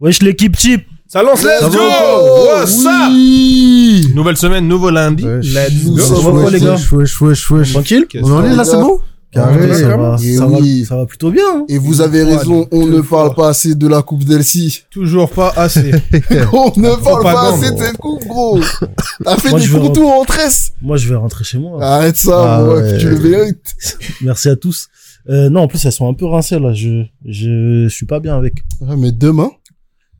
Wesh, l'équipe type. Ça lance, let's Ça go! What's up? Oui Nouvelle semaine, nouveau lundi. Wesh, Let's go. les gars wesh, wesh, wesh, wesh. Tranquille? On en est là, c'est bon? Carré. ça va, oui. ça va plutôt bien. hein. Et vous avez raison, on ne parle pas assez de la coupe d'Elsie. Toujours pas assez. on ne parle pas assez de cette coupe, gros. T'as fait Moi, des contours en tresse. Moi, je vais rentrer chez moi. Arrête ça, Ah moi, ouais. tu le mérites. Merci à tous. Euh, non, en plus, elles sont un peu rincées, là. Je, je, je suis pas bien avec. Ouais, mais demain,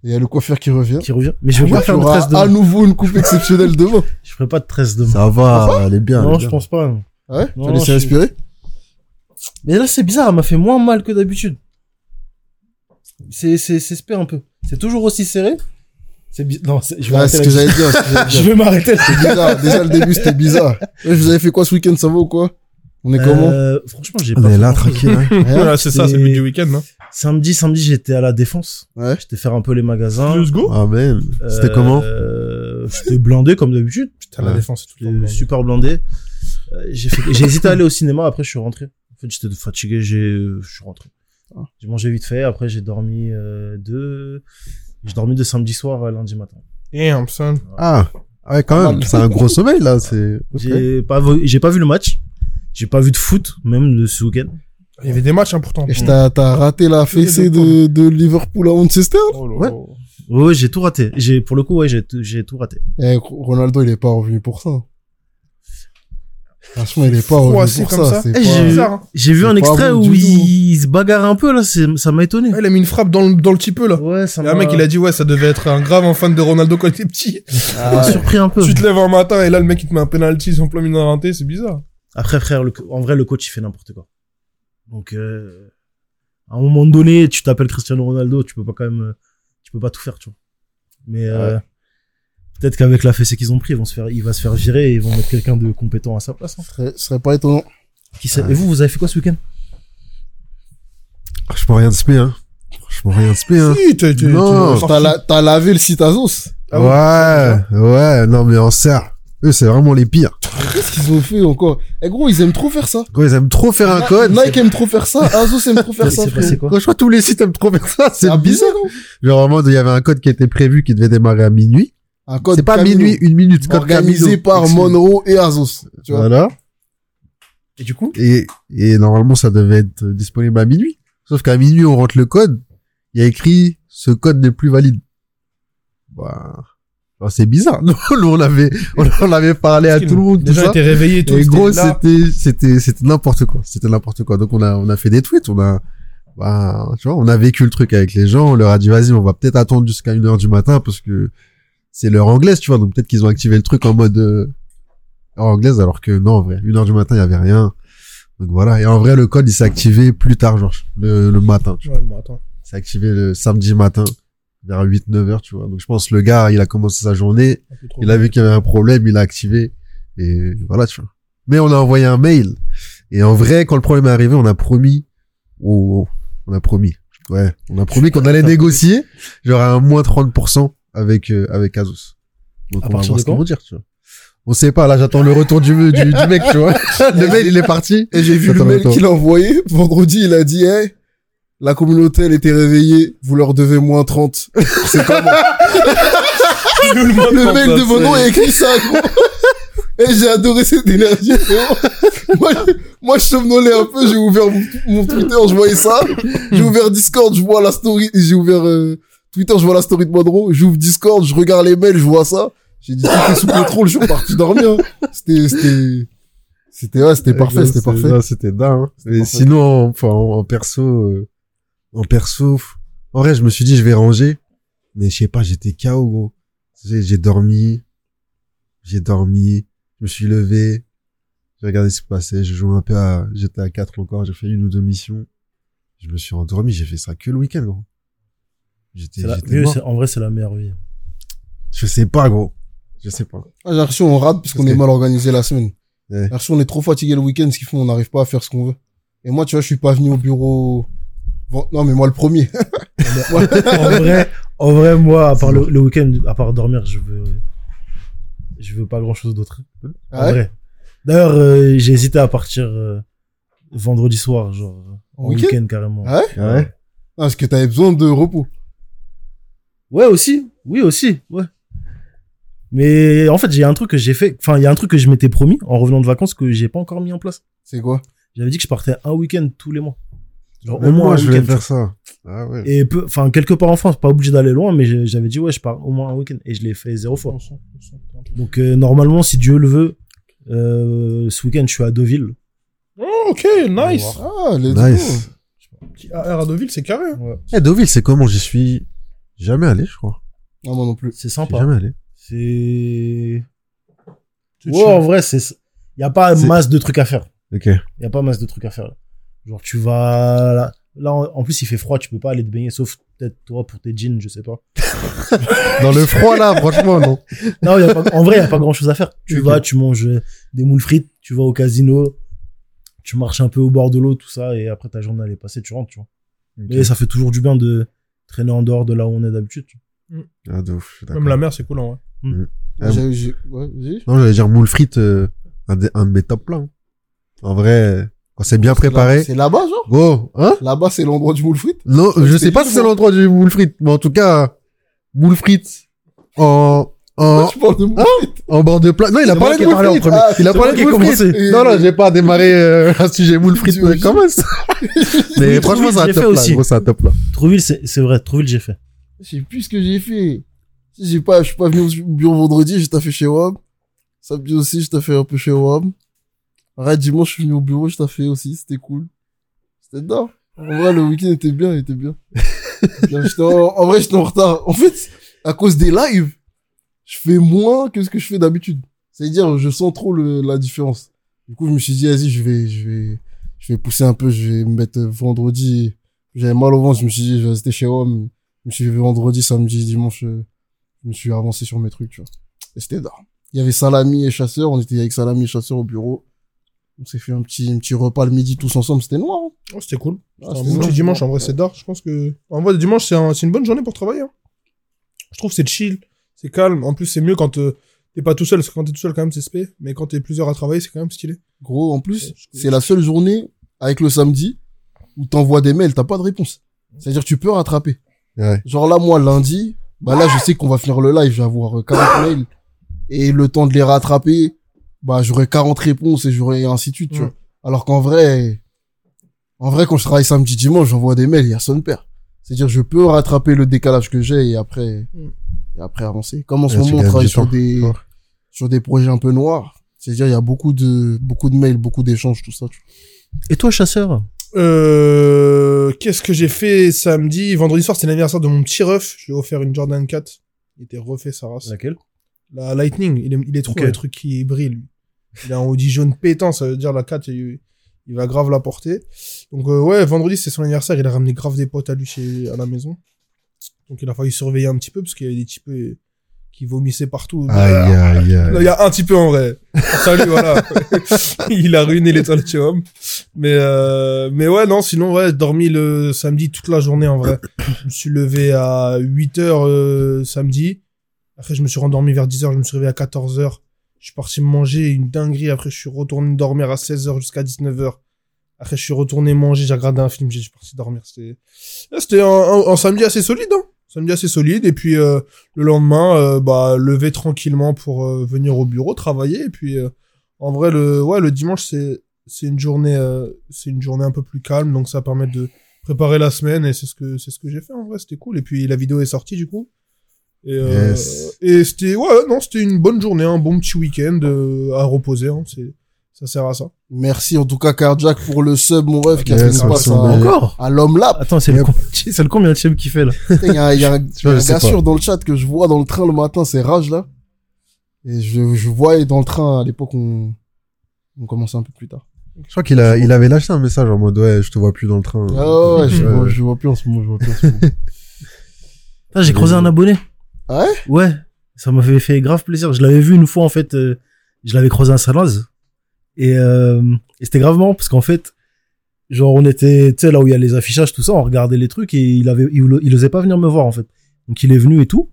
il y a le coiffeur qui revient. Qui revient. Mais je vais pas faire tu de tresse à demain. nouveau une coupe exceptionnelle demain. Je ferai pas de tresse demain. Ça va, elle est bien. non, est je bien. pense pas. non. Ouais, tu Non, as laissé je- respirer? Mais là, c'est bizarre. Elle m'a fait moins mal que d'habitude. C'est, c'est, c'est spé un peu. C'est toujours aussi serré? C'est bi- Non, c'est- je vais c'est ce que la- j'allais dire. Je vais m'arrêter là. C'est bizarre. Déjà, le début, c'était bizarre. Vous avez fait quoi ce week-end, ça va ou quoi? On est comment? Euh, franchement, j'ai On pas est fait là, tranquille. hein. Voilà, c'est ça, c'est le but du week-end, non? Samedi, samedi, j'étais à la défense. Ouais. J'étais faire un peu les magasins. Let's go. Amen. C'était Euh, comment euh, J'étais blindé comme d'habitude. Putain, la Ouais. défense, c'est tout le J'étais temps. super blindé. Euh, j'ai fait, j'ai hésité à aller au cinéma. Après, je suis rentré. En fait, j'étais fatigué. J'ai, je suis rentré. Ah. J'ai mangé vite fait. Après, j'ai dormi euh, de, j'ai dormi de samedi soir à lundi matin. Damn, son. Ah, ouais, quand même. C'est un gros sommeil, là. C'est. ok. J'ai pas, vu- j'ai pas vu le match. J'ai pas vu de foot même de ce week-end. Il y avait des matchs importants. Et t'as t'as raté la fessée de, de Liverpool à Manchester Oh là Ouais. Ouais, j'ai tout raté. J'ai, pour le coup, ouais, j'ai, tout- j'ai tout raté. Eh, Ronaldo, il est pas revenu pour ça. Franchement, il est pas Froissé revenu pour ça. ça. c'est Eh, j'ai- Bizarre, hein. J'ai vu un extrait bon où il, il se bagarre un peu là. Ça m'a étonné. Ouais, il a mis une frappe dans le, dans le petit peu, là. Ouais, ça m'a. mec, il a dit, ouais, ça devait être un grave fan de Ronaldo quand il était petit. m'a surpris un peu. Tu te lèves un matin et là, le mec, il te met un penalty, son plein renté, c'est bizarre. Après, frère, le- en vrai, le coach, il fait n'importe quoi. Donc, euh, à un moment donné, tu t'appelles Cristiano Ronaldo, tu peux pas quand même, euh, tu peux pas tout faire, tu vois. Mais euh, peut-être qu'avec la fessée qu'ils ont pris, ils vont se faire, il va se faire virer et ils vont mettre quelqu'un de compétent à sa place. hein. Ce serait, ce serait pas étonnant. Qui sait? Et vous, vous avez fait quoi ce week-end? Franchement, rien de spé, hein. Franchement, rien de spé, hein. Si, t'es, t'es, Non, t'es sorti. T'as la- t'as lavé le site Azos. Ah oui. ouais, ouais, non, mais en serre. Eux, c'est vraiment les pires. Qu'est-ce qu'ils ont fait encore Eh gros, ils aiment trop faire ça. Quand ils aiment trop faire un code. Nike aime trop faire ça. Azos aime trop faire ça. passé quoi Quand je vois tous les sites aiment trop faire ça, c'est C'est bizarre. bizarre. Genre, vraiment, il y avait un code qui était prévu qui devait démarrer à minuit. Un code C'est pas Camino, minuit, une minute. Code organisé Camino. par. Monroe et Azos. Tu vois. Voilà. Et du coup Et, et normalement, ça devait être disponible à minuit. Sauf qu'à minuit, on rentre le code. Il y a écrit, ce code n'est plus valide. Bah, c'est bizarre. Nous, on avait, on, avait parlé à tout le monde, ça. étaient réveillés, tout Et gros, c'était c'était, c'était, n'importe quoi. C'était n'importe quoi. Donc, on a, on a fait des tweets. On a, bah, tu vois, on a vécu le truc avec les gens. On leur a dit, vas-y, on va peut-être attendre jusqu'à une heure du matin parce que c'est l'heure anglaise, tu vois. Donc, peut-être qu'ils ont activé le truc en mode, euh, heure anglaise, alors que non, en vrai, une heure du matin, il y avait rien. Donc voilà. Et en vrai, le code, il s'est activé plus tard, genre, le, le matin, tu vois. Ouais, attends. Il s'est activé le samedi matin, vers 8, 9 heures, tu vois. Donc, je pense, le gars, il a commencé sa journée. Il a vu qu'il y avait un problème, il a activé. Et voilà, tu vois. Mais on a envoyé un mail. Et en vrai, quand le problème est arrivé, on a promis. Oh, oh, on a promis. Ouais. On a promis qu'on allait négocier. Genre à un moins 30% avec, euh, avec Asus. Donc À on va voir ce qu'ils quand vont dire, tu vois. On sait pas, là, j'attends le retour du, du, du mec, tu vois. le mail, il est parti. Et j'ai vu le mail qu'il a envoyé. Vendredi, il a dit, hey, la communauté, elle était réveillée. Vous leur devez moins 30. C'est comment? le mail de Monroe a écrit ça, gros. Et j'ai adoré cette énergie, frérot. Moi, je- moi, je somnolais un peu, j'ai ouvert mon, mon Twitter, je voyais ça. J'ai ouvert Discord, je vois la story, j'ai ouvert, euh, Twitter, je vois la story de Monroe. J'ouvre Discord, je regarde les mails, je vois ça. J'ai dit, c'était sous contrôle, je suis parti dormir. hein. C'était, c'était, c'était, ouais, c'était parfait, c'était parfait. C'était dingue. hein. C'était Et parfait. sinon, en, enfin, en, en perso, euh, en perso, en vrai, je me suis dit, je vais ranger. Mais je sais pas, j'étais KO, gros. Tu sais, J'ai dormi. J'ai dormi. Je me suis levé. J'ai regardé ce qui se passait. J'ai joué un peu à, j'étais à 4 encore. J'ai fait une ou deux missions. Je me suis endormi. J'ai fait ça que le week-end, gros. J'étais, En vrai, c'est la meilleure vie. Je sais pas, gros. Je sais pas. Ah, j'ai l'impression on rate parce qu'on est mal organisé la semaine. Ouais. J'ai l'impression on est trop fatigué le week-end, ce qui fait on n'arrive pas à faire ce qu'on veut. Et moi, tu vois, je suis pas venu au bureau. Non, mais moi le premier. en vrai, en vrai, moi, à part le, le week-end, à part dormir, je veux, je veux pas grand chose d'autre. En Ah ouais vrai. D'ailleurs, euh, j'ai hésité à partir euh, vendredi soir, genre En en week-end carrément. Ah ouais Ah ouais? Ah, parce que t'avais besoin de repos. Ouais, aussi. Oui, aussi. Ouais. Mais en fait, j'ai un truc que j'ai fait. Enfin, il y a un truc que je m'étais promis en revenant de vacances que j'ai pas encore mis en place. C'est quoi? J'avais dit que je partais un week-end tous les mois. Genre, au moins moi, un je week-end. faire ça. Ah ouais. Et peu, enfin, quelque part en France, pas obligé d'aller loin, mais j'avais dit, ouais, je pars au moins un week-end. Et je l'ai fait zéro fois. Donc, euh, normalement, si Dieu le veut, euh, ce week-end, je suis à Deauville. Oh, ok, nice. Ah, les Nice. Petit AR à Deauville, c'est carré. hein. Eh, Deauville, c'est comment? J'y suis jamais allé, je crois. Non, moi non plus. C'est J'y suis sympa. jamais allé. C'est. Ouais, en vrai, c'est. Y a pas masse de trucs à faire. Ok. Y a pas masse de trucs à faire. Là. Genre, tu vas. Là, là, en en plus, il fait froid, tu peux pas aller te baigner, sauf peut-être toi pour tes jeans, je sais pas. Dans le froid, là, franchement, non. Non, y a pas, en vrai, y a pas grand chose à faire. Tu vas, tu manges euh, des moules frites, tu vas au casino, tu marches un peu au bord de l'eau, tout ça, et après ta journée elle est passée, tu rentres, tu vois. Mais ça fait toujours du bien de traîner en dehors de là où on est d'habitude. tu vois. Ah, de ouf. Même la mer, c'est cool, en vrai. Ah, J'ai- j'ai- ouais. Non, j'allais dire moule frites, euh, un, de, un de mes top plats. hein. En vrai, quand c'est bien préparé. C'est là-bas, genre Go, hein? Là-bas, c'est l'endroit du moule frite Non, Ça, je sais pas si c'est l'endroit du moule frites, mais en tout cas, moule frites en, en, Tu parles de moule Hein? frite en bord de plat. Non, il a parlé de moule en frites. premier. Ah, il a parlé de moule commencé. frites. Non, non, j'ai pas démarré euh, un sujet moule mais oui. Commence. Mais Oui, franchement, c'est un top là. Gros, c'est un top là. Trouville, c'est c'est vrai, Trouville, j'ai fait. Je sais plus ce que j'ai fait. J'ai pas, je suis pas venu au bureau vendredi, j'ai taffé chez WAM. Samedi aussi, j'ai taffé un peu chez WAM. Après, dimanche, je suis venu au bureau, j'ai taffé aussi, c'était cool. C'était dedans. En vrai, le week-end était bien, il était bien. Non, en, en vrai, j'étais en retard. En fait, à cause des lives, je fais moins que ce que je fais d'habitude. C'est-à-dire, je sens trop le, la différence. Du coup, je me suis dit, vas-y, je vais, je vais, je vais pousser un peu, je vais me mettre vendredi. J'avais mal au ventre, je me suis dit, je vais rester chez WAM. Je me suis levé vendredi, samedi, dimanche, je me suis avancé sur mes trucs, tu vois. Et c'était d'art. Il y avait Salami et Chasseur, on était avec Salami et Chasseur au bureau. On s'est fait un petit, un petit repas le midi tous ensemble, c'était noir. hein. Oh, c'était cool. Ah, C'était un c'était bon noir, petit dimanche, en vrai, c'est d'art. Je pense que, en vrai, le dimanche, c'est un, c'est une bonne journée pour travailler, hein. Je trouve que c'est chill, c'est calme. En plus, c'est mieux quand euh, t'es pas tout seul, parce que quand t'es tout seul, quand même, c'est spé. Mais quand t'es plusieurs à travailler, c'est quand même stylé. Gros, en plus, c'est la seule journée avec le samedi où t'envoies des mails, t'as pas de réponse. C'est-à-dire tu peux rattraper. Ouais. Genre là, moi, lundi, bah là, je sais qu'on va finir le live, je vais avoir euh, 40 mails. Et le temps de les rattraper, bah j'aurai 40 réponses et j'aurai ainsi de suite, tu Mm. vois. Alors qu'en vrai, en vrai, quand je travaille samedi, dimanche, j'envoie des mails, il y a son père. C'est-à-dire, je peux rattraper le décalage que j'ai et après, Mm. et après avancer. Comme en ce moment, on travaille sur temps. des, Ouais. sur des projets un peu noirs. C'est-à-dire, il y a beaucoup de, beaucoup de mails, beaucoup d'échanges, tout ça. tu vois. Et toi, chasseur Euh, qu'est-ce que j'ai fait samedi? Vendredi soir, c'était l'anniversaire de mon petit ref. Je lui ai offert une Jordan 4. Il était refait, sa race. Laquelle? La Lightning, il est, il est trop Ok. le truc qui brille, lui. Il a un Audi jaune pétant, ça veut dire la 4, il, il va grave la porter. Donc, euh, ouais, vendredi, c'est son anniversaire, il a ramené grave des potes à lui chez, à la maison. Donc, il a fallu surveiller un petit peu, parce qu'il y avait des types euh, qui vomissaient partout. Aïe, aïe, aïe. il y a un petit peu en vrai. Salut, voilà. il a ruiné l'étoile chez homme. Mais, euh, mais ouais, non, sinon, ouais, dormi le samedi toute la journée en vrai. Je me suis levé à 8 heures euh, samedi. Après, je me suis rendormi vers 10 heures, je me suis réveillé à 14 heures. Je suis parti manger une dinguerie. Après, je suis retourné dormir à 16 heures jusqu'à 19 heures. Après, je suis retourné manger, j'ai regardé un film, je suis parti dormir. C'était, Ouais, c'était un, un- un samedi assez solide, hein. Samedi assez solide. Et puis, euh, le lendemain, euh, bah, lever tranquillement pour euh, venir au bureau, travailler. Et puis, euh, en vrai, le, ouais, le dimanche, c'est, c'est une journée, euh, c'est une journée un peu plus calme, donc ça permet de préparer la semaine. Et c'est ce que, c'est ce que j'ai fait en vrai. C'était cool. Et puis, la vidéo est sortie du coup. Et, euh, Yes. et c'était, ouais, non, c'était une bonne journée, un bon petit week-end euh, à reposer. Hein, c'est, ça sert à ça. Merci en tout cas Carjack pour le sub, mon ref, qui a fait une passe à. Encore à l'homme là. Attends, c'est le, c'est le combien de chef qui fait là Il y a, il y a un, vois, un je sais gars sûr dans le chat que je vois dans le train le matin, c'est Rage là. Et je, je vois dans le train à l'époque on, on commençait un peu plus tard. Je crois qu'il a, il avait lâché un message en mode, ouais, je te vois plus dans le train. Ah ouais, je, Ouais. vois, je vois plus en ce moment, je vois plus en ce moment. J'ai creusé un abonné. Ah ouais? Ouais, ça m'a fait, grave plaisir. Je l'avais vu une fois en fait, euh, je l'avais creusé à Salaz et, euh, et c'était grave marrant parce qu'en fait, genre on était, tu sais là où il y a les affichages tout ça, on regardait les trucs et il avait, il, il osait pas venir me voir en fait. Donc il est venu et tout.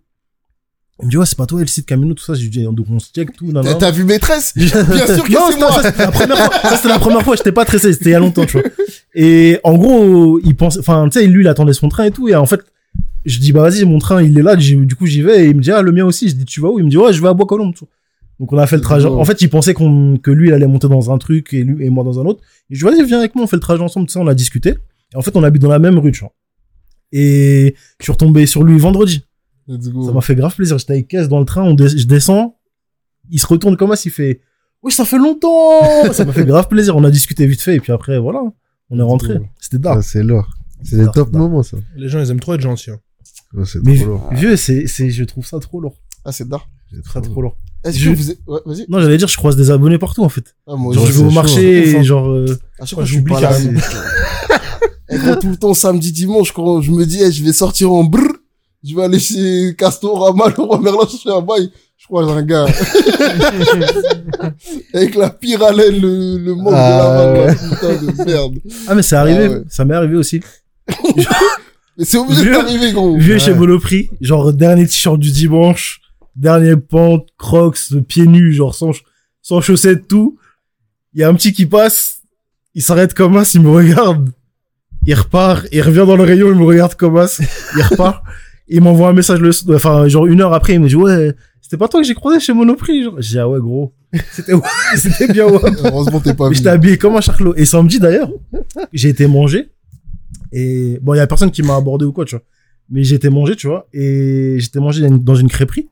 Il me dit ouais c'est pas toi le site Camino tout ça. J'ai dit donc on se check tout. nan, T'as- nan. T'as vu maîtresse? Bien sûr que c'est moi. Ça c'était la première fois. Ça, c'était la première fois. J'étais pas stressé. C'était il y a longtemps, tu vois. Et en gros, il pense, enfin, tu sais, lui, il attendait son train et tout. Et en fait, je dis, bah, vas-y, mon train, il est là. Du coup, j'y vais. Et il me dit, ah, le mien aussi. Je dis, tu vas où? Il me dit, ouais, je vais à Bois-Colombes. tu vois. Donc, on a fait le trajet. En fait, il pensait qu'on, que lui, il allait monter dans un truc et lui, et moi dans un autre. Et je lui ai dit, vas-y, viens avec moi, on fait le trajet ensemble. Tout ça, on a discuté. Et en fait, on habite dans la même rue, tu vois. Et je suis retombé sur lui vendredi. Let's go. Ça m'a fait grave plaisir. J'étais avec Caisse dans le train, on dé- je descends. Il se retourne comme ça, il fait, oui, ça fait longtemps! ça m'a fait grave plaisir. On a discuté vite fait, et puis après, voilà. On est rentré. C'était Ah, dark. c'est lourd. C'est des top moments, ça. Les gens, ils aiment trop être gentils. hein. Ouais, c'est Mais trop lourd. vieux, c'est, c'est, je trouve ça trop lourd. Ah, c'est dark. C'est Très, trop lourd. Est-ce Je- que vous. Ouais, vas-y. Non, j'allais dire, je croise des abonnés partout, en fait. Ah, moi, Genre, je vais au marché, chaud. et genre, euh, À chaque Ouais, fois, je suis j'oublie pas là. carrément. Et quand tout le temps, samedi, dimanche, quand je me dis, eh, je vais sortir en brr, je vais aller chez Castorama, le roi Merlin, chercher un bail. Je crois un gars. Avec la pire haleine, le, le manque Ah, de la ouais. vanne, putain de merde. ah, mais c'est arrivé. Ah ouais. Ça m'est arrivé aussi. Mais c'est obligé Vieux- d'arriver, gros. Vieux Ouais. chez Monoprix, genre, dernier t-shirt du dimanche, dernier pente, crocs, pieds nus, genre, sans, sans chaussettes, tout. Il y a un petit qui passe, il s'arrête comme as, il me regarde. Il repart, il revient dans le rayon, il me regarde comme as, il repart. il m'envoie un message le, enfin, genre une heure après, il me dit, ouais, c'était pas toi que j'ai croisé chez Monoprix, genre. J'ai dit, ah ouais, gros. C'était, c'était bien, ouais. Heureusement, t'es pas Mais venu. j'étais habillé comme un charclot. Et samedi, d'ailleurs, j'ai été manger. Et bon, il y a personne qui m'a abordé ou quoi, tu vois. Mais été manger, tu vois. Et j'étais mangé dans une crêperie.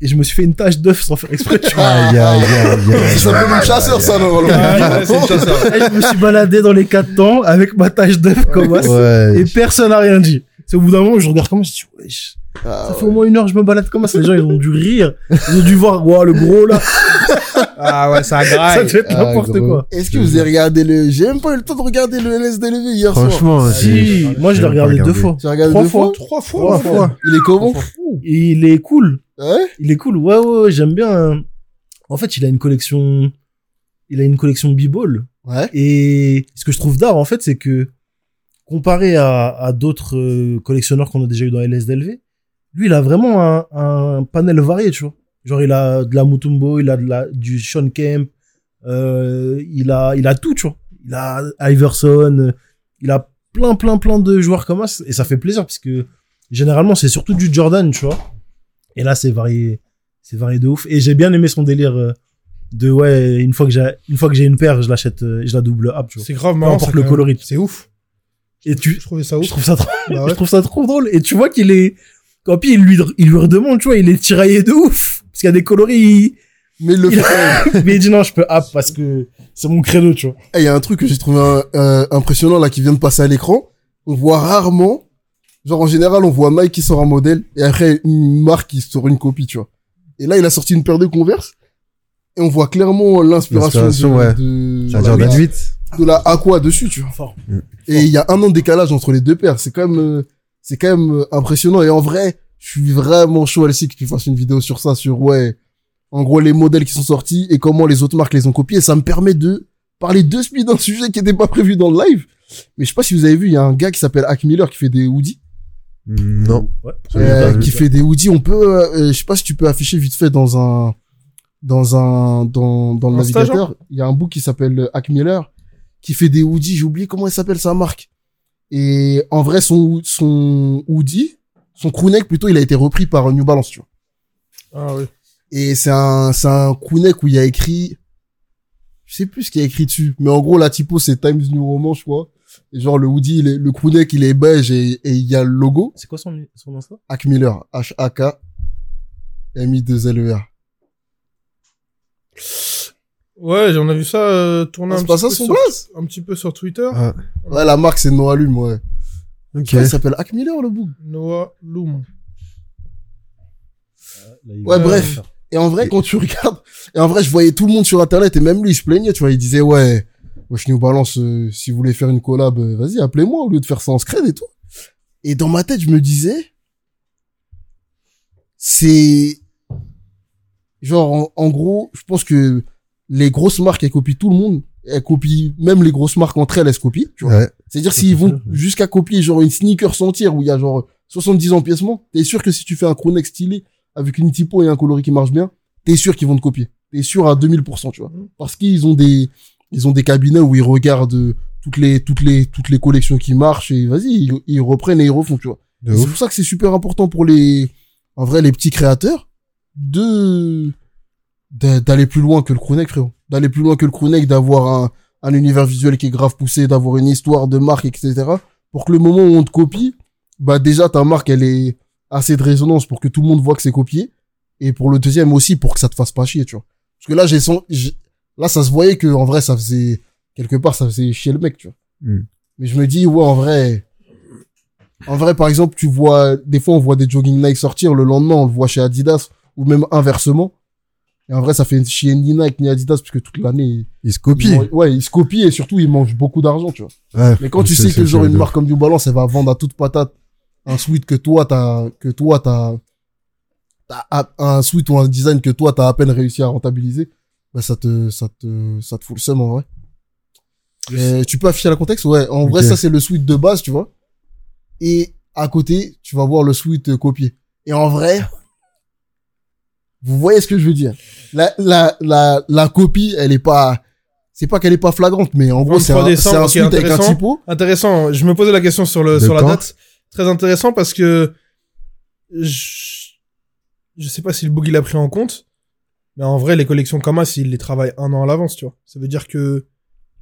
Et je me suis fait une tache d'œuf sans faire exprès, tu vois. Aïe, aïe, aïe, aïe. Ça s'appelle une chasseur, ça, normalement. Ouais, c'est une chasse, ça. Et je me suis baladé dans les quatre temps avec ma tache d'œuf comme ça. Ouais. Et personne n'a rien dit. C'est au bout d'un moment, je regarde comme ça, je dis, wesh, Ah, ça fait au moins une heure que je me balade comme ça. Les gens, ils ont dû rire. Ils ont dû voir, ouah, le gros, là. Ah ouais, ça Ça graille. devait être Ah, n'importe quoi. Est-ce que vous avez regardé le, j'ai même pas eu le temps de regarder le LSDLV hier soir. Franchement, Si, j'ai- moi, je j'ai l'ai regardé deux fois. Tu regardé Trois deux fois? Trois fois. Trois fois. Il est comment? Il est cool. Ouais? Il est cool. Ouais, ouais, ouais, j'aime bien. En fait, il a une collection, il a une collection b-ball. Ouais. Et ce que je trouve d'art, en fait, c'est que, comparé à, à d'autres euh, collectionneurs qu'on a déjà eu dans LSDLV, lui, il a vraiment un, un panel varié, tu vois. Genre, il a de la Mutumbo, il a de la, du Sean Kemp, euh, il a, il a tout, tu vois. Il a Iverson, euh, il a plein, plein, plein de joueurs comme ça, et ça fait plaisir, parce que, généralement, c'est surtout du Jordan, tu vois. Et là, c'est varié, c'est varié de ouf. Et j'ai bien aimé son délire euh, de, ouais, une fois que j'ai, une fois que j'ai une paire, je l'achète, euh, je la double up, tu vois. C'est grave marrant. le coloris. C'est ouf. Et tu, Je trouvais ça je trouve ça trop, Bah je trouve ça trop drôle. Et tu vois qu'il est, quand puis il lui, il lui redemande, tu vois, il est tiraillé de ouf. Parce qu'il y a des coloris, Mais il le il- fait. mais il dit non, je peux app parce que c'est mon credo, tu vois. Eh, Il y a un truc que j'ai trouvé euh, euh, impressionnant là qui vient de passer à l'écran. On voit rarement, genre en général, on voit Mike qui sort un modèle et après une marque qui sort une copie, tu vois. Et là, il a sorti une paire de Converse et on voit clairement l'inspiration de, ouais. de, Ça de dure la- de la Aqua dessus, tu vois. Fort. Et il y a un an de décalage entre les deux paires. C'est quand même, euh, c'est quand même euh, impressionnant. Et en vrai, je suis vraiment chaud à que tu fasses une vidéo sur ça, sur ouais, en gros les modèles qui sont sortis et comment les autres marques les ont copiés. Et ça me permet de parler de speed d'un sujet qui n'était pas prévu dans le live. Mais je sais pas si vous avez vu, il y a un gars qui s'appelle Hack Miller qui fait des hoodies, Non. Ouais. Euh, qui fait des hoodies. On peut, euh, je sais pas si tu peux afficher vite fait dans un, dans un, dans, dans le Insta, navigateur. Il y a un book qui s'appelle euh, Hack Miller qui fait des hoodies. J'ai oublié comment elle s'appelle sa marque. Et en vrai, son, son hoodie, son crewneck plutôt, il a été repris par New Balance, tu vois. Ah oui. Et c'est un, c'est un crewneck où il y a écrit, je sais plus ce qu'il y a écrit dessus, mais en gros, la typo, c'est Times New Roman, je crois. Et genre, le hoodie, il est- le crewneck, il est beige et, et il y a le logo. C'est quoi son, son Insta? Hack Miller. H-A-K. M-I-2-L-E-R. Ouais, j'en ai vu ça euh, tourner Ah, un, pas petit ça peu son sur, blaze? un petit peu sur Twitter. Ah, Ouais, la marque, c'est Noah Lume, ouais. ok. Il s'appelle Hack Miller, le bout. Noah Loom. Ouais, bref. Et en vrai, quand tu regardes, et en vrai, je voyais tout le monde sur Internet, et même lui, il se plaignait, tu vois, il disait, ouais, Wesh New Balance, euh, si vous voulez faire une collab, euh, vas-y, appelez-moi, au lieu de faire ça en scred et tout. Et dans ma tête, je me disais, c'est, genre, en, en gros, je pense que les grosses marques, elles copient tout le monde, elles copient, même les grosses marques entre elles, elles se copient, tu vois. Ouais. C'est-à-dire s'ils c'est vont jusqu'à copier genre une sneaker entière où il y a genre 70 empiècements, t'es sûr que si tu fais un crewneck stylé avec une typo et un coloris qui marche bien, t'es sûr qu'ils vont te copier. T'es sûr à 2000%, tu vois. Parce qu'ils ont des, ils ont des cabinets où ils regardent toutes les, toutes les, toutes les collections qui marchent et vas-y, ils, ils reprennent et ils refont, tu vois. C'est pour ça que c'est super important pour les, en vrai, les petits créateurs de, d'aller plus loin que le crewneck, frérot. D'aller plus loin que le crewneck, d'avoir un, un univers visuel qui est grave poussé, d'avoir une histoire de marque, etc. Pour que le moment où on te copie, bah, déjà, ta marque, elle est assez de résonance pour que tout le monde voit que c'est copié. Et pour le deuxième aussi, pour que ça te fasse pas chier, tu vois. Parce que là, j'ai son, là, ça se voyait que, en vrai, ça faisait, quelque part, ça faisait chier le mec, tu vois. Hmm. Mais je me dis, ouais, en vrai, en vrai, par exemple, tu vois, des fois, on voit des jogging Nike sortir, le lendemain, on le voit chez Adidas, ou même inversement. Et en vrai, ça fait chier ni Nike ni Adidas, parce que toute l'année, ils, Il se ils copie. mangent- ouais, ils se copient et surtout, ils mangent beaucoup d'argent, tu vois. Ouais, Mais quand tu sais que genre une marque comme New Balance, elle va vendre à toute patate un sweat que toi t'as, que toi t'as, t'as un sweat ou un design que toi t'as à peine réussi à rentabiliser, bah ça te, ça te, ça te fout le seum en vrai. Et tu peux afficher le contexte, ouais. En vrai, ça c'est le sweat de base, tu vois. Et à côté, tu vas voir le sweat euh, copié. Et en vrai, vous voyez ce que je veux dire? La, la, la, la copie, elle est pas, c'est pas qu'elle est pas flagrante, mais en gros, c'est 23 un, décembre, c'est un sweat avec un intéressant. typo. Intéressant. Je me posais la question sur le sur la date. Très intéressant parce que je, je sais pas si le bug il a pris en compte, mais en vrai les collections Kamas il les travaille un an à l'avance, tu vois. Ça veut dire que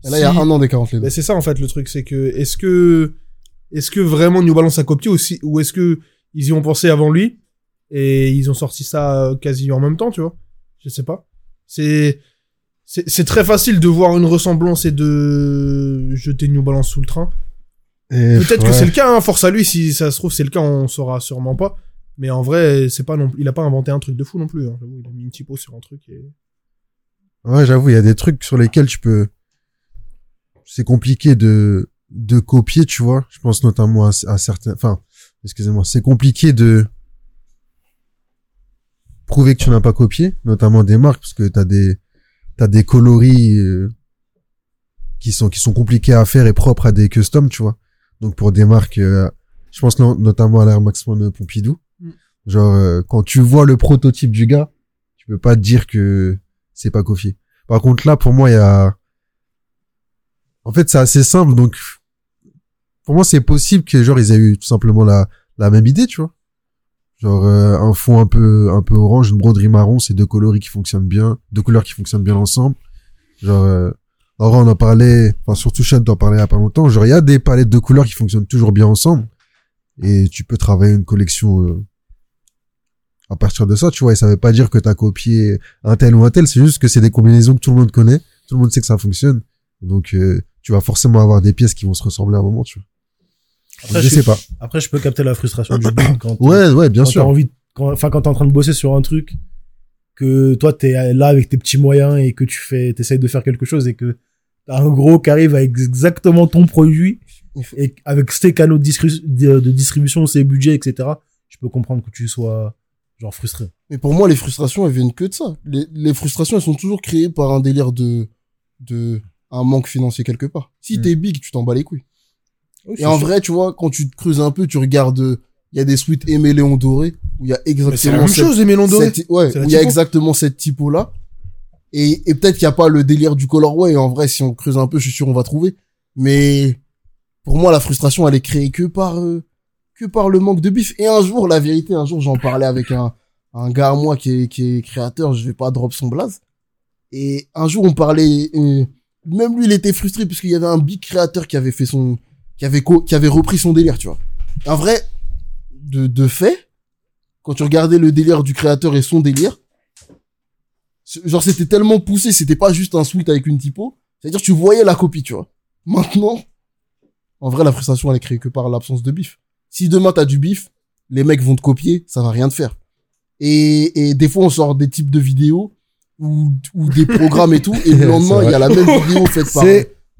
là, il y a un an d'écart entre les deux. Ben, c'est ça en fait le truc, c'est que est-ce que est-ce que vraiment New Balance a copié aussi ou est-ce que ils y ont pensé avant lui? Et ils ont sorti ça euh, quasi en même temps, tu vois Je sais pas. C'est c'est très facile de voir une ressemblance et de jeter New Balance sous le train. Peut-être que c'est le cas, hein, force à lui. Si ça se trouve c'est le cas, on saura sûrement pas. Mais en vrai, c'est pas non, il a pas inventé un truc de fou non plus. Hein. J'avoue, Il a mis une typo sur un truc. Et... Ouais, j'avoue, il y a des trucs sur lesquels tu peux. C'est compliqué de de copier, tu vois. Je pense notamment à, à certains. Enfin, excusez-moi, c'est compliqué de prouver que tu n'as pas copié, notamment des marques, parce que t'as des t'as des coloris euh, qui sont qui sont compliqués à faire et propres à des customs, tu vois. Donc pour des marques, euh, je pense no- notamment à l'Air Max One Pompidou. Mm. Genre euh, quand tu vois le prototype du gars, tu peux pas te dire que c'est pas copié. Par contre là, pour moi, il y a, en fait, c'est assez simple. Donc pour moi, c'est possible que genre ils aient eu tout simplement la la même idée, tu vois. Genre euh, un fond un peu un peu orange, une broderie marron, c'est deux coloris qui fonctionnent bien, deux couleurs qui fonctionnent bien ensemble. Genre euh, vrai, on en parlait, enfin surtout Chad t'en parlait il y a pas longtemps. Genre il y a des palettes de couleurs qui fonctionnent toujours bien ensemble et tu peux travailler une collection euh, à partir de ça, tu vois. Et ça veut pas dire que t'as copié un tel ou un tel, c'est juste que c'est des combinaisons que tout le monde connaît, tout le monde sait que ça fonctionne. Donc euh, tu vas forcément avoir des pièces qui vont se ressembler à un moment, tu vois. Après, je je sais pas. Après, je peux capter la frustration du quand Ouais, ouais, bien quand sûr. envie, de- quand, enfin, quand t'es en train de bosser sur un truc, que toi, t'es là avec tes petits moyens et que tu fais, t'essayes de faire quelque chose et que t'as un gros qui arrive avec exactement ton produit et avec ses canaux de, distribution, ses budgets, etc. Je peux comprendre que tu sois, genre, frustré. Mais pour moi, les frustrations, elles viennent que de ça. Les, les frustrations, elles sont toujours créées par un délire de, de, un manque financier quelque part. Si Mm. t'es big, tu t'en bats les couilles. Et en vrai, tu vois, quand tu te creuses un peu, tu regardes, il y a des suites Aimé Léon Doré, où il y a c'est la exactement même cette, chose, cette- ouais, la où il y a exactement cette typo-là. Et, et peut-être qu'il n'y a pas le délire du colorway. En vrai, si on creuse un peu, je suis sûr on va trouver. Mais, pour moi, la frustration, elle est créée que par, euh, que par le manque de bif. Et un jour, la vérité, un jour, j'en parlais avec un, un gars à moi qui est, qui est créateur, je vais pas drop son blaze. Et un jour, on parlait, euh, même lui, il était frustré parce qu'il y avait un big créateur qui avait fait son, qui avait co- qui avait repris son délire, tu vois. Un vrai, de, de fait, quand tu regardais le délire du créateur et son délire, genre c'était tellement poussé, c'était pas juste un suite avec une typo, c'est-à-dire tu voyais la copie, tu vois. Maintenant, en vrai, la frustration, elle est créée que par l'absence de bif. Si demain t'as du bif, les mecs vont te copier, ça va rien te faire. Et, et des fois, on sort des types de vidéos ou, ou des programmes et tout, et le lendemain, il y a la même vidéo faite par...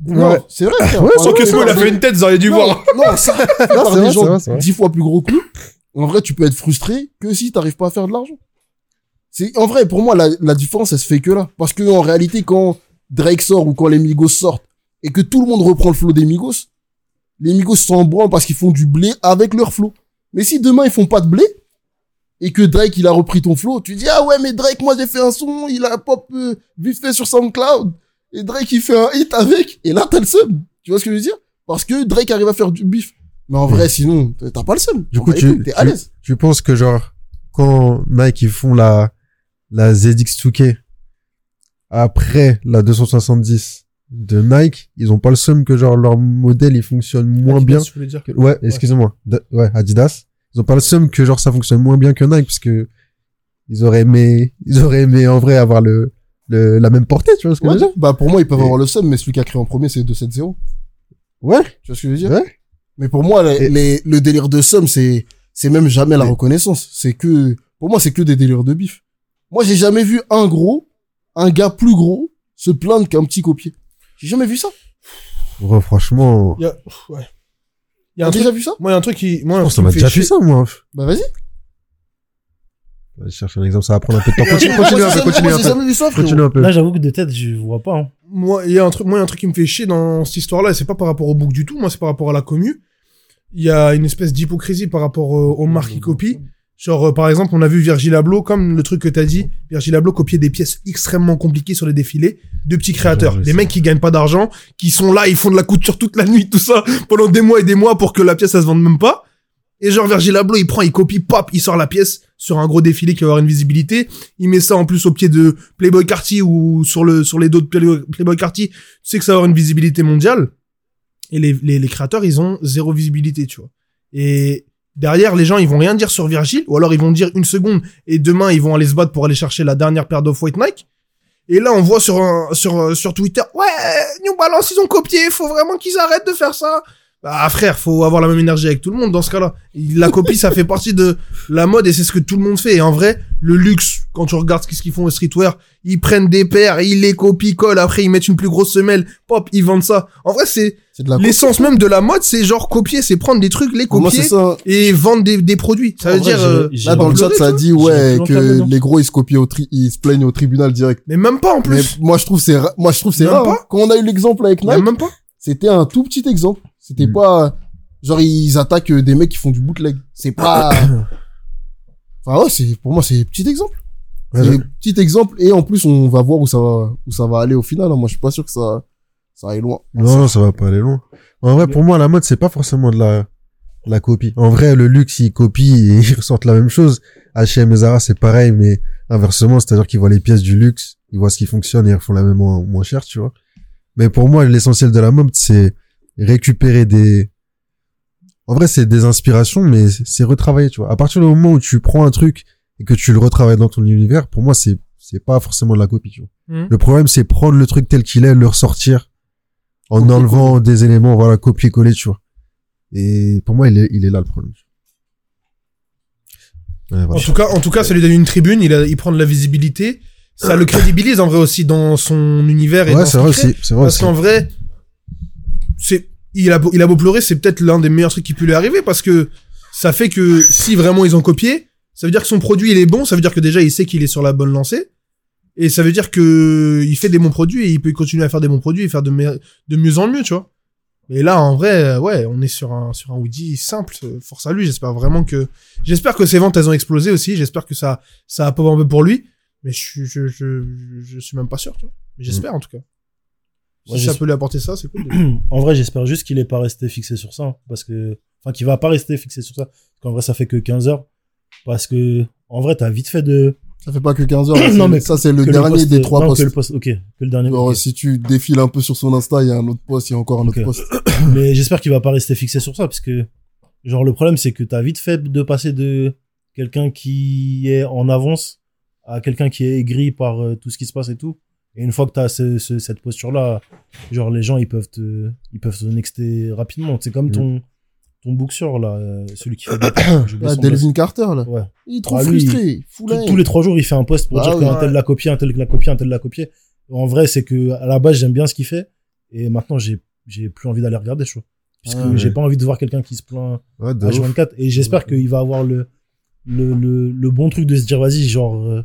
Non, ouais. c'est vrai, frère. Ouais, Par Sans que exemple, Smo, il a fait une tête, vous auriez dû non, voir. Non, ça, par c'est des gens dix fois plus gros que nous. En vrai, tu peux être frustré que si t'arrives pas à faire de l'argent. C'est, en vrai, pour moi, la, la différence, elle se fait que là. Parce que, en réalité, quand Drake sort ou quand les Migos sortent et que tout le monde reprend le flow des Migos, les Migos s'en branlent parce qu'ils font du blé avec leur flow. Mais si demain ils font pas de blé, et que Drake il a repris ton flow, tu dis ah ouais mais Drake moi j'ai fait un son, il a pop euh, vite fait sur SoundCloud et Drake il fait un hit avec et là t'as le seum. Tu vois ce que je veux dire? Parce que Drake arrive à faire du bif. Mais en vrai, sinon, t'as pas le seum. Du coup, va tu, T'es à tu, l'aise. tu penses que genre, quand Nike ils font la, la ZX2K après la 270 de Nike, ils ont pas le seum que genre leur modèle il fonctionne moins Adidas, bien. je voulais dire? que- ouais, excusez-moi. Ouais, Adidas. Ils ont pas le seum que genre ça fonctionne moins bien que Nike parce que ils auraient aimé, ils auraient aimé en vrai avoir le, le, la même portée, tu vois ce que je Ouais, veux dire? bah, pour moi, ils peuvent Et- avoir le seum, mais celui qui a créé en premier, c'est 270. Ouais. Tu vois ce que je veux dire? Ouais. Mais pour moi, les, Et- les- le délire de somme, c'est, c'est même jamais la Et- reconnaissance. C'est que, pour moi, c'est que des délires de bif. Moi, j'ai jamais vu un gros, un gars plus gros, se plaindre qu'un petit copier. J'ai jamais vu ça. Ouais, franchement. Y a, ouais. Y a T'as un truc, déjà vu ça? moi, il y a un truc qui, moi, un truc ça qui m'a déjà chier. ça, moi. Bah, vas-y. Je cherche un exemple, ça va prendre un peu de temps. Continue, continue un peu, continue un peu. Continue un. Là, j'avoue que de tête, je vois pas. Hein. Moi, il y a un truc, moi, il y a un truc qui me fait chier dans cette histoire-là, et c'est pas par rapport au book du tout, moi, c'est par rapport à la commu. Il y a une espèce d'hypocrisie par rapport euh, aux marques qui copient. Genre, euh, par exemple, on a vu Virgil Abloh, comme le truc que t'as dit, Virgil Abloh copiait des pièces extrêmement compliquées sur les défilés de petits créateurs. Des mecs qui gagnent pas d'argent, qui sont là, ils font de la couture toute la nuit, tout ça, pendant des mois et des mois pour que la pièce, elle se vende même pas. Et genre, Virgil Abloh, il prend, il copie, pop, il sort la pièce sur un gros défilé qui va avoir une visibilité. Il met ça en plus au pied de Playboy Carty ou sur le, sur les dos de Playboy, Carty. Tu sais que ça va avoir une visibilité mondiale. Et les, les, les créateurs, ils ont zéro visibilité, tu vois. Et derrière, les gens, ils vont rien dire sur Virgil, ou alors ils vont dire une seconde, et demain, ils vont aller se battre pour aller chercher la dernière paire d'off-white Nike. Et là, on voit sur, sur, sur Twitter, ouais, New Balance, ils ont copié, faut vraiment qu'ils arrêtent de faire ça. Bah, frère, faut avoir la même énergie avec tout le monde dans ce cas-là. La copie, ça fait partie de la mode et c'est ce que tout le monde fait. Et en vrai, le luxe, quand tu regardes ce qu'ils font au streetwear, ils prennent des paires, ils les copient, collent, après ils mettent une plus grosse semelle, pop, ils vendent ça. En vrai, c'est C'est de la l'essence même de la mode, c'est genre copier, c'est prendre des trucs, les moi, copier et vendre des, des produits. Ça En veut vrai, dire, euh, Là, dans le chat, ça dit, ouais, que les gros, ils se copient au tri, ils se plaignent au tribunal direct. mais même pas en Mais plus. moi, je trouve c'est, moi, je trouve c'est Même rare. pas hein. Quand on a eu l'exemple avec Mais Nike, même pas. c'était un tout petit exemple. C'était Mm. pas, genre, ils attaquent euh, des mecs qui font du bootleg. C'est pas, enfin, ouais, c'est, pour moi, c'est petit exemple. Ouais, petit exemple. Et en plus, on va voir où ça va, où ça va aller au final. hein. Moi, je suis pas sûr que ça, ça aille loin. Non, non, ça va pas aller loin. En vrai, pour moi, la mode, c'est pas forcément de la, de la copie. En vrai, le luxe, ils copient et ils ressortent la même chose. H&M et Zara, c'est pareil, mais inversement, c'est-à-dire qu'ils voient les pièces du luxe, ils voient ce qui fonctionne et ils refont la même moins, moins cher, tu vois. Mais pour moi, l'essentiel de la mode, c'est récupérer des, en vrai, c'est des inspirations, mais c'est retravailler, tu vois. À partir du moment où tu prends un truc et que tu le retravailles dans ton univers, pour moi, c'est, c'est pas forcément de la copie, tu vois. Mhm. Le problème, c'est prendre le truc tel qu'il est, le ressortir en enlevant des éléments, voilà, copier-coller, tu vois. Et pour moi, il est, il est là le problème. Ouais, En tout cas, en tout cas, ça lui donne une tribune, il, a, il prend de la visibilité. Ça le crédibilise en vrai aussi dans son univers et Ouais, dans c'est ce vrai crée. aussi, c'est vrai Parce qu'en vrai, c'est, il a beau, il a beau pleurer, c'est peut-être l'un des meilleurs trucs qui peut lui arriver parce que ça fait que si vraiment ils ont copié, ça veut dire que son produit il est bon, ça veut dire que déjà il sait qu'il est sur la bonne lancée. Et ça veut dire que il fait des bons produits et il peut continuer à faire des bons produits et faire de, me- de mieux en mieux, tu vois. Et là, en vrai, ouais, on est sur un, sur un Woody simple. euh, Force à lui. J'espère vraiment que, j'espère que ses ventes, elles ont explosé aussi. J'espère que ça, ça a pas un peu pour lui. Mais je, suis- je, je, je suis même pas sûr, tu vois. Mais j'espère, en tout cas. Si ça peut lui apporter ça, c'est cool. en vrai, j'espère juste qu'il est pas resté fixé sur ça. hein, Parce que, enfin, qu'il va pas rester fixé sur ça. Parce qu'en vrai, ça fait que 15 heures. Parce que, en vrai, t'as vite fait de. Ça fait pas que 15 heures. là, Non, mais ça, c'est le dernier des trois non, posts. Que le ok. Que le dernier. Ok. si tu défiles un peu sur son Insta, il y a un autre post, il y a encore un autre post. Mais j'espère qu'il va pas rester fixé sur ça. Parce que, genre, le problème, c'est que t'as vite fait de passer de quelqu'un qui est en avance à quelqu'un qui est aigri par euh, tout ce qui se passe et tout. Et une fois que t'as ce, ce, cette posture-là, genre, les gens, ils peuvent te, ils peuvent te nexter rapidement. C'est comme Mm. ton, ton boxeur, là, euh, celui qui fait des... Ah. Delvin Carter, là. Ouais. Il est trop Ah, frustré. Tous- les trois jours, il fait un post pour Ah dire oui. qu'un tel l'a copié, un tel l'a copié, un tel l'a copié. En vrai, c'est que à la base, j'aime bien ce qu'il fait, et maintenant, j'ai j'ai plus envie d'aller regarder, je crois. Puisque Ah ouais. j'ai pas envie de voir quelqu'un qui se plaint Ouais, à ouf. H24, et j'espère qu'il va avoir le, le, le, le bon truc de se dire, vas-y, genre, euh,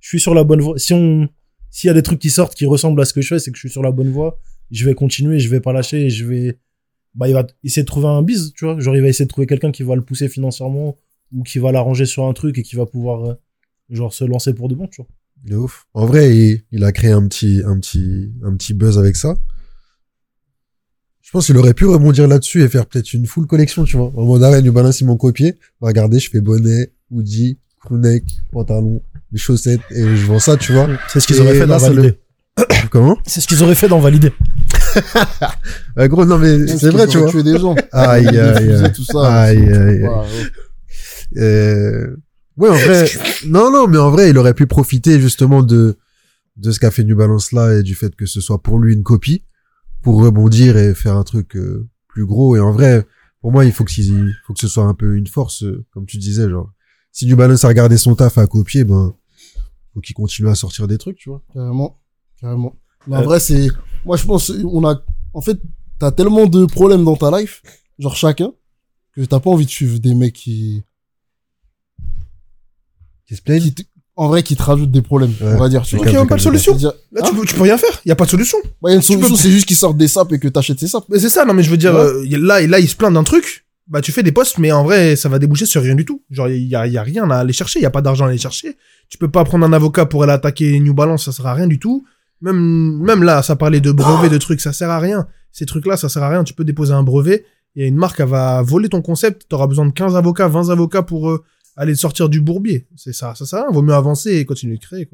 je suis sur la bonne voie. Si on, s'il y a des trucs qui sortent qui ressemblent à ce que je fais, c'est que je suis sur la bonne voie. Je vais continuer, je vais pas lâcher, je vais, bah, il va essayer de trouver un bise, tu vois. Genre, il va essayer de trouver quelqu'un qui va le pousser financièrement, ou qui va l'arranger sur un truc et qui va pouvoir, euh, genre, se lancer pour de bon, tu vois. En vrai, il, a créé un petit, un petit, un petit buzz avec ça. Je pense qu'il aurait pu rebondir là-dessus et faire peut-être une full collection, tu vois. En mode, ouais, New Balance, ils m'ont copié. Regardez, je fais bonnet, hoodie, crewneck, pantalon, mes chaussettes, et je vends ça, tu vois. C'est ce qu'ils auraient fait là, dans le- Valider. Comment? C'est ce qu'ils auraient fait dans Valider. Bah, gros, non, mais c'est vrai, tu vois. tuer des gens? Aïe, aïe, aïe. tout ça. Aïe, aïe. Euh, ouais, en vrai, non, non, mais en vrai, il aurait pu profiter justement de, de ce qu'a fait New Balance là et du fait que ce soit pour lui une copie pour rebondir et faire un truc euh, plus gros. Et en vrai, pour moi, il faut que, il faut que ce soit un peu une force, euh, comme tu disais, genre. Si New Balance a regardé son taf à copier, ben, faut qu'il continue à sortir des trucs, tu vois. Carrément. Carrément. Mais en Euh, vrai, c'est, moi, je pense, on a, en fait, t'as tellement de problèmes dans ta life, genre chacun, que t'as pas envie de suivre des mecs qui, Qui se plaignent. qui en vrai, qui te rajoutent des problèmes, Ouais. on va dire, tu vois. Il y a même pas de solution. Là, Hein tu, peux, tu peux rien faire. Il y a pas de solution. bah, il y a une peux- solution, c'est juste qu'ils sortent des sapes et que t'achètes ces sapes. Mais c'est ça, non, mais je veux dire, Ouais. euh, là, là, il se plaint d'un truc. Bah, tu fais des posts, mais en vrai, ça va déboucher sur rien du tout. Genre, il y a, rien à aller chercher. Il y a pas d'argent à aller chercher. Tu peux pas prendre un avocat pour aller attaquer New Balance, ça sert à rien du tout. Même, même là, ça parlait de brevets, de trucs, ça sert à rien. Ces trucs-là, ça sert à rien. Tu peux déposer un brevet. Il y a une marque, elle va voler ton concept. T'auras besoin de 15 avocats, 20 avocats pour euh, aller sortir du bourbier. C'est ça, ça sert à rien. Vaut mieux avancer et continuer de créer.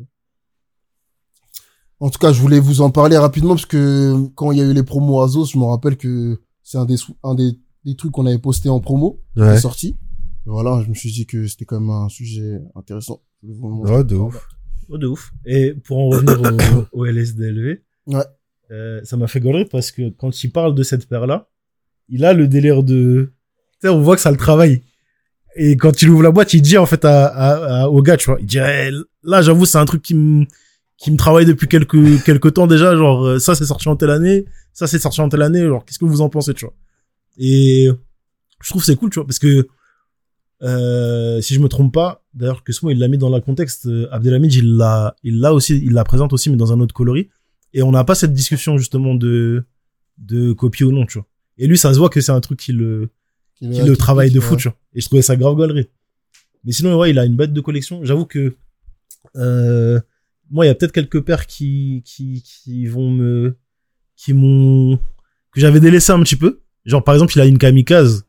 En tout cas, je voulais vous en parler rapidement parce que quand il y a eu les promos Azos, je me rappelle que c'est un des, un des, des trucs qu'on avait posté en promo, qui Ouais. est sorti. Et voilà, je me suis dit que c'était quand même un sujet intéressant. Ouais, de ouf. Oh, de ouf. Et pour en revenir au, au LSDLV, Ouais. euh, ça m'a fait gaulerie parce que quand il parle de cette paire-là, il a le délire de... Tu sais, on voit que ça le travaille. Et quand il ouvre la boîte, il dit en fait à, à- à- au gars, tu vois, il dit, Eh, là, j'avoue, c'est un truc qui me qui me travaille depuis quelques quelques temps déjà, genre euh, ça c'est sorti en telle année, ça c'est sorti en telle année, genre qu'est-ce que vous en pensez, tu vois Et je trouve que c'est cool, tu vois, parce que euh, si je me trompe pas, d'ailleurs que ce mot il l'a mis dans le contexte, euh, Abdelhamid il l'a il l'a aussi, il la présente aussi mais dans un autre coloris, et on n'a pas cette discussion justement de de copier ou non, tu vois. Et lui ça se voit que c'est un truc qui le Qui qui le travaille de fou, tu vois. Et je trouvais ça grave gaulerie. Mais sinon, ouais, il a une bête de collection. J'avoue que, euh, moi, il y a peut-être quelques paires qui, qui, qui vont me, qui m'ont, que j'avais délaissé un petit peu. Genre, par exemple, il a une kamikaze.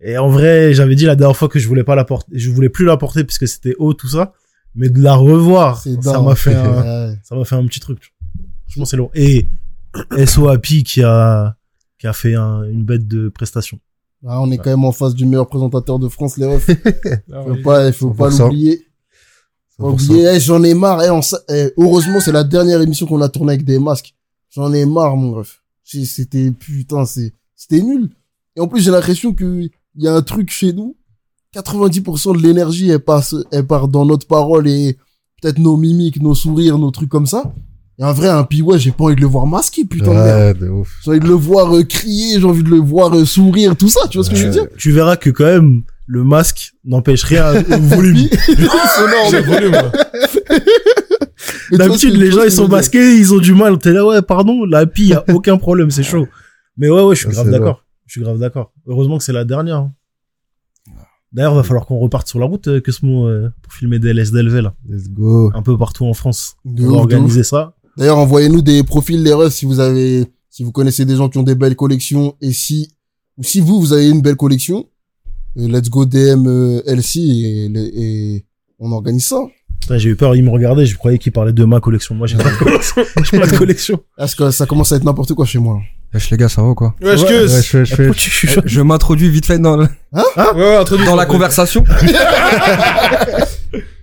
Et en vrai, j'avais dit la dernière fois que je voulais pas la porter, je voulais plus la porter parce que c'était haut, tout ça. Mais de la revoir, ça m'a fait un, Ouais. ça m'a fait un petit truc. tu vois. Franchement, c'est long. Et SOAPI qui a, qui a fait un- une bête de prestation. Ah, on est quand même en face du meilleur présentateur de France, les refs. Ah, Faut pas, il faut pas 100%. l'oublier. Faut 100%. oublier, Eh, j'en ai marre. Eh, on sa- eh, heureusement, c'est la dernière émission qu'on a tournée avec des masques. J'en ai marre, mon ref. C'était, putain, c'est, c'était nul. Et en plus, j'ai l'impression que il y a un truc chez nous. 90% de l'énergie, elle passe, elle part dans notre parole et peut-être nos mimiques, nos sourires, nos trucs comme ça. Et en vrai, un ouais, j'ai pas envie de le voir masqué, putain de merde. Ouais, de ouf. J'ai envie de le voir euh, crier, j'ai envie de le voir euh, sourire, tout ça, tu vois ce que je veux dire? tu verras que quand même le masque n'empêche rien au volume. Sonore, vois ce D'habitude, les gens ils sont masqués, ils ont du mal. T'es là, ouais, pardon, la pi, y a aucun problème, c'est chaud. Mais ouais, ouais, je suis Ça, grave d'accord. Je suis grave d'accord. Heureusement que c'est la dernière. hein. D'ailleurs, va falloir qu'on reparte sur la route, euh, que ce mot, euh, pour filmer des LSDLV, là. Let's go. Un peu partout en France. De On va organiser ça. D'ailleurs, envoyez-nous des profils les refs si vous avez, si vous connaissez des gens qui ont des belles collections et si, ou si vous, vous avez une belle collection, euh, let's go DM euh, LC et, et on organise ça. J'ai eu peur, il me regardait, je croyais qu'il parlait de ma collection. Moi, j'ai pas de collection. J'ai pas de collection. Parce que ça commence à être n'importe quoi chez moi. là. Wesh les gars, ça va ou quoi Wesh, Ouais, que- Ouais, je je chuchotes Je m'introduis vite fait dans, le- Ouais, ouais, introduis. dans la conversation.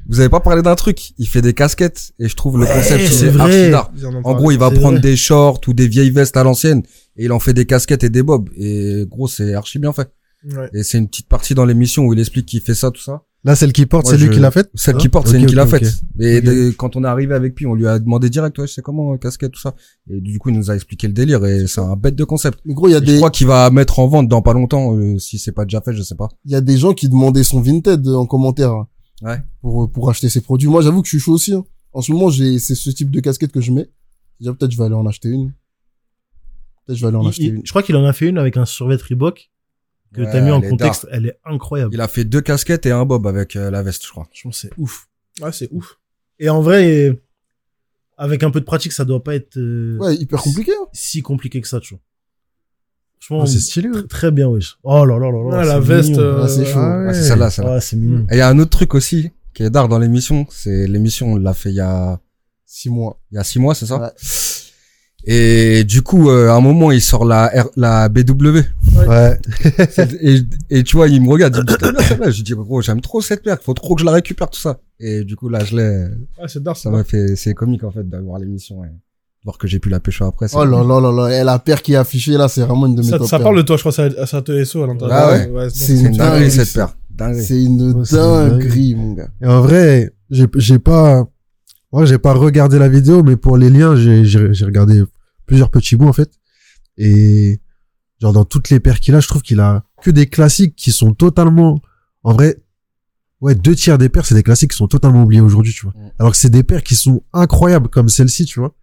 Vous avez pas parlé d'un truc? Il fait des casquettes et je trouve le Ouais, concept c'est c'est vrai. archi d'art. En gros, il va prendre vrai. des shorts ou des vieilles vestes à l'ancienne et il en fait des casquettes et des bobs. Et gros, c'est archi bien fait. Ouais. Et c'est une petite partie dans l'émission où il explique qu'il fait ça, tout ça. Là, celle qui porte, c'est lui je- qui l'a faite Celle Ah, qui porte, c'est une qui l'a faite. Et de- quand on est arrivé avec lui, on lui a demandé direct, ouais, c'est comment euh, casquette, tout ça. Et du coup, il nous a expliqué le délire et c'est un bête de concept. Mais gros, il y a Et Je des, crois qu'il va mettre en vente dans pas longtemps, euh, si c'est pas déjà fait, je sais pas. il y a des gens qui demandaient son Vinted en commentaire hein, Ouais. pour, pour acheter ses produits. Moi, j'avoue que je suis chaud aussi. hein. En ce moment, j'ai, c'est ce type de casquette que je mets. Déjà, peut-être je vais aller en acheter une. Peut-être je vais aller en Il- acheter il- une. Je crois qu'il en a fait une avec un survêt Reebok que Ouais, t'as mis en contexte. Elle est incroyable. Il a fait deux casquettes et un bob avec euh, la veste, je crois. Je pense que c'est ouf. Ouais, c'est ouf. Et en vrai, avec un peu de pratique, ça doit pas être euh, Ouais, hyper compliqué. hein. si compliqué que ça, tu vois. Franchement, Oh, c'est stylé, ouais. très, très bien, wesh. Oh là là là là. Ah, la veste, euh, Ah, c'est chaud. Ah Ah, c'est ouais. celle-là, celle-là. Ah, c'est mignon. Et il y a un autre truc aussi qui est d'art dans l'émission. C'est l'émission, on l'a fait il y a, Six mois. il y a six mois, c'est ça? Ouais. Et du coup, euh, à un moment, il sort la R- la BW. Ouais. et, et tu vois, il me regarde, il me dit, celle-là Je lui dis, gros, j'aime trop cette paire, faut trop que je la récupère, tout ça. Et du coup, là, je l'ai, Ah, c'est dark, ça ça m'a fait, c'est comique, en fait, d'avoir l'émission et voir que j'ai pu la pêcher après. Oh là là là là. Et la paire qui est affichée là, c'est vraiment une de mes Ça, top ça paires. parle de toi, je crois, ça, ça te SO à l'intérieur. Ah ouais. non, C'est une une dinguerie, cette paire. C'est une Ouais, c'est une dinguerie, mon gars. Et en vrai, j'ai, j'ai pas, ouais, j'ai pas regardé la vidéo, mais pour les liens, j'ai, j'ai, j'ai regardé plusieurs petits bouts, en fait. Et, genre, dans toutes les paires qu'il a, je trouve qu'il a que des classiques qui sont totalement, en vrai, ouais, deux tiers des paires, c'est des classiques qui sont totalement oubliés aujourd'hui, tu vois. Mm. Alors que c'est des paires qui sont incroyables, comme celle-ci, tu vois.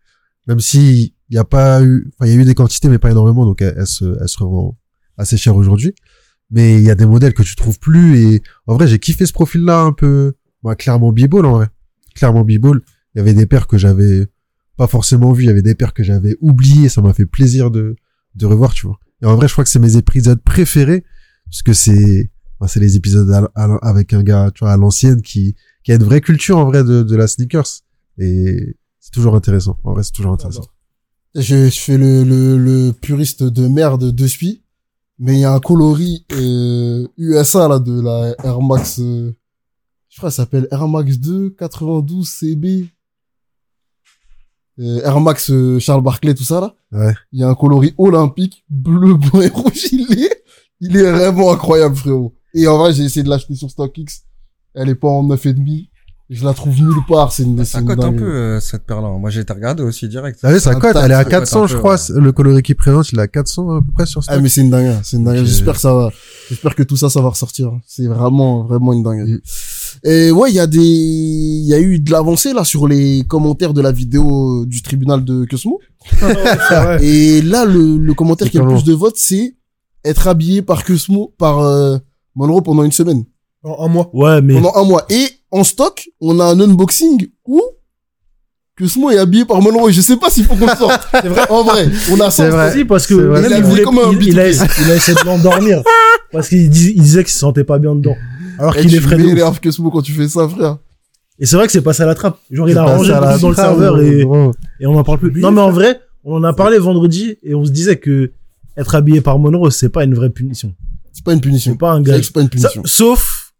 Même si il y a pas eu, enfin, il y a eu des quantités, mais pas énormément, donc elle, elle se, elle se revend assez cher aujourd'hui. Mais il y a des modèles que tu trouves plus et en vrai, j'ai kiffé ce profil-là un peu, bah, clairement b-ball, en vrai. Clairement b-ball. Il y avait des paires que j'avais pas forcément vues, il y avait des paires que j'avais oubliées, ça m'a fait plaisir de, de revoir, tu vois. Et en vrai, je crois que c'est mes épisodes préférés, parce que c'est, c'est les épisodes avec un gars, tu vois, à l'ancienne qui, qui a une vraie culture, en vrai, de, la sneakers. Et c'est toujours intéressant. En vrai, c'est toujours intéressant. Je, fais le, le, puriste de merde de suite. Mais il y a un coloris euh, USA là de la Air Max. euh, je crois ça s'appelle Air Max 2 92 CB. Euh, Air Max euh, Charles Barclay tout ça là. Ouais. Il y a un coloris olympique bleu blanc et rouge. Il est, il est vraiment incroyable frérot. Et en vrai j'ai essayé de l'acheter sur StockX. Elle est pas en 9,5. Je la trouve nulle part. C'est une, c'est Ça cote un dinguerie. peu, euh, cette paire-là. Moi, j'ai été regarder aussi direct. Vous savez, ça cote, elle est à ça cote un 400, je peu, crois. ouais. Le coloris qui présente, il est à 400 à peu près sur Ah stock. mais c'est une dingue, c'est une dingue. J'espère que ça va, j'espère que tout ça, ça va ressortir. C'est vraiment, vraiment une dingue. Et ouais, il y a des, il y a eu de l'avancée là sur les commentaires de la vidéo euh, du tribunal de Cosmo. Et là, le, le commentaire qui a le plus de votes, c'est être habillé par Cosmo, par euh, Monroe pendant une semaine, En un mois. Ouais, mais pendant un mois. Et en stock, on a un unboxing où Cosmo est habillé par Monroe. Je sais pas s'il faut qu'on le sorte. C'est vrai. En vrai, on a ça. vrai. Si, parce que Il a il, voulait, comme un il, il a, B2B. il a essayé de l'endormir. parce qu'il dis- il disait qu'il se sentait pas bien dedans. Alors Et qu'il est tu frais de ouf. m'énerves Cosmo quand tu fais ça, frère. Et c'est vrai que c'est passé à la trappe. Genre, il a rangé dans le serveur et, et on en parle plus. Non, mais en vrai, on en a parlé vendredi et on se disait que être habillé par Monroe, c'est pas une vraie punition. C'est pas une punition. C'est pas un C'est gars. vrai que c'est pas une Ça- punition. sauf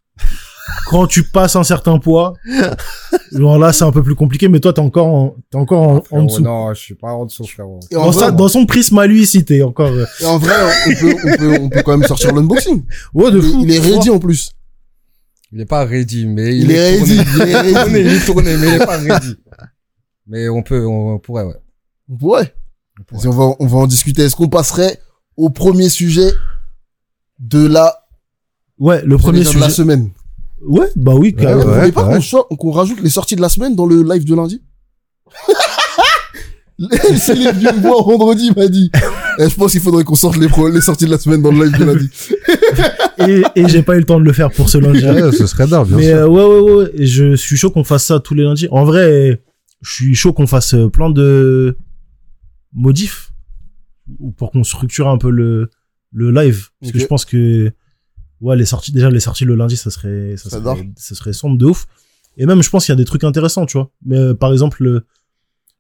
quand tu passes un certain poids. Genre là, c'est un peu plus compliqué, mais toi, t'es encore en, t'es encore en, dessous. Non, je suis pas en dessous, frérot. Et en, Dans, vrai, sa- dans son prisme à lui, si t'es encore, euh, et en vrai, on peut, on peut, on peut quand même sortir l'unboxing. ouais, de Il, fou. il est ready en plus. Il est pas ready, mais il, Il est ready, il est ready. tourné, il est tourné, mais il est pas ready. Mais on peut, on pourrait, ouais. Ouais. Vas-y, on va, on va en discuter. Est-ce qu'on passerait au premier sujet de la, Ouais, le premier de la sujet. semaine? Ouais, bah oui, Ouais, carrément. Vous ouais. voulez pas ouais. qu'on rajoute les sorties de la semaine dans le live de lundi? S'il est venu me voir vendredi, il m'a dit. Eh, je pense qu'il faudrait qu'on sorte les, pro- les sorties de la semaine dans le live de lundi. Et, et j'ai pas eu le temps de le faire pour ce lundi. Ouais, ce serait d'art, bien Mais sûr. euh, ouais, ouais, ouais, et je suis chaud qu'on fasse ça tous les lundis. En vrai, je suis chaud qu'on fasse euh, plein de modifs ou pour qu'on structure un peu le le live parce que je pense que ouais les sorties déjà les sorties le lundi ça serait ça Ça serait ça serait sombre de ouf et même je pense qu'il y a des trucs intéressants tu vois mais euh, par exemple le-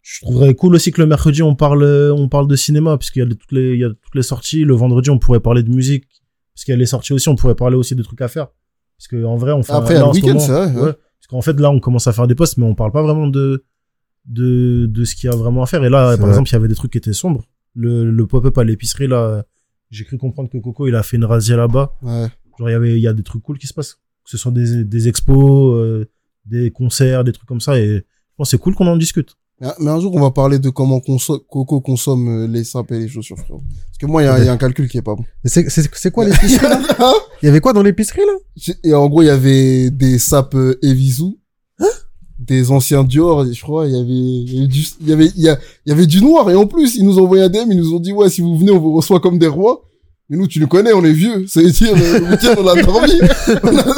je trouverais cool aussi que le mercredi on parle on parle de cinéma puisqu'il y a toutes les il y a toutes les sorties le vendredi on pourrait parler de musique parce qu'il y a les sorties aussi on pourrait parler aussi de trucs à faire parce que en vrai on fait Après, y là, le week-end, vrai, ouais. ouais. parce qu'en fait là on commence à faire des posts mais on parle pas vraiment de de de ce qu'il y a vraiment à faire et là par vrai. exemple il y avait des trucs qui étaient sombres le le pop-up à l'épicerie là j'ai cru comprendre que Coco il a fait une razzia là-bas Ouais. genre il y avait il y a des trucs cool qui se passent que ce soit des des expos euh, des concerts des trucs comme ça et je pense que c'est cool qu'on en discute Mais un- mais un jour, on va parler de comment Coco consomme euh, les sapes et les chaussures, frérot. Parce que moi, il y, a- il y a un calcul qui est pas bon. Mais c'est, quoi l'épicerie, là? Il y avait quoi dans l'épicerie, là? Et en gros, il y avait des sapes euh, Evisu, des anciens Dior, je crois. Il y avait, il y avait du, il y avait, il y, a- il y avait du noir. Et en plus, ils nous ont envoyé un DM, ils nous ont dit, ouais, si vous venez, on vous reçoit comme des rois. Mais nous, tu nous connais, on est vieux. Ça veut dire, euh, le week-end, on a dormi. on, a,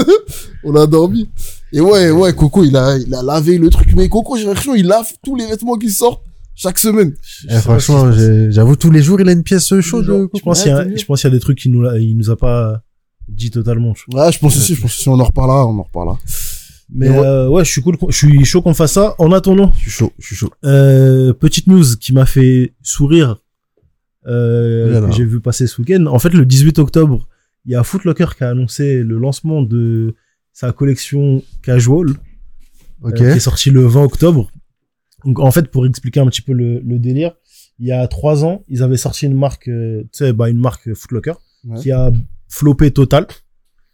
on a dormi. Et ouais, ouais, Coco, il a, il a lavé le truc. Mais Coco, j'ai l'impression, il lave tous les vêtements qui sortent Chaque semaine. Je Eh, franchement, j'avoue, tous les jours, il a une pièce chaude. Je pense qu'il y a, je pense qu'il y a des trucs qu'il nous, il nous a pas dit totalement. vois. Ouais, je pense aussi, je pense aussi, on en reparlera, on en reparlera. Mais Mais ouais. euh, ouais, je suis cool, je suis chaud qu'on fasse ça. En attendant, Je suis chaud, je suis chaud. euh, petite news qui m'a fait sourire, euh, j'ai vu passer ce week-end. En fait, le 18 octobre, il y a Footlocker qui a annoncé le lancement de sa collection casual, euh, qui est sortie le 20 octobre. Donc, en fait, pour expliquer un petit peu le, le délire, il y a trois ans, ils avaient sorti une marque, euh, tu sais, bah, une marque Footlocker, Ouais. qui a floppé total.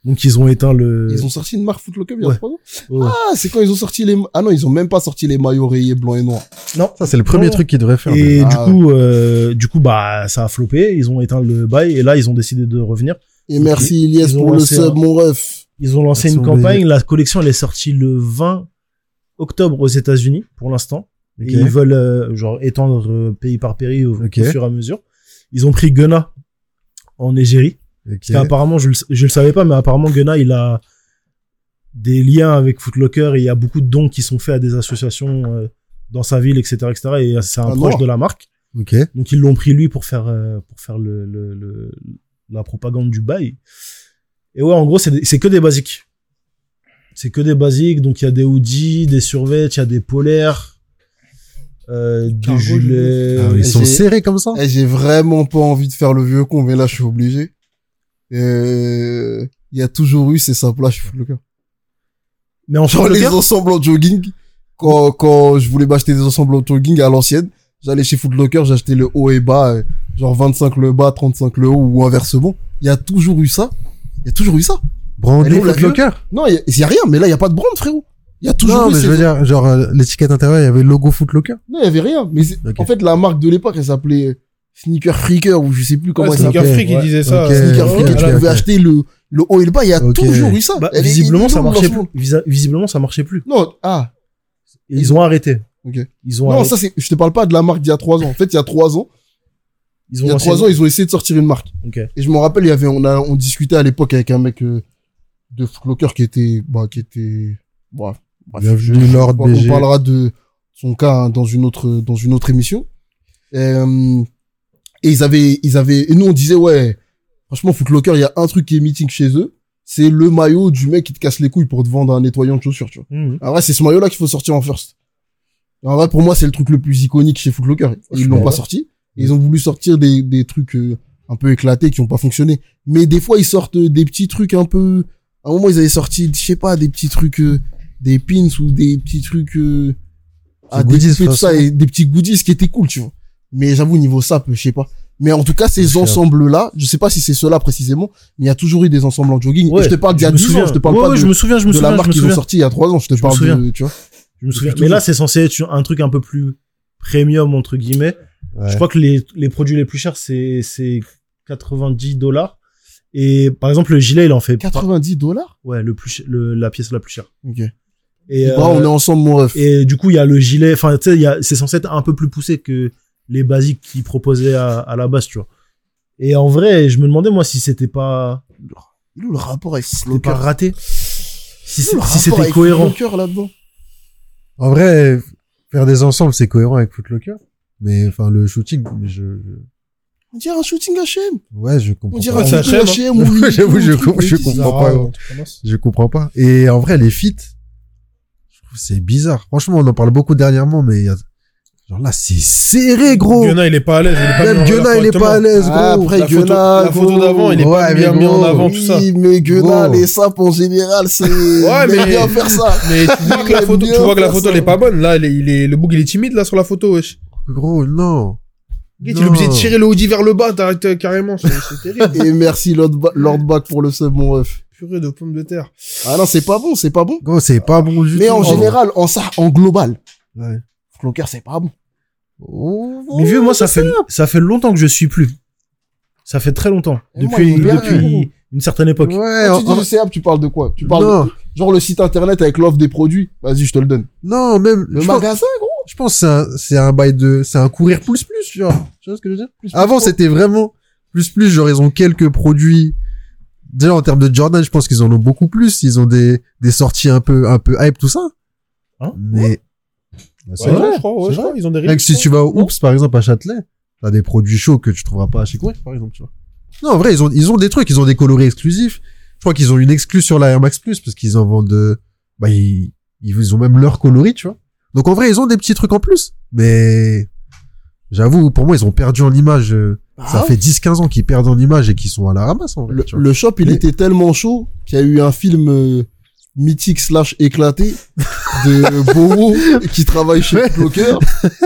Donc, ils ont éteint le... Ils ont sorti une marque Footlocker il y a trois ans. Ouais. Ah, c'est quand ils ont sorti les, ah non, ils ont même pas sorti les maillots rayés blancs et noirs. Non. Ça, c'est le premier Non. truc qu'ils devraient faire. Et Ah du ouais. coup, euh, du coup, bah, ça a floppé. Ils ont éteint le bail et là, ils ont décidé de revenir. Et merci ils ont pour le sub, un- mon ref. Ils ont lancé Ils une campagne. La collection, elle est sortie le 20 octobre aux États-Unis pour l'instant. Et ils veulent euh, genre étendre euh, pays par pays au, Ok. au fur et à mesure. Ils ont pris Gunna en Égérie. Parce qu'apparemment, je, le- je le savais pas, mais apparemment Gunna, il a des liens avec Footlocker et il y a beaucoup de dons qui sont faits à des associations euh, dans sa ville, etc., etc. Et c'est un Ah, proche de la marque. Ok. Donc ils l'ont pris lui pour faire euh, pour faire le, le, le- la propagande du bail. Et ouais, en gros, c'est c'est que des basiques. C'est que des basiques. Donc il y a des hoodies, des survêts, il y a des polaires, euh, gilets. Ah, ils sont serrés comme ça. J'ai vraiment pas envie de faire le vieux con, mais là, je suis obligé. Euh, il y a toujours eu ces sapes-là chez Footlocker. Mais en Genre les ensembles en jogging. Quand, quand je voulais m'acheter des ensembles en jogging à l'ancienne, j'allais chez Footlocker, j'achetais le haut et bas, euh, genre 25 le bas, 35 le haut ou inversement. Il y a toujours eu ça. Il y a toujours eu ça. Brandé Footlocker. Non, il y a, il y a rien, mais là, il y a pas de brand, frérot. Il y a toujours Non, eu mais je veux dire, genre, euh, l'étiquette intérieure, il y avait le logo Footlocker. Non, il y avait rien. Mais en fait, la marque de l'époque, elle s'appelait Sneaker Freaker ou je sais plus comment Ouais, Sneaker. Freak, il Ouais. disait ça. Sneaker Freak, et tu pouvais acheter le, le haut et le bas. Il y a toujours eu ça. bah, Elle visiblement, il ça marchait plus. Visa- visiblement, ça marchait plus. Non, ah. Et ils ont arrêté. Ok. Ils ont Non, arrêté. ça c'est, je te parle pas de la marque d'il y a trois ans. En fait, il y a trois ans, Ils il ont y a trois ans, ils ont essayé de sortir une marque. Ok. Et je me rappelle, il y avait, on a, on discutait à l'époque avec un mec euh, de Footlocker qui était, bah, qui était, bah, bref, Bienvenue, Lord BG. on parlera de son cas hein, dans une autre, dans une autre émission. Et, euh, et ils avaient, ils avaient, et nous on disait ouais, franchement Footlocker, il y a un truc qui est meeting chez eux, c'est le maillot du mec qui te casse les couilles pour te vendre un nettoyant de chaussures, tu vois. Mhm. En vrai, c'est ce maillot-là qu'il faut sortir en first. En vrai, pour moi, c'est le truc le plus iconique chez Footlocker. Ils l'ont pas sorti. Et ils ont voulu sortir des, des trucs euh, un peu éclatés qui ont pas fonctionné. Mais des fois, ils sortent des petits trucs un peu... À un moment, ils avaient sorti, je sais pas, des petits trucs, euh, des pins ou des petits trucs... Euh, à goodies, découper, tout ça, et des petits goodies qui étaient cool, tu vois. Mais j'avoue, niveau sap, je sais pas. Mais en tout cas, ces ensembles-là, je sais pas si c'est ceux-là précisément, mais il y a toujours eu des ensembles en jogging. Ouais, et je te parle d'il y a me 10 ans, je te parle Ouais, pas ouais, de, je me souviens, je me de souviens, la marque qu'ils ont souviens. sorti il y a 3 ans, je te Je me parle souviens. de, tu vois. Je me souviens. Mais là, c'est censé être un truc un peu plus premium, entre guillemets. Ouais. Je crois que les, les produits les plus chers, c'est, c'est 90 dollars. Et par exemple, le gilet, il en fait. 90 dollars? Ouais, le plus, le, la pièce la plus chère. Ok. Et, Bah, on euh, est ensemble, mon ref. et du coup, il y a le gilet. Enfin, tu sais, il y a, c'est censé être un peu plus poussé que les basiques qu'ils proposaient à, à la base, tu vois. Et en vrai, je me demandais, moi, si c'était pas, Il le rapport avec c'était Footlocker pas raté. Si, c'était cohérent. Footlocker là-dedans. En vrai, faire des ensembles, c'est cohérent avec Footlocker. Mais, enfin, le shooting, je, je- On dirait un shooting H&M. ouais, je On comprends dirait pas. un shooting H&M, H&M. ou- J'avoue, je comprends- je pas. ça. Je comprends pas. Et en vrai, les feats, c'est bizarre. Franchement, on en parle beaucoup dernièrement, mais il y a... genre là, c'est serré, gros. Gunna, il est pas à l'aise. il est pas mis Même valeur il est pas à l'aise, Ah, gros. après, La photo, Gunna, la photo d'avant, il est pas bien mis en avant, tout ça. Oui, mais Gros. les sapes en général, c'est, Ouais, mais- bien faire ça. Mais tu vois que la photo, tu vois que la photo, elle est pas bonne. Là, il est, il est- le bouc, il est timide, là, sur la photo, wesh. Gros, non. Guy, il est obligé de tirer le hoodie vers le bas, t'arrêtes euh, carrément. C'est terrible. Et merci Lord, Ba- Lord Back pour le sub, mon ref. Purée de pommes de terre. Ah non, c'est pas bon, c'est pas bon. Gros, c'est pas bon du Mais en général, en ça, en global, Ouais. Footlocker, c'est pas bon. Oh, Mais vieux, moi, ça fait, ça fait longtemps que je suis plus. Ça fait très longtemps. Moi, Depuis, depuis une certaine époque. Ouais, Quand en- tu dis en- le CAP, tu parles de quoi? Tu parles non, de, genre le site internet avec l'offre des produits. Vas-y, je te le donne. non, même, Le je pense, magasin, gros. je pense que c'est un, c'est un bail de, c'est un courir plus plus, tu vois. Tu vois ce que je veux dire? Plus, plus, Avant, plus. c'était vraiment plus plus, genre, ils ont quelques produits. Déjà, en termes de Jordan, je pense qu'ils en ont beaucoup plus. Ils ont des, des sorties un peu, un peu hype, tout ça. Hein? Mais, c'est Ouais, vrai. je crois, ouais, c'est je crois, ils ont des Mec, releases, si tu vas au Oops, par exemple, à Châtelet, t'as des produits chauds que tu trouveras pas chez Courir, par exemple, tu vois. Non, en vrai, ils ont, ils ont des trucs, ils ont des coloris exclusifs. Je crois qu'ils ont une exclus sur la Air Max Plus parce qu'ils en vendent, euh, bah, ils, ils ont même leur coloris, tu vois. Donc, en vrai, ils ont des petits trucs en plus. Mais, j'avoue, pour moi, ils ont perdu en image. euh, ça Ah. fait 10-15 ans qu'ils perdent en image et qu'ils sont à la ramasse, en vrai, Le, shop, il Mais- était tellement chaud qu'il y a eu un film euh, mythique slash éclaté de Bowo qui travaille chez Footlocker.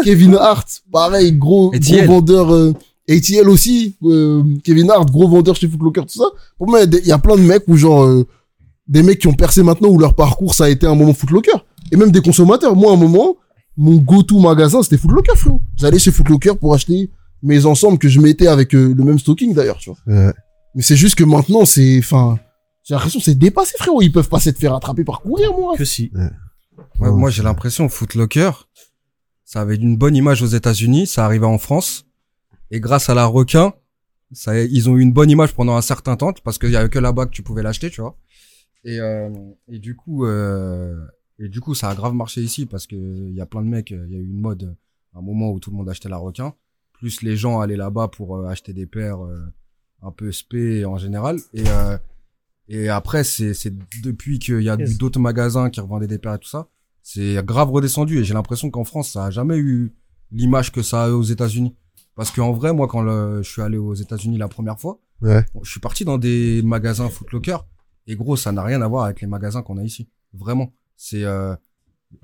Kevin Hart, pareil, gros, gros vendeur. Euh, ATL aussi, euh, Kevin Hart, gros vendeur chez Footlocker, tout ça. Pour moi, il y a plein de mecs où genre euh, des mecs qui ont percé maintenant où leur parcours ça a été un moment Footlocker et même des consommateurs. Moi, à un moment, mon go-to magasin c'était Footlocker, frérot. J'allais chez Footlocker pour acheter mes ensembles que je mettais avec euh, le même stocking d'ailleurs, tu vois. Ouais. Mais c'est juste que maintenant, c'est, enfin, j'ai l'impression que c'est dépassé, frérot. Ils peuvent pas se faire attraper par courir, moi. Que si. Ouais, Ouais, moi, j'ai l'impression, Footlocker, ça avait une bonne image aux États-Unis, ça arrivait en France, et grâce à la requin, ça, ils ont eu une bonne image pendant un certain temps, parce qu'il y avait que là-bas que tu pouvais l'acheter, tu vois. Et, euh, et du coup, euh, et du coup, ça a grave marché ici, parce que il y a plein de mecs, il y a eu une mode, un moment où tout le monde achetait la requin, plus les gens allaient là-bas pour euh, acheter des paires euh, un peu spé en général, et euh, et après, c'est c'est depuis qu'il y a Yes. d'autres magasins qui revendaient des paires et tout ça, c'est grave redescendu. Et j'ai l'impression qu'en France, ça a jamais eu l'image que ça a aux États-Unis. Parce qu'en vrai, moi, quand le- je suis allé aux États-Unis la première fois, Ouais. je suis parti dans des magasins Footlocker. Et gros, ça n'a rien à voir avec les magasins qu'on a ici. Vraiment. C'est, euh,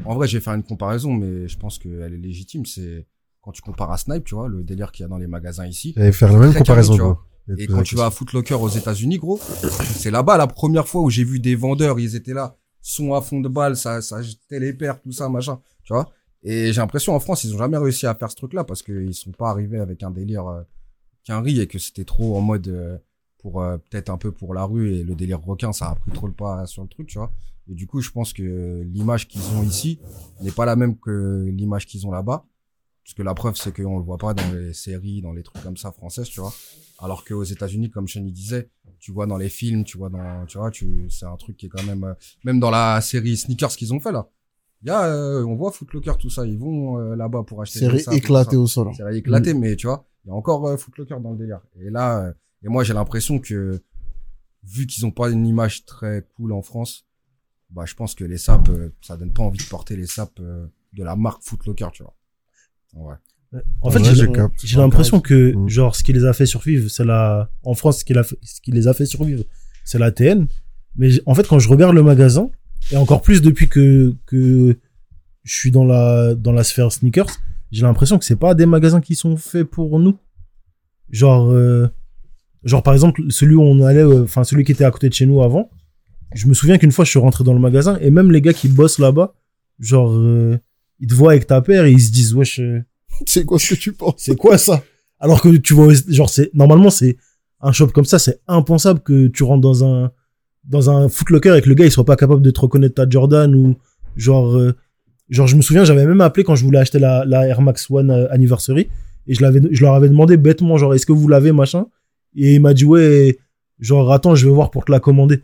en vrai, je vais faire une comparaison, mais je pense qu'elle est légitime. C'est quand tu compares à Snipe, tu vois, le délire qu'il y a dans les magasins ici. J'allais faire la même comparaison, carré. Et quand tu vas à Footlocker aux États-Unis, gros, c'est là-bas la première fois où j'ai vu des vendeurs, ils étaient là, sont à fond de balle, ça, ça jetait les paires, tout ça, machin, tu vois. Et j'ai l'impression en France, ils ont jamais réussi à faire ce truc-là parce qu'ils sont pas arrivés avec un délire euh, qu'un riz et que c'était trop en mode euh, pour euh, peut-être un peu pour la rue et le délire requin, ça a pris trop le pas sur le truc, tu vois. Et du coup, je pense que l'image qu'ils ont ici n'est pas la même que l'image qu'ils ont là-bas. Parce que la preuve, c'est qu'on le voit pas dans les séries, dans les trucs comme ça françaises, tu vois. Alors qu'aux États-Unis, comme Shani disait, tu vois dans les films, tu vois dans, tu vois, tu, c'est un truc qui est quand même, euh, même dans la série Sneakers qu'ils ont fait là. Il y a, euh, on voit Footlocker, tout ça, ils vont euh, là-bas pour acheter. C'est des sapes et tout éclaté ça. au sol. hein. C'est éclaté, mais tu vois, il y a encore euh, Footlocker dans le délire. Et là, euh, et moi j'ai l'impression que vu qu'ils ont pas une image très cool en France, bah je pense que les sapes, ça donne pas envie de porter les sapes euh, de la marque Footlocker, tu vois. Ouais. En fait, j'ai l'impression que, Mm. genre, ce qui les a fait survivre, c'est la, en France, ce qui, fait- ce qui les a fait survivre, c'est la TN. Mais en fait, quand je regarde le magasin, et encore plus depuis que, que je suis dans la, dans la sphère sneakers, j'ai l'impression que c'est pas des magasins qui sont faits pour nous. Genre, euh, genre, par exemple, celui où on allait, euh, enfin, celui qui était à côté de chez nous avant, je me souviens qu'une fois, je suis rentré dans le magasin, et même les gars qui bossent là-bas, genre, euh, ils te voient avec ta paire et ils se disent, wesh, euh, C'est quoi ce que tu penses? c'est quoi ça? Alors que tu vois, genre c'est normalement c'est un shop comme ça, c'est impensable que tu rentres dans un dans un Footlocker et que le gars il soit pas capable de te reconnaître ta Jordan ou genre euh, genre je me souviens j'avais même appelé quand je voulais acheter la, la Air Max One euh, Anniversary et je l'avais je leur avais demandé bêtement genre est-ce que vous l'avez machin? Et il m'a dit ouais genre attends je vais voir pour te la commander.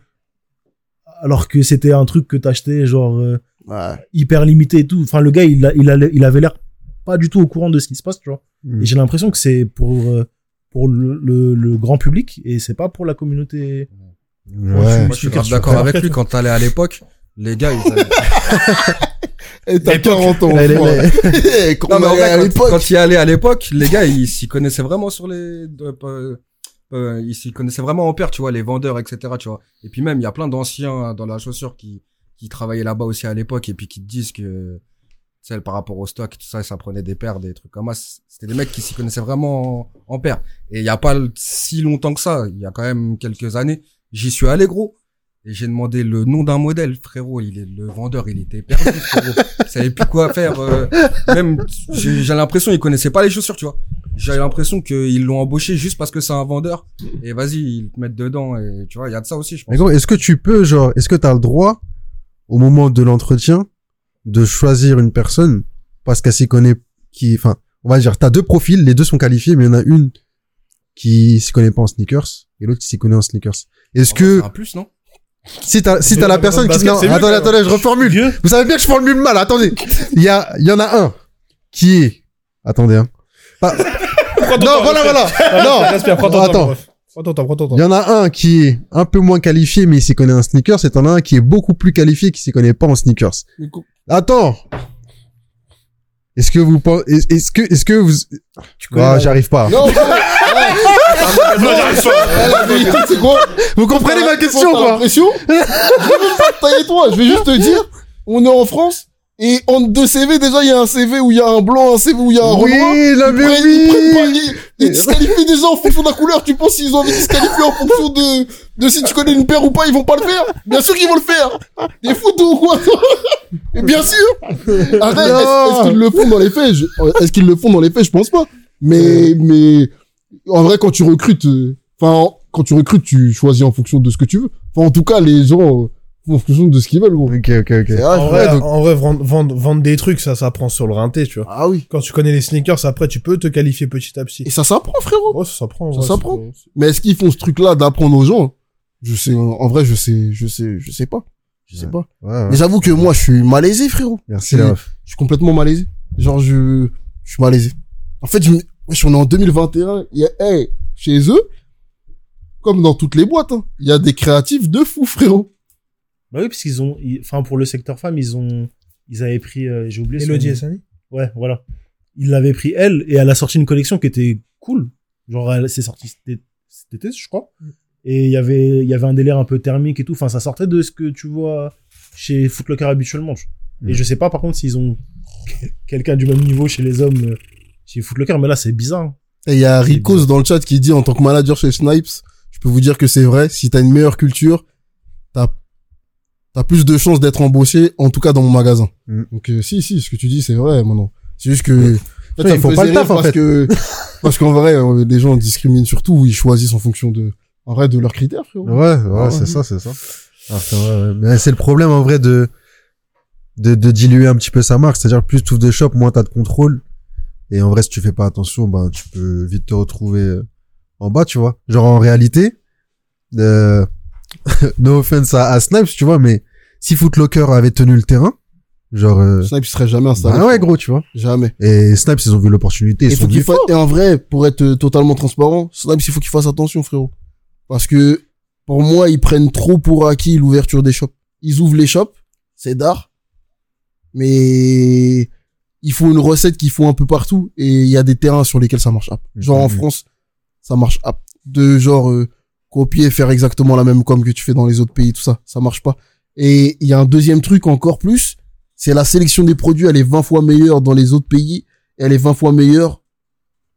Alors que c'était un truc que t'achetais genre euh, Ouais. hyper limité et tout enfin le gars il a, il, allait- il avait l'air pas du tout au courant de ce qui se passe tu vois Mm. et j'ai l'impression que c'est pour euh, pour le, le, le grand public et c'est pas pour la communauté. Ouais. Moi, je suis d'accord avec lui quand t'allais à l'époque. Les gars, ils avaient- Et t'as 40 ans, Non, on mais vrai, à quand, l'époque. quand il allait à l'époque, les gars, ils s'y connaissaient vraiment sur les, euh, euh, euh, ils s'y connaissaient vraiment en paire, tu vois, les vendeurs, etc., tu vois. Et puis même, il y a plein d'anciens dans la chaussure qui, qui travaillaient là-bas aussi à l'époque et puis qui te disent que, sais, par rapport au stock, tout ça, ça prenait des paires, des trucs comme ça. C'était des mecs qui s'y connaissaient vraiment en, en paire. Et il y a pas si longtemps que ça, il y a quand même quelques années, j'y suis allé, gros. Et j'ai demandé le nom d'un modèle, frérot. Il est, le vendeur, il était perdu, frérot. Il savait plus quoi faire. euh, même, j'ai j'ai l'impression, il connaissait pas les chaussures, tu vois. J'ai l'impression qu'ils l'ont embauché juste parce que c'est un vendeur. Et vas-y, ils te mettent dedans. Et tu vois, il y a de ça aussi, je pense. Mais gros, est-ce que tu peux, genre, est-ce que t'as le droit, au moment de l'entretien, de choisir une personne parce qu'elle s'y connaît, qui, enfin, on va dire, t'as deux profils, les deux sont qualifiés, mais il y en a une qui s'y connaît pas en sneakers et l'autre qui s'y connaît en sneakers. Est-ce vrai, que, un plus, non? Si t'as, si t'as la personne qui, mieux, attendez, attendez, je reformule. Vous savez bien que je formule mal, attendez. Il y a, il y en a un qui est, attendez, hein. Non, voilà, voilà. Non. Attends. Mon ref. Prends ton temps, prends ton temps. Il y en a un qui est un peu moins qualifié, mais il s'y connaît en sneakers. Et t'en as un qui est beaucoup plus qualifié, qui s'y connaît pas en sneakers. Attends. Est-ce que vous pensez, est- est-ce que, est-ce que vous, connais ah, j'arrive pas. Non, Vous comprenez ma question, quoi? l'impression Je vais même pas te tailler toi, je vais juste te dire, on est en France, et entre deux CV, déjà, il y a un CV où il y a un blanc, un CV où il y a un Oui, renoir. la Ils prennent- ils prennent pas- oui. ils- Ils disqualifient gens en fonction de la couleur. Tu penses s'ils ont envie de disqualifier en fonction de, de si tu connais une paire ou pas, ils vont pas le faire? Bien sûr qu'ils vont le faire. Des photos ou quoi? Bien sûr. Est-ce qu'ils le font dans les faits? Est-ce qu'ils le font dans les faits? Je pense pas. Mais, mais, en vrai, quand tu recrutes, euh, enfin, quand tu recrutes, tu choisis en fonction de ce que tu veux. Enfin, en tout cas, les gens euh, en fonction de ce qu'ils veulent, gros. Ok, ok, ok. En vrai, vrai, donc- en vrai, vendre, vendre, vendre des trucs, ça, ça prend sur le rinté, tu vois. Ah oui. Quand tu connais les sneakers, après, tu peux te qualifier petit à petit. Et ça s'apprend, frérot. Ouais, ça s'apprend. Ça s'apprend. Mais est-ce qu'ils font ce truc-là d'apprendre aux gens? Je sais, en vrai, je sais, je sais, je sais pas. Je sais Ouais. pas. Ouais, ouais. Mais j'avoue que moi, je suis malaisé, frérot. Merci, je- suis complètement malaisé. Genre, je, je suis malaisé. En fait, je me, wesh, on est en 2021. Il y a, hey, chez eux, comme dans toutes les boîtes, hein, il y a des créatifs de fous, frérot. Bah oui, parce qu'ils ont, enfin, pour le secteur femme, ils ont, ils avaient pris, euh, j'ai oublié Elodie. Hassani Ouais, voilà. Ils l'avaient pris elle, et elle a sorti une collection qui était cool. Genre, elle s'est sortie cet été, je crois. Et il y avait, il y avait un délire un peu thermique et tout. Enfin, ça sortait de ce que tu vois chez Footlocker habituellement. je- Mm. Et je sais pas, par contre, s'ils ont quelqu'un du même niveau chez les hommes, euh, chez Footlocker, mais là, c'est bizarre. hein. Et il y a Ricos dans le chat qui dit, en tant que manager chez Snipes, je peux vous dire que c'est vrai. Si t'as une meilleure culture, t'as plus de chances d'être embauché, en tout cas dans mon magasin. Mm. Donc, euh, si, si, ce que tu dis, c'est vrai, maintenant. C'est juste que, en fait, ça ils font pas le taf, en parce fait. que, parce qu'en vrai, euh, les gens discriminent surtout, ils choisissent en fonction de, en vrai, de leurs critères, frérot. Ouais, ouais, ouais. c'est ça, c'est ça. Ah, c'est vrai, ouais. Mais c'est le problème, en vrai, de, de, de diluer un petit peu sa marque. C'est-à-dire, plus tu ouvres des shops, moins t'as de contrôle. Et en vrai, si tu fais pas attention, ben, tu peux vite te retrouver euh, en bas, tu vois. Genre, en réalité, euh, no offense à, à Snipes, tu vois, mais si Footlocker avait tenu le terrain, genre, euh, Snipes, il serait jamais installé. bah ouais, gros, tu vois. Jamais. Et Snipes, ils ont vu l'opportunité, ils Et, sont faut et en vrai, pour être euh, totalement transparent, Snipes, il faut qu'il fasse attention, frérot. Parce que, pour moi, ils prennent trop pour acquis l'ouverture des shops. Ils ouvrent les shops, c'est d'art. Mais, il faut une recette qu'ils font un peu partout. Et il y a des terrains sur lesquels ça marche. up. Genre, en Mhm. France, ça marche. up. De genre, euh, copier, faire exactement la même com que tu fais dans les autres pays, tout ça. Ça marche pas. Et il y a un deuxième truc encore plus. C'est la sélection des produits. Elle est 20 fois meilleure dans les autres pays. Et elle est 20 fois meilleure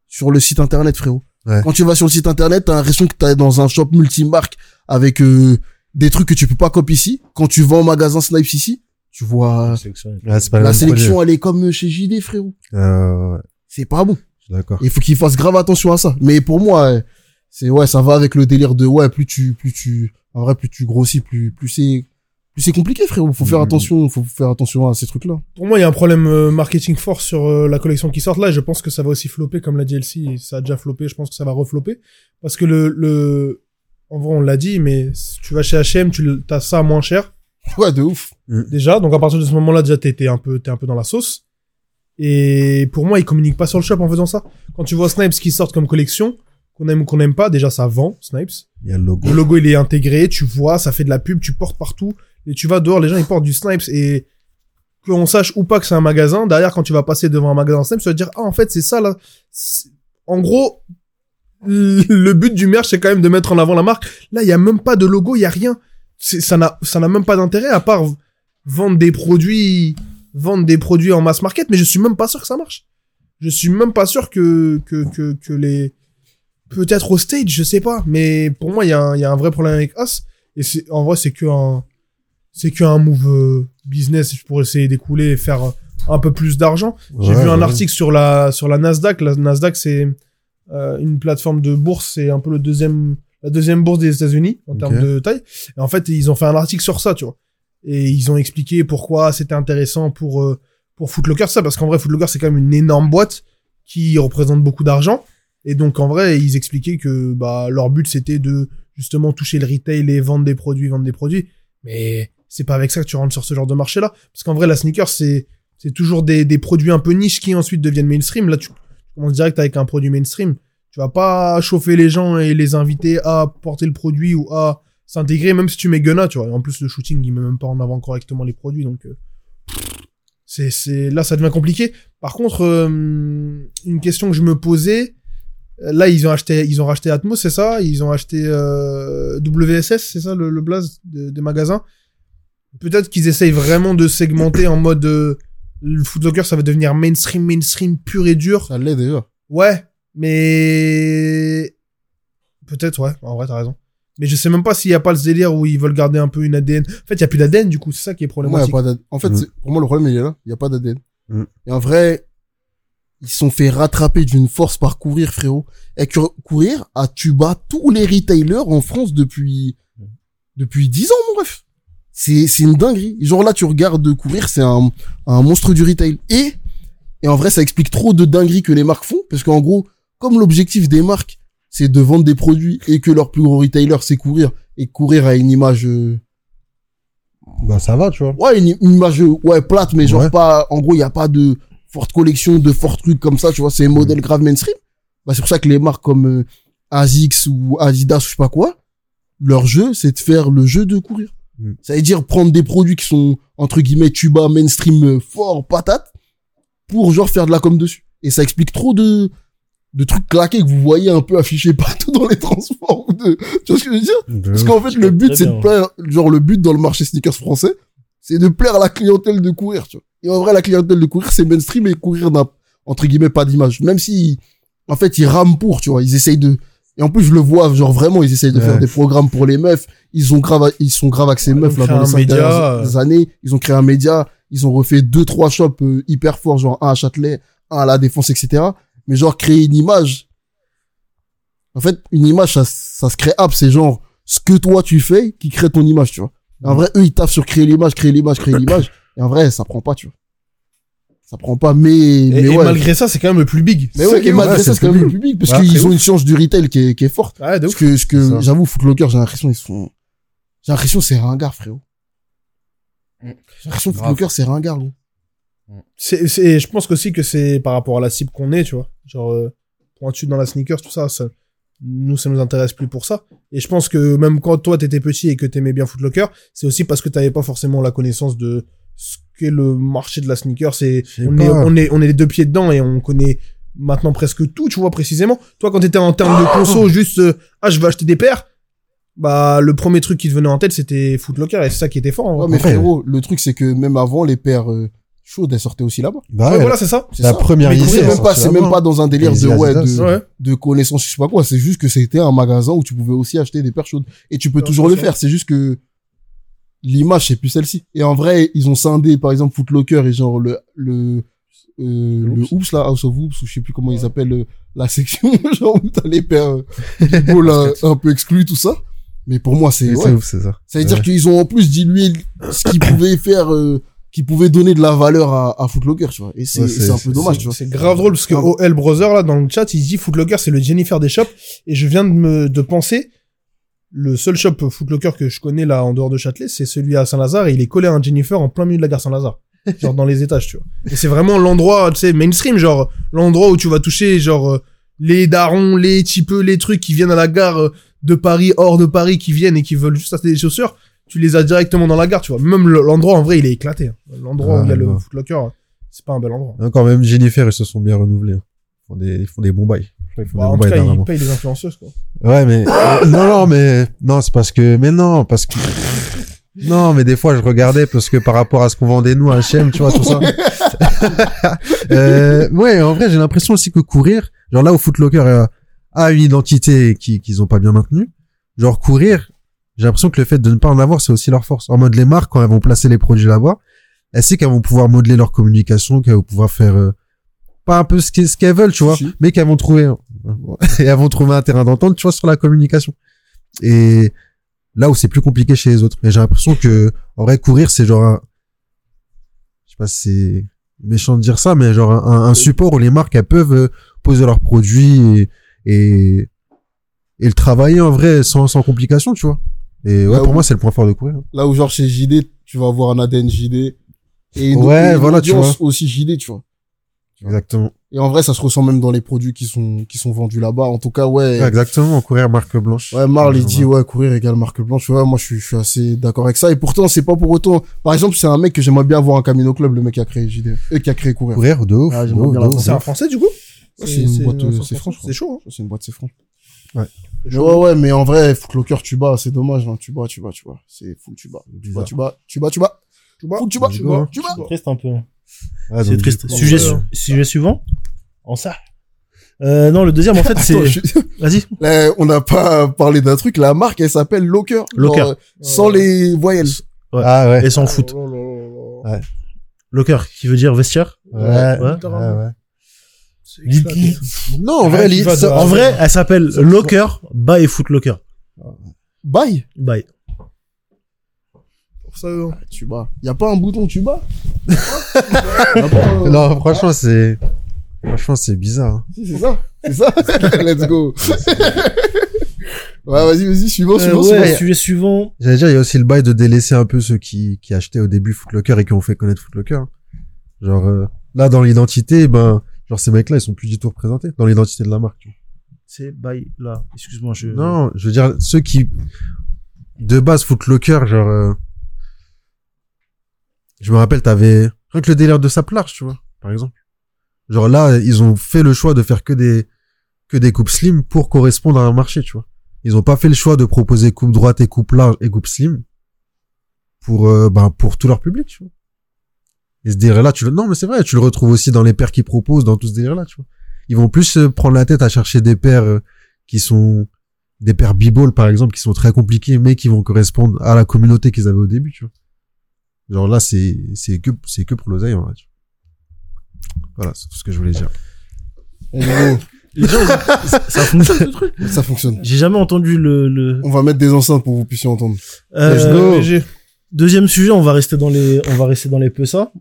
sur le site internet, frérot. Ouais. Quand tu vas sur le site internet, t'as l'impression que t'es dans un shop multimarque avec euh, des trucs que tu peux pas copier ici. Quand tu vas en magasin Snipes ici, tu vois pas le la sélection, elle est comme chez JD, frérot. Euh, ouais, C'est pas bon. d'accord. Il faut qu'il fasse grave attention à ça. Mais pour moi, c'est ouais, ça va avec le délire de ouais, plus tu, plus tu, en vrai, plus tu grossis, plus, plus c'est, c'est compliqué, frérot. Faut faire Mhm. attention, faut faire attention à ces trucs-là. Pour moi, il y a un problème euh, marketing fort sur euh, la collection qui sort là. et Je pense que ça va aussi flopper, comme l'a dit Elsie. et Ça a déjà floppé. Je pense que ça va reflopper. Parce que le, le, en vrai, on l'a dit, mais si tu vas chez H&M, tu t'as ça moins cher. Ouais, de ouf. déjà. Donc à partir de ce moment-là, déjà t'es t'es un peu t'es un peu dans la sauce. Et pour moi, ils communiquent pas sur le shop en faisant ça. Quand tu vois Snipes qui sortent comme collection, qu'on aime ou qu'on aime pas, déjà ça vend Snipes. Il y a le logo. Le logo il est intégré, tu vois, ça fait de la pub, tu portes partout. Et tu vas dehors, les gens ils portent du Snipes et qu'on sache ou pas que c'est un magasin. Derrière, quand tu vas passer devant un magasin Snipes, tu vas dire ah en fait c'est ça là. En gros, le but du merch c'est quand même de mettre en avant la marque. Là, il y a même pas de logo, il y a rien. Ça n'a ça n'a même pas d'intérêt à part vendre des produits vendre des produits en mass market mais je suis même pas sûr que ça marche je suis même pas sûr que que que, les peut-être au stage je sais pas mais pour moi il y a un y a un vrai problème avec As et c'est en vrai c'est que un c'est que un move euh, business pour essayer d'écouler et faire euh, un peu plus d'argent. J'ai Ouais, vu un ouais. article sur la sur la Nasdaq. La Nasdaq c'est euh, une plateforme de bourse. C'est un peu le deuxième la deuxième bourse des États-Unis en termes de taille. Et en fait ils ont fait un article sur ça tu vois. Et ils ont expliqué pourquoi c'était intéressant pour euh, pour Footlocker ça. Parce qu'en vrai Footlocker c'est quand même une énorme boîte qui représente beaucoup d'argent. Et donc en vrai ils expliquaient que bah leur but c'était de justement toucher le retail et vendre des produits vendre des produits. Mais c'est pas avec ça que tu rentres sur ce genre de marché-là. Parce qu'en vrai, la sneaker, c'est, c'est toujours des, des produits un peu niches qui ensuite deviennent mainstream. Là, tu commences direct avec un produit mainstream. Tu vas pas chauffer les gens et les inviter à porter le produit ou à s'intégrer, même si tu mets Gunna, tu vois. En plus, le shooting, il met même pas en avant correctement les produits, donc, euh, c'est, c'est, là, ça devient compliqué. Par contre, euh, une question que je me posais, là, ils ont acheté, ils ont racheté Atmos, c'est ça? Ils ont acheté, euh, WSS, c'est ça, le, blaze de- des magasins? Peut-être qu'ils essayent vraiment de segmenter en mode, euh, le Footlocker, ça va devenir mainstream, mainstream pur et dur. Ça l'est déjà. Ouais, mais peut-être ouais, en vrai t'as raison. Mais je sais même pas s'il y a pas le délire où ils veulent garder un peu une ADN. En fait, il y a plus d'ADN du coup, c'est ça qui est Pour moi, y a problématique. pas en fait, Mm. c'est- pour moi, le problème, il est là. Il y a pas d'ADN. Mm. Et en vrai, ils sont fait rattraper d'une force par courir, frérot. Et Cou- courir a tuba tous les retailers en France depuis, depuis 10 ans, mon ref. C'est, c'est une dinguerie. Genre là, tu regardes courir, c'est un, un monstre du retail. Et, et en vrai, ça explique trop de dingueries que les marques font. Parce qu'en gros, comme l'objectif des marques, c'est de vendre des produits et que leur plus gros retailer, c'est courir. Et courir a une image, euh, Bah, ça va, tu vois. ouais, une, une image, euh, ouais, plate, mais genre Ouais. pas, en gros, il y a pas de forte collection, de forts trucs comme ça, tu vois, c'est un modèle grave mainstream. Bah, c'est pour ça que les marques comme euh, ASICS ou Adidas ou je sais pas quoi, leur jeu, c'est de faire le jeu de courir. Mm. Ça veut dire prendre des produits qui sont, entre guillemets, tuba, mainstream, euh, fort, patate, pour genre faire de la com dessus. Et ça explique trop de, de trucs claqués que vous voyez un peu affichés partout dans les transports ou de, tu vois ce que je veux dire? Parce qu'en fait, le but, c'est de plaire, genre, le but dans le marché sneakers français, c'est de plaire à la clientèle de courir, tu vois. Et en vrai, la clientèle de courir, c'est mainstream et courir n'a, entre guillemets, pas d'image. Même si, en fait, ils rament pour, tu vois. Ils essayent de, et en plus, je le vois, genre, vraiment, ils essayent de Ouais. faire des programmes pour les meufs. Ils ont grave, ils sont grave avec ces Ouais, meufs, là, dans les cinq dernières années. Ils ont créé un média. Ils ont refait deux, trois shops euh, hyper forts, genre un à Châtelet, un à la Défense, etc. Mais genre, créer une image. En fait, une image, ça, ça se crée up. C'est genre, ce que toi tu fais qui crée ton image, tu vois. En vrai, eux, ils taffent sur créer l'image, créer l'image, créer l'image. Et en vrai, ça prend pas, tu vois. Ça prend pas, mais, Et, mais et ouais. malgré ça, c'est quand même le plus big. mais ouais, et malgré ça, c'est quand même le public, parce Ouais, qu'ils ont ouf. une science du retail qui est, qui est forte. Ouais, de Parce que, que, j'avoue, Footlocker, j'ai l'impression, ils sont, j'ai l'impression, c'est ringard, frérot. Mm. J'ai l'impression. Footlocker, c'est ringard, gros. C'est, c'est, je pense aussi que c'est par rapport à la cible qu'on est, tu vois. Genre, euh, pointu dans la sneakers, tout ça, ça, nous, ça nous intéresse plus pour ça. Et je pense que même quand toi, t'étais petit et que t'aimais bien Footlocker, c'est aussi parce que t'avais pas forcément la connaissance de ce qu'est le marché de la sneaker. C'est, on est, on est, on est les deux pieds dedans et on connaît maintenant presque tout, tu vois, précisément. Toi, quand t'étais en termes de conso, juste, euh, ah, je vais acheter des paires, bah, le premier truc qui te venait en tête, c'était Footlocker et c'est ça qui était fort, en vrai. Ouais, mais frérot, le truc, c'est que même avant, les paires, euh, chaudes, elles sortaient aussi là-bas. Bah, Ouais, ouais, voilà, c'est ça. C'est la ça. première Yeezy, c'est elle même pas, c'est même pas dans un délire de, ouais, de, Ouais. de connaissances, je sais pas quoi. C'est juste que c'était un magasin où tu pouvais aussi acheter des paires chaudes. Et tu peux toujours le faire. C'est juste que l'image, c'est plus celle-ci. Et en vrai, ils ont scindé, par exemple, Footlocker et genre le, le, euh, le Oops, là, House of Oops, ou je sais plus comment ils appellent euh, la section, genre où t'as les paires, euh, là, un peu exclus, tout ça. Mais pour moi, c'est, C'est ouais. ouf, c'est ça. Ça veut Ouais. dire qu'ils ont en plus dilué ce qu'ils pouvaient faire, euh, qui pouvait donner de la valeur à, à Footlocker, tu vois. Et c'est Ouais, un peu dommage, tu vois. C'est grave drôle parce que OL Brother là dans le chat il dit Footlocker c'est le Jennifer des shops et je viens de me de penser le seul shop Footlocker que je connais là en dehors de Châtelet c'est celui à Saint-Lazare et il est collé à un Jennifer en plein milieu de la gare Saint-Lazare genre dans les étages tu vois et c'est vraiment l'endroit tu sais mainstream genre l'endroit où tu vas toucher genre euh, les darons les typeux les trucs qui viennent à la gare euh, de Paris hors de Paris qui viennent et qui veulent juste acheter des chaussures tu les as directement dans la gare tu vois même le- l'endroit en vrai il est éclaté hein. l'endroit où il y a Ah, le. Footlocker c'est pas un bel endroit Encore même Jennifer, ils se sont bien renouvelés. hein. Ils font des, ils font des bons bails. Font Bah, des en tout cas, il dernièrement. paye les influenceuses, quoi. Ouais, mais euh, non, non, mais non, c'est parce que, mais non, parce que non, mais des fois je regardais parce que par rapport à ce qu'on vendait nous à H&M, tu vois tout ça. euh, ouais, en vrai, j'ai l'impression aussi que courir, genre là où Footlocker a, a une identité qui qu'ils ont pas bien maintenue, genre courir, j'ai l'impression que le fait de ne pas en avoir, c'est aussi leur force. En mode les marques quand elles vont placer les produits là-bas, elles savent qu'elles vont pouvoir modeler leur communication, qu'elles vont pouvoir faire euh, pas un peu ce qu'elles ce qu'elles veulent, tu vois, Si. mais qu'elles vont trouver et elles vont trouver un terrain d'entente, tu vois, sur la communication. Et là où c'est plus compliqué chez les autres. Et j'ai l'impression que, en vrai, courir, c'est genre un, je sais pas si c'est méchant de dire ça, mais genre un, un support où les marques, elles peuvent euh, poser leurs produits et, et, et le travailler en vrai sans, sans complication, tu vois. Et ouais, Là pour où- moi, c'est le point fort de courir. hein. Là où genre chez JD, tu vas avoir un ADN JD. Et une, Ouais, une voilà, tu audience aussi JD, tu vois. Exactement. Et en vrai, ça se ressent même dans les produits qui sont, qui sont vendus là-bas. En tout cas, ouais. Exactement. Courir marque blanche. Ouais, Marl, il dit, ouais, courir égale marque blanche. Ouais, moi, je suis, je suis assez d'accord avec ça. Et pourtant, c'est pas pour autant. Par exemple, c'est un mec que j'aimerais bien voir un Camino Club, le mec qui a créé JD. Euh, qui a créé courir. Courir de ouf. Ah, de j'aimerais ouf, bien de l'avoir. ouf. C'est un français, du coup? Ouais, c'est une boîte, euh, un c'est Français. franc, je crois. C'est chaud, hein. C'est une boîte, c'est franc. Ouais. Mais ouais, ouais, mais en vrai, Footlocker, tu bats, c'est dommage, hein. Tu bats, tu bats, tu bats. C'est full, tu bats. Tu bats, tu bats, tu bats, tu bats. Tu? Full, tu bats, tu bats, tu bats. C'est triste un peu. Ah, c'est triste. coup, Sujet, ouais, su- ouais. sujet suivant. En ça. Euh, non, le deuxième, en fait, c'est, je- vas-y. On n'a pas parlé d'un truc. La marque, elle s'appelle Locker. Locker. Genre, euh, sans les voyelles. Ah ouais. Et s'en fout. Oh là. Locker, qui veut dire vestiaire. Ouais, Ouais. ouais, ouais. Non, en vrai, de- En vrai, elle s'appelle Locker by Foot Locker. Bye. By. Pour ça, euh, Tu bats. Y a pas un bouton, tu bats? Non, franchement, c'est, franchement, c'est bizarre. hein. Si, c'est ça. C'est ça. Let's go. ouais, vas-y, vas-y, suivant, Euh, suivant, ouais, suivant. sujet suivant. J'allais dire, il y a aussi le bail de délaisser un peu ceux qui, qui achetaient au début Footlocker et qui ont fait connaître Footlocker. hein. Genre, euh, là, dans l'identité, ben, genre, ces mecs-là, ils sont plus du tout représentés dans l'identité de la marque. C'est by là. Excuse-moi, je. Non, je veux dire, ceux qui, de base, Footlocker, genre, euh, je me rappelle, t'avais, rien que le délire de sa large, tu vois, par exemple. Genre là, ils ont fait le choix de faire que des, que des coupes slim pour correspondre à un marché, tu vois. Ils ont pas fait le choix de proposer coupe droite et coupe large et coupe slim pour, euh, ben, pour tout leur public, tu vois. Et ce délire-là, tu le, non, mais c'est vrai, tu le retrouves aussi dans les paires qu'ils proposent, dans tout ce délire-là, tu vois. Ils vont plus se prendre la tête à chercher des paires euh, qui sont, des paires b-ball, par exemple, qui sont très compliquées, mais qui vont correspondre à la communauté qu'ils avaient au début, tu vois. Genre là, c'est, c'est que, c'est que pour l'oseille, en vrai. Voilà, c'est tout ce que je voulais dire. Les gens, ça fonctionne ce truc. ça fonctionne. J'ai jamais entendu le. le... On va mettre des enceintes pour que vous puissiez entendre. Euh, Let's go. léger. Deuxième sujet, on va rester dans les, on va rester dans les PSA.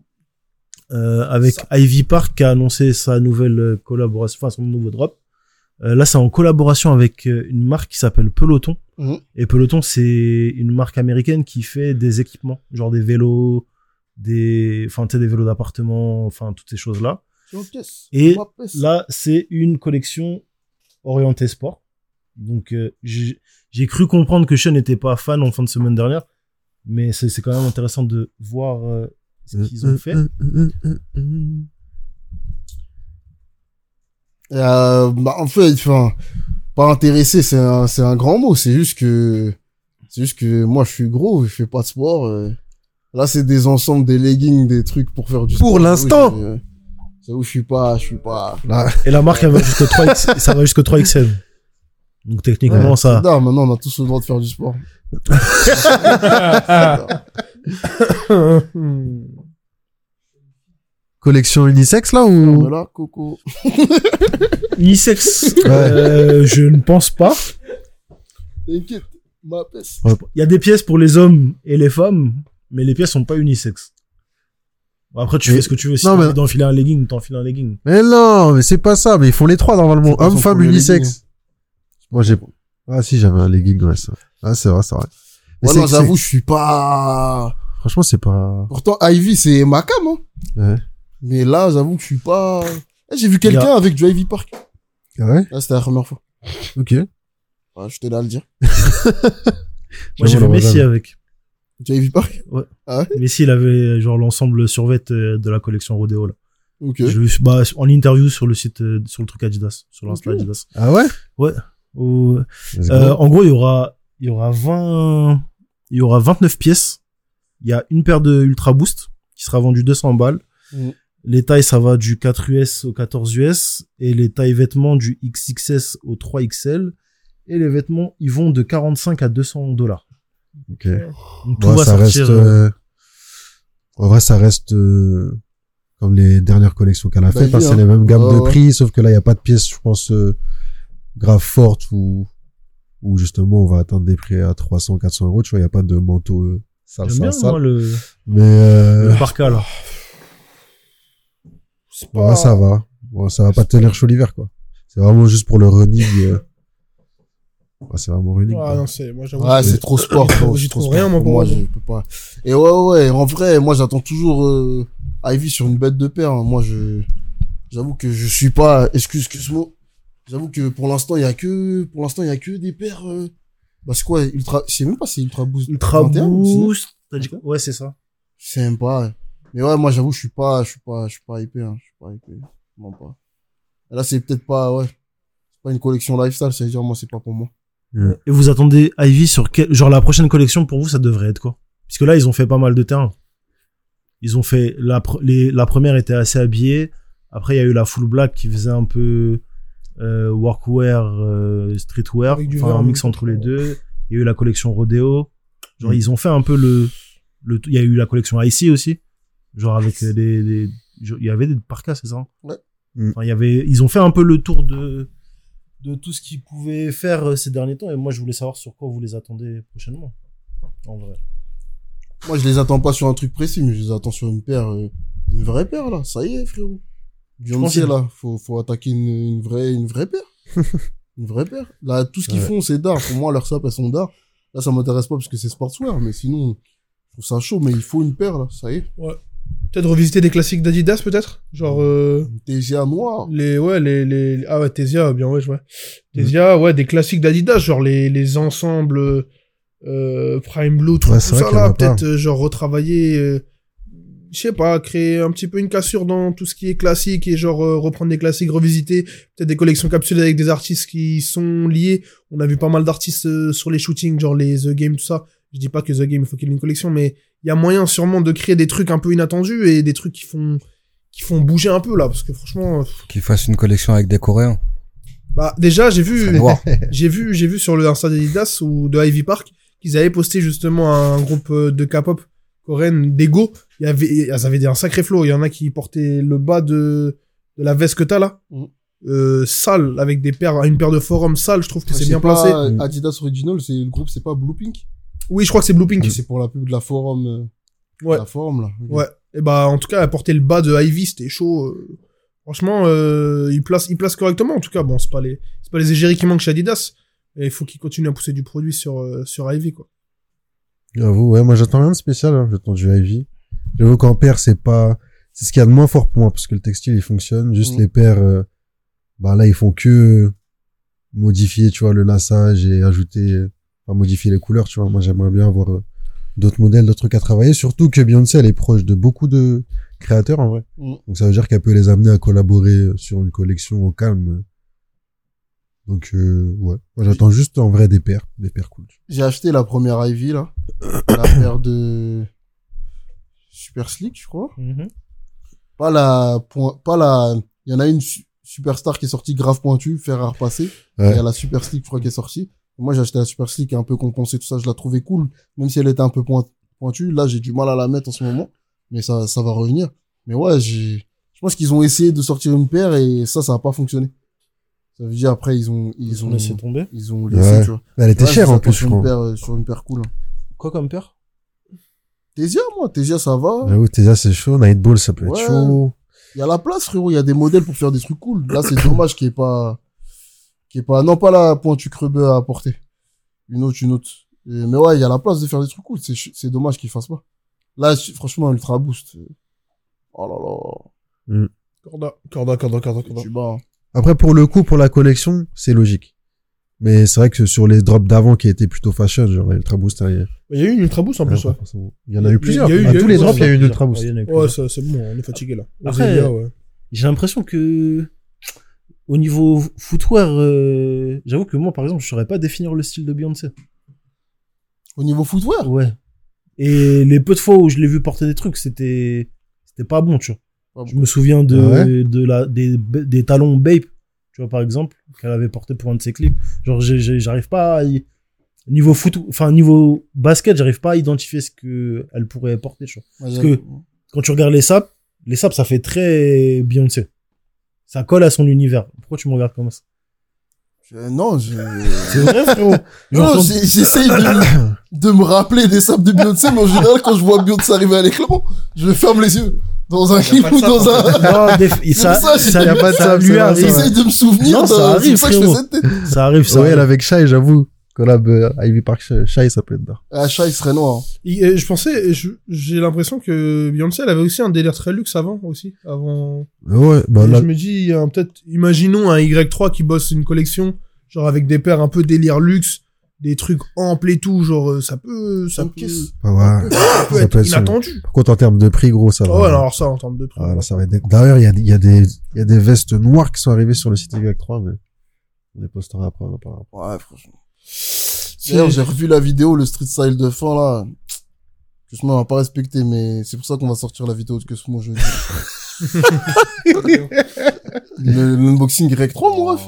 Euh, avec Ivy Park qui a annoncé sa nouvelle euh, collaboration, enfin son nouveau drop. Euh, là, c'est en collaboration avec euh, une marque qui s'appelle Peloton. Mhm. Et Peloton, c'est une marque américaine qui fait des équipements, genre des vélos, des, enfin, des vélos d'appartement, enfin, toutes ces choses-là. Et Là, c'est une collection orientée sport. Donc, euh, j'ai cru comprendre que Sean n'était pas fan en fin de semaine dernière, mais c'est c'est quand même intéressant de voir euh, ce qu'ils ont fait. Euh, bah, en fait, enfin, pas intéressé, c'est un, c'est un grand mot. C'est juste que, c'est juste que moi, je suis gros, je fais pas de sport. euh. Là, c'est des ensembles, des leggings, des trucs pour faire du Pour sport. l'instant. J'avoue, je- J'avoue, je suis pas, je suis pas. Là, Et la marque, elle va jusqu'au 3X, ça va jusqu'au 3XL. Donc, techniquement, ça, C'est dingue, maintenant, on a tous le droit de faire du sport. collection unisex, là, ou? Voilà, Coco. unisex, euh, je ne pense pas. T'inquiète, ma peste. Il y a des pièces pour les hommes et les femmes, mais les pièces sont pas unisex. Bon, après, tu Mais- fais ce que tu veux. Si non, tu mais- veux d'enfiler un legging, t'enfiles un legging. Mais non, mais c'est pas ça, mais ils font les trois, normalement. Homme, femme, unisex. Moi, j'ai, ah, si, j'avais un legging, ouais, ça. Ah, c'est vrai, c'est vrai. Mais Ouais, non, j'avoue, je suis pas. Franchement, c'est pas, Pourtant, Ivy, c'est ma cam, hein. ouais. Mais là, j'avoue que je suis pas. Eh, J'ai vu quelqu'un avec du Ivy Park. Ah ouais? Là, c'était la première fois. Ok. Ouais, je tenais à le dire. Moi, j'ai vu Messi avec. Du Ivy Park? Messi, il avait genre l'ensemble survêt euh, de la collection Rodeo là. Ok. Je l'ai vu bah, en interview sur le site, euh, sur le truc Adidas, sur l'Insta Ok. Adidas. Ah ouais? Let's go. euh, en gros, il y aura, il y aura 20, il y aura 29 pièces. Il y a une paire de Ultra Boost qui sera vendue 200 balles. Mhm. Les tailles, ça va du 4 US au 14 US et les tailles vêtements du XXS au 3XL. Et les vêtements, ils vont de 45 à 200 dollars. ok. Donc tout Ouais, va ça sortir. reste, euh, en vrai, ça reste, euh, comme les dernières collections qu'elle a Bah, faites, hein, oui, c'est les mêmes gammes de prix, sauf que là, il y a pas de pièces, je pense, euh, grave fortes ou, ou justement, on va atteindre des prix à 300, 400 euros, tu vois, il y a pas de manteau, euh, sale. moi, le, Mais, euh, le parka, là. Ouais, ça va. Bon, ça va pas tenir chaud l'hiver, quoi. C'est vraiment juste pour le running, euh, Ah, c'est vraiment unique. Ah quoi. non, c'est, moi, j'avoue. C'est trop sport. J'y trouve sport. rien, moi, pour moi. moi. Je peux pas. Et ouais, ouais, en vrai, moi, j'attends toujours euh, Ivy sur une bête de paire. hein. Moi, je, j'avoue que je suis pas, excuse, excuse-moi. J'avoue que pour l'instant, il y a que, pour l'instant, il y a que des paires. Euh... Bah, c'est quoi, ultra, je sais même pas, c'est ultra boost. Ultra 21 ou 19? boost. T'as dit quoi? Ouais, c'est ça. Je sais même pas. Mais ouais, moi, j'avoue, je suis pas, je suis pas, je suis pas hypé, hein. Je suis pas hypé. Non, pas. Et là, c'est peut-être pas, ouais. C'est pas une collection lifestyle, c'est à dire, moi, c'est pas pour moi. Et vous attendez Ivy sur quel, genre la prochaine collection pour vous, ça devrait être quoi? Puisque là, ils ont fait pas mal de terrain. Ils ont fait, la, pr- les, la première était assez habillée. Après, il y a eu la full black qui faisait un peu, euh, workwear, euh, streetwear. Enfin, un mix entre les deux. Il y a eu la collection rodeo. Genre, ils ont fait un peu le, le, il y a eu la collection IC aussi. Genre avec des, des, il y avait des parkas, c'est ça? Ouais. Mm. Enfin, il y avait, ils ont fait un peu le tour de, de tout ce qu'ils pouvaient faire euh, ces derniers temps. Et moi, je voulais savoir sur quoi vous les attendez prochainement. En vrai. Moi, je les attends pas sur un truc précis, mais je les attends sur une paire, euh, une vraie paire, là. Ça y est, frérot. Beyoncé, pense là, faut, faut attaquer une, une vraie, une vraie paire. une vraie paire. Là, tout ce qu'ils Ouais. font, c'est d'art. Pour moi, leurs sapes, elles sont d'art. Là, ça m'intéresse pas parce que c'est sportswear, mais sinon, je trouve ça chaud, mais il faut une paire, là. Ça y est. Peut-être revisiter des classiques d'Adidas, peut-être? Genre, euh, TGA noire. les, ouais, les, les, ah ouais, Tesia, bien, ouais, je vois. Tesia, ouais, des classiques d'Adidas, genre les, les ensembles, euh, Prime Blue, tout, Ouais, tout ça là, peut-être, euh, genre, retravailler, euh, je sais pas, créer un petit peu une cassure dans tout ce qui est classique et genre, euh, reprendre des classiques, revisiter, peut-être des collections capsules avec des artistes qui sont liés. On a vu pas mal d'artistes euh, sur les shootings, genre les The Game, tout ça. Je dis pas que The Game, il faut qu'il y ait une collection, mais il y a moyen sûrement de créer des trucs un peu inattendus et des trucs qui font, qui font bouger un peu là, parce que franchement, euh, Qu'il fasse une collection avec des Coréens. bah déjà j'ai vu j'ai vu j'ai vu sur le Insta d'Adidas ou de Ivy Park qu'ils avaient posté justement un groupe euh, de K-pop coréenne d'Ego il y avait elles avaient un sacré flow il y en a qui portaient le bas de de la veste que t'as là Mhm. euh, sale avec des paires une paire de forums sale je trouve que Ouais, c'est c'est bien pas placé Adidas Original, c'est le groupe, c'est pas Blue Pink. Oui je crois que c'est Blue Pink C'est pour la pub de la forum, euh, Ouais. la forum, là. Ouais et bah en tout cas elle portait le bas de Ivy c'était chaud euh, franchement euh, il place il place correctement en tout cas bon c'est pas les c'est pas les égéries qui manquent chez Adidas et il faut qu'ils continuent à pousser du produit sur euh, sur Ivy quoi J'avoue, ouais, moi j'attends rien de spécial, hein. j'attends du Ivy. J'avoue qu'en paire, c'est pas, c'est ce qu'il y a de moins fort pour moi, parce que le textile, il fonctionne, juste Mm. les paires, euh, bah là, ils font que modifier, tu vois, le lassage et ajouter, modifier les couleurs, tu vois. Moi, j'aimerais bien avoir euh, d'autres modèles, d'autres trucs à travailler, surtout que Beyoncé, elle est proche de beaucoup de créateurs, en vrai. Mm. Donc, ça veut dire qu'elle peut les amener à collaborer euh, sur une collection au calme. Donc, euh, ouais. Moi, j'attends juste, en vrai, des paires, des paires cool. J'ai acheté la première Ivy, là. la paire de Super Slick, je crois. Pas la, point, pas la, il y en a une su- superstar qui est sortie grave pointue, fer à repasser. Ouais. Il y a la Super Slick, je crois, qui est sortie. Moi, j'ai acheté la Super Slick un peu compensée, tout ça. Je la trouvais cool, même si elle était un peu point- pointue. Là, j'ai du mal à la mettre en ce moment. Mais ça, ça va revenir. Mais ouais, j'ai, je pense qu'ils ont essayé de sortir une paire et ça, ça a pas fonctionné. Ça veut dire après, ils ont, ils Ils ont ont, laissé tomber. ils ont laissé, Ouais. tu vois. Elle était chère, en plus, sur une crois. paire, euh, sur une paire cool. Quoi comme peur Tesia, moi, Tesia, ça va. J'avoue, Tesia, c'est chaud. Nightball, ça peut Ouais. être chaud. Il y a la place, frérot. Il y a des modèles pour faire des trucs cool. Là, c'est dommage qu'il n'y ait pas, ait pas, non, pas la pointu crebe à apporter. Une autre, une autre. Et- mais ouais, il y a la place de faire des trucs cool. C'est, c'est dommage qu'ils fassent pas. Là, franchement, Ultra Boost. Oh là Corda, Corda, Corda, Corda, là. Corda. Tu bats. hein. Après, pour le coup, pour la collection, c'est logique. Mais c'est vrai que sur les drops d'avant qui étaient plutôt fashion, genre Ultra Boost, il y, a- Il y a eu une Ultra Boost en plus, ouais. il y en a eu plusieurs. À tous les drops, il y a eu une. Ultra Boost. Ouais, c'est bon, on est fatigué là. Après, Ozelia, ouais. J'ai l'impression que au niveau footwear, euh, j'avoue que moi, par exemple, je saurais pas définir le style de Beyoncé. Au niveau footwear? Ouais. Et les peu de fois où je l'ai vu porter des trucs, c'était c'était pas bon, tu vois. Je me souviens de Ah ouais? de la des des talons Bape, tu vois par exemple, qu'elle avait porté pour un de ses clips. Genre j'arrive pas à y- niveau foot enfin niveau basket, j'arrive pas à identifier ce que elle pourrait porter, tu vois. Parce que- Quand tu regardes les sapes, les sapes ça fait très Beyoncé. Ça colle à son univers. Pourquoi tu me regardes comme ça? Non, je... C'est vrai frérot. non, J'entends- j'ai- j'essaye de, de me rappeler des sables de Beyoncé, mais en général, quand je vois Beyoncé arriver à l'écran, je ferme les yeux. Dans un clip ou dans un... Non, des- ça, ça, ça, y a pas de ça ça, arrive. J'essaie de me souvenir. Non, ça arrive, ça tête. Ça arrive, ça Ouais, arrive. avec Shai, j'avoue. Collab euh, Ivy Park Shai, Shai, ça peut être d'art. Ah, il serait noir. Euh, je pensais, j'ai l'impression que Beyoncé, elle avait aussi un délire très luxe avant aussi, avant. Ouais, bah Et là, Je me dis, peut-être, imaginons un Y3 qui bosse une collection, genre avec des paires un peu délire luxe, des trucs amples et tout, genre euh, ça peut, ça peut, bah ouais. ça peut Ça être peut être sûr. inattendu. Par contre, en termes de prix, gros, ça va. Ah ouais, alors ça en termes de prix. Ah, là, ça va être... D'ailleurs, il y a, il y, a des, il y a des vestes noires qui sont arrivées sur le site Y3, mais on les postera après, on en parlera. Ouais, franchement. D'ailleurs, j'ai revu la vidéo, le street style de fin, là. Cusmo m'a pas respecté, mais c'est pour ça qu'on va sortir la vidéo de Cusmo jeudi. Le- L'unboxing Y3, mon ref.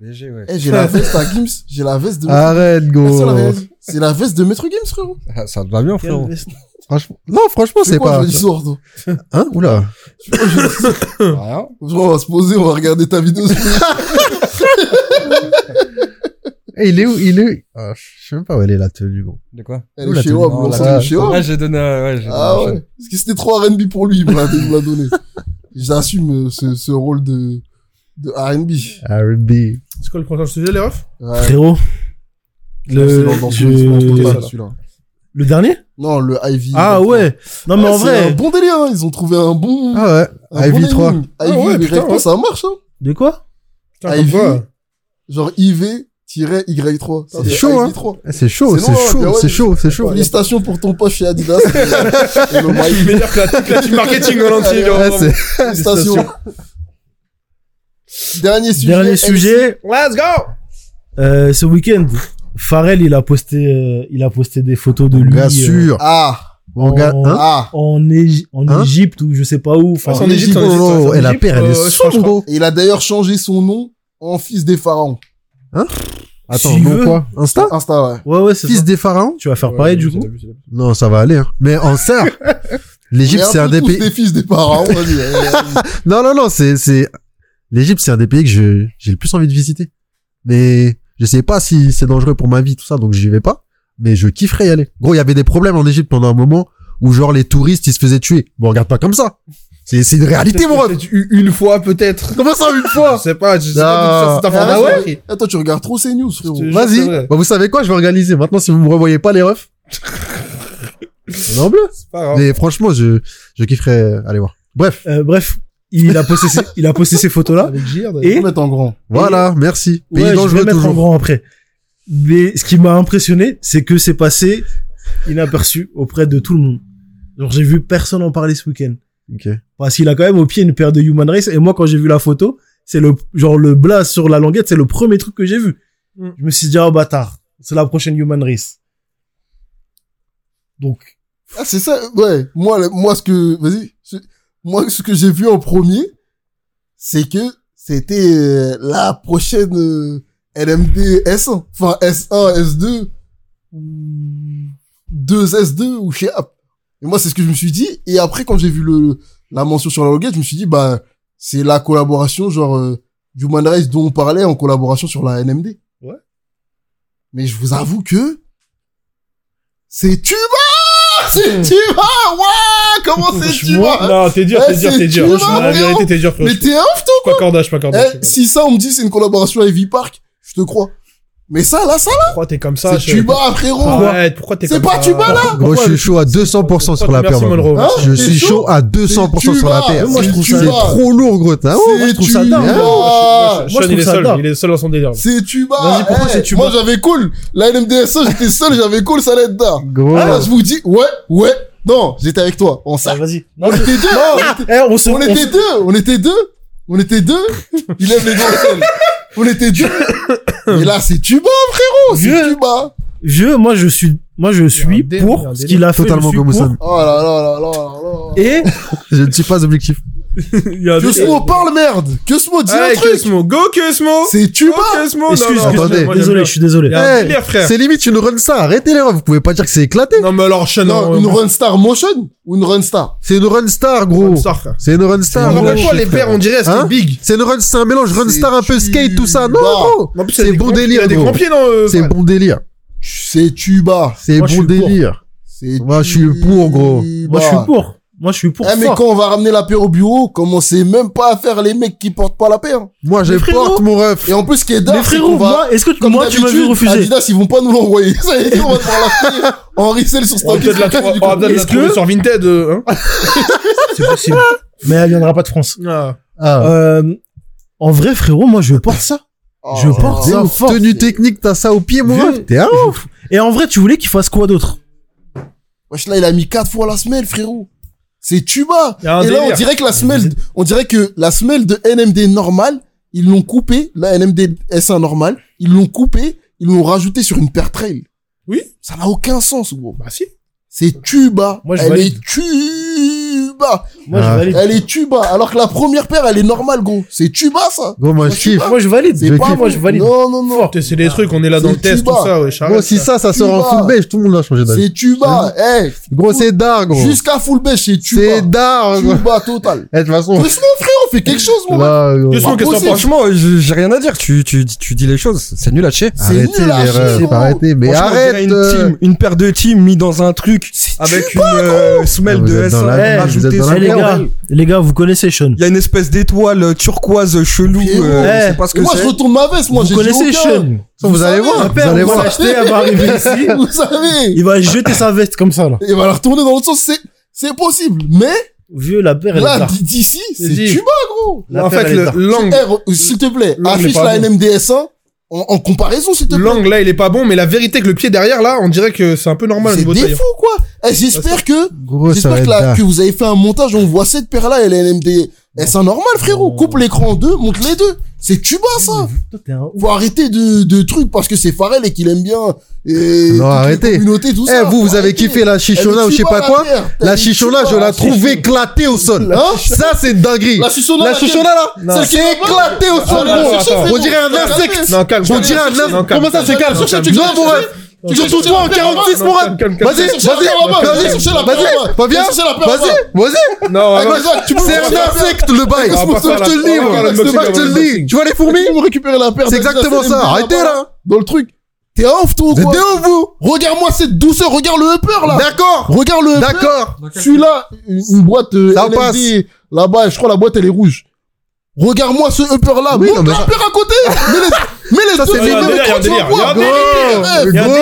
BG, ouais. Eh, j'ai la veste à Gims. J'ai la veste de... Arrête, go. dit. C'est la veste de Maître Gims, frérot. Ah, Ça te va bien, frérot. Franchement, non, franchement, C'est pas. jeudi soir, toi Hein? Oula. Rien. On va se poser, on va regarder ta vidéo. Eh, il est où? Il est où Ah, je sais même pas où elle est la tenue, gros. De quoi Elle Où est la chez tenue Wab, Non, chez Wab. Ouais, j'ai donné, euh, ouais, j'ai Ah donné ouais. Parce que c'était trop R&B pour lui, il me l'a il me l'a donné. J'assume euh, ce, ce rôle de, de R&B. R&B. C'est quoi le prochain sujet, les refs? Ouais. Frérot. C'est Le, dans- dans je- ce- dans ce total, ça, là. celui-là. le dernier? Non, le Ivy. Ah ouais. Non, mais Ouais, en c'est un vrai. bon délire, hein. Ils ont trouvé un bon, Ah ouais. un bon Ivy 3. naming. Ah Ivy, ouais, mais putain, Recto, ouais. ça marche, hein. De quoi? Putain, comme Ivy. quoi. Genre IV-Y3. C'est chaud, hein. 3 Eh, C'est chaud, C'est c'est chaud, c'est chaud, c'est chaud. Félicitations pour ton poche chez Adidas. et le. Meilleur que la, team marketing en entier, c'est- Félicitations. Dernier sujet. Dernier sujet. Let's go! Euh, ce week-end, Pharrell, il a posté, euh, il a posté des photos de lui. Bien euh, sûr. Ah. En- hein? Ah. en, en Hein? Égypte ou je sais pas où. Enfin, Ah, c'est en Égypte, Oh, c'est et la paire, elle est sombre, il a d'ailleurs changé son nom en fils des pharaons. Attends, veux quoi? Insta? Insta, ouais. ouais, ouais, c'est Fils ça. des pharaons? Tu vas faire Ouais, pareil du coup. Non, ça va aller, hein. Mais en serre. L'Égypte, c'est un des pays. des fils des pharaons. vas-y, vas-y, vas-y. Non, non, non, c'est, c'est, l'Égypte, c'est un des pays que je, j'ai le plus envie de visiter. Mais, je sais pas si c'est dangereux pour ma vie, tout ça, donc j'y vais pas. Mais je kifferais y aller. Gros, il y avait des problèmes en Égypte pendant un moment où genre les touristes, ils se faisaient tuer. Bon, regarde pas comme ça. C'est, c'est une réalité, mon ref. Une fois, peut-être. Comment ça, une Je fois? sais pas, je sais Non. pas Ah ouais? Attends, tu regardes trop ces news, frérot. Je Vas-y. Bah, vous savez quoi? Je vais organiser. Maintenant, si vous me revoyez pas les refs. On est en bleu. C'est pas grave. Mais franchement, je, je kifferais aller voir. Bref. Euh, bref, il a posté, ces, il a posté ces photos-là. Et mettre en grand. Voilà. Merci. Pays ouais, je vais mettre en toujours. grand après. Mais ce qui m'a impressionné, c'est que c'est passé inaperçu auprès de tout le monde. Genre, j'ai vu personne en parler ce week-end. Ok. Parce qu'il a quand même au pied une paire de Human Race. Et moi, quand j'ai vu la photo, c'est le, genre, le blaze sur la languette, c'est le premier truc que j'ai vu. Mm. Je me suis dit, oh bâtard, c'est la prochaine Human Race. Donc, Ah, c'est ça, ouais. Moi, moi, ce que, vas-y. Moi, ce que j'ai vu en premier, c'est que c'était euh, la prochaine euh, LMD S1. Enfin, S1, S2, ou 2S2, ou chez App. Et moi, c'est ce que je me suis dit. Et après, quand j'ai vu le, la mention sur la loguette, je me suis dit, bah, c'est la collaboration, genre, euh, Human Race dont on parlait en collaboration sur la NMD. Ouais. Mais je vous avoue que, c'est Tuba! C'est Tuba! Ouais! Comment c'est Tuba? Non, t'es dur, Eh, t'es dur, c'est t'es dur. La vérité, t'es dur, frérot. Mais t'es un toi! Pas cordage, pas cordage. Eh, si ça, on me dit c'est une collaboration avec V-Park, je te crois. Mais ça, là, ça, là, Pourquoi t'es comme ça c'est Tuba, frérot! Arrête, pourquoi t'es C'est comme pas ça Tuba, là Gros, je suis chaud à 200% sur la paire. Hein Je suis chaud à 200% sur la paire. Moi, je trouve ça C'est trop lourd, gros. Hein. C'est je trouve ça Tuba. dingue. Moi, Moi, je il trouve est seul, il est seul dans son délire. C'est Tuba! Vas-y, pourquoi c'est Tuba Moi, j'avais cool. La NMDSA, j'étais seul, j'avais cool, ça allait être d'art. Gros. Ah, je vous dis, ouais, ouais. Non, j'étais avec toi. On s'est, vas-y. on était deux. on était- Eh, on était deux, on était deux, on était deux. Il lève les ciel. On était deux. Et là, c'est Tuba, frérot, c'est. Tuba. vieux, moi, je suis, moi, je suis délire, pour ce qu'il a fait. Totalement je comme pour. Oussam. Oh là là là là là là. Et, Je ne suis pas objectif. Que ce délire. mot parle, merde. Que ce mot dit un truc. Cosmo, go Cosmo! C'est Tuba. Go Cosmo! excuse, Non, non, excuse, désolé, je suis désolé. Délire. C'est limite une run star. Arrêtez les refs. Vous pouvez pas dire que c'est éclaté. Non, mais alors, Non, euh, une run star motion ou une run star? C'est une run star, gros. Run star, frère. C'est une run star. une gros. Rappelle-toi, les paires, on dirait, Hein c'est big? C'est une run star, un mélange run C'est star un peu skate, tout ça. Non, a C'est bon grands- Il y délire, a des grands pieds dans, euh, C'est bon délire. C'est Tuba. C'est bon délire. C'est Moi, je suis pour, gros. Moi, je suis pour. Moi, je suis pour Eh, mais fort. quand on va ramener la paire au bureau, commencez même pas à faire les mecs qui portent pas la paire. Moi, je Mais frérot- porte mon ref. Et en plus, ce qui est Mais dingue, c'est frérot, qu'on va, moi, est-ce que tu- comme moi, tu m'as vu refuser Adidas, ils vont pas nous l'envoyer. Ça y est, on va devoir la en resell sur On va peut-être la, on va peut-être la trouver sur Vinted, euh, hein. C'est possible. Mais elle viendra pas de France. Ah. Ah. Euh, en vrai, frérot, moi, je porte ça. Je Oh, porte oh, ça fort. Tenue technique, t'as ça au pied, mon ref. T'es un ouf. Et en vrai, tu voulais qu'il fasse quoi d'autre? Wesh, là, il a mis quatre fois la semelle, frérot. C'est tuba. Et là, on dirait que la semelle, on dirait que la semelle de NMD normale, ils l'ont coupée, la NMD S1 normale, ils l'ont coupée, ils l'ont rajouté sur une paire trail. Oui. Ça n'a aucun sens, gros. Bah si. C'est tuba. Moi, je elle valide. est tuba. Moi, Ah. je valide. Elle est tuba. Alors que la première paire, elle est normale, gros. C'est tuba, ça. Gros, moi, je kiffe. Moi, je valide. C'est pas kiffe. Moi, je valide. Non, non, non. C'est des trucs, on est là dans C'est le test, Tuba. tout ça, ouais. Gros, si ça, ça sort en full beige, tout le monde l'a changé d'avis. C'est tuba. Eh, Gros, c'est dark, gros. jusqu'à full beige, c'est C'est tuba. dark, gros. Tuba total. Eh, de toute façon, fais quelque chose, mon gars. là, qu'est-ce que penses Franchement, j'ai rien à dire. Tu, tu, tu dis les choses. C'est nul à chier. C'est Arrêtez nul à chier, arrêtez, mais arrête. une, euh, team, une paire de teams mis dans un truc avec une euh, semelle Vous de êtes dans S1 la- Eh, vous sur les le gars, les gars, vous connaissez Sean. Il y a une espèce d'étoile turquoise chelou. Euh, je sais pas ce que Moi, je retourne ma veste, moi, Vous j'ai dit connaissez. Sean. Vous, vous allez savez, voir, Un vous père, allez voir. l'acheter, elle va arriver ici. Vous savez. Il va jeter sa veste comme ça, là. Il va la retourner dans l'autre sens, c'est, c'est possible. Mais, Vieux, la paire, elle est là, là. d'ici, c'est Vas-y. gros. La en paire, fait, elle est le là. l'angle, Eh, re- s'il te plaît, L'angle affiche est pas la bon. NMDS1 en, en comparaison, s'il te plaît. l'angle là, il est pas bon, mais la vérité que le pied derrière là, on dirait que c'est un peu normal au C'est niveau des taille. fous, quoi. Eh, j'espère que, Gros, ça va j'espère être que, dark. que vous avez fait un montage où on voit cette paire-là et la NMD. Eh, c'est un normal, frérot. Coupe l'écran en deux, monte les deux. C'est tuba, ça. Faut arrêter de, de trucs parce que c'est Pharrell et qu'il aime bien. Et la arrêtez. communauté, tout Eh, ça. vous, Faut vous avez arrêter. kiffé la chichona ou je sais pas quoi. La chichona, je la trouve éclatée au sol. Hein Ça, c'est dinguerie. La chichona, La laquelle chichona, là, Non. C'est est pas- éclaté au sol, attends. On dirait un insecte. Non, calme. On dirait un Non, insecte. Comment ça, c'est calme? Non, cherche, mon cherche. ref. Tu Je cherches trouve toi en la paire 46, là-bas. mon ref. Calme, calme, calme. Vas-y, vas-y, vas-y, vas-y, paire Vas-y, vas-y. Non. Isaac, tu peux C'est un insecte, le bail. Je te le Moi, je te le dis. Tu vois les fourmis me récupérer la paire. C'est exactement ça. Arrêtez, là. Dans le truc. T'es off, toi, ou Vous quoi des ouf, vous Regarde-moi cette douceur. Regarde le upper, là. D'accord Regarde le upper. D'accord Celui-là, une boîte euh, Ça LMD, passe. Là-bas, je crois la boîte, elle est rouge. Regarde-moi ce upper-là. Oui, non, Monte mais paire à côté. Mais les, mais les deux, c'est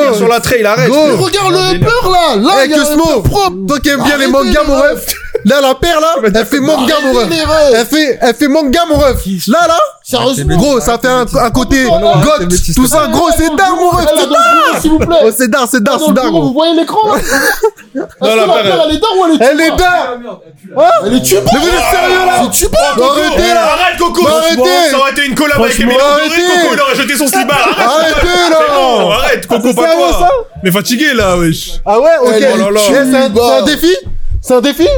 un sur la trail, arrête. Regarde le upper, là. Là, Eh, il y a un Cosmo. upper propre. Toi qui aimes bien les mangas, mon ref. Là, la paire, là, elle fait manga, mon ref. Elle fait, elle fait manga, mon ref. Là, là, Sérieusement. gros, ça fait un, un côté non, arrête, goth, tout ça, gros, c'est dingue, mon ref, c'est bureau, s'il vous plaît. Oh, c'est dingue, c'est dingue, c'est dingue. Vous voyez l'écran là Est-ce que la paire, elle est dingue ou elle est Elle est dingue Elle est tuba Mais vous êtes sérieux, là C'est tuba Arrêtez, là Arrête Coco arrêtez. Ça aurait été une collab avec arrêtez. Coco il aurait jeté son slibard Arrête Arrêtez, là arrête Coco C'est pas toi Mais fatigué là wesh Ah ouais, ok. Elle est Eh, c'est un défi C'est un défi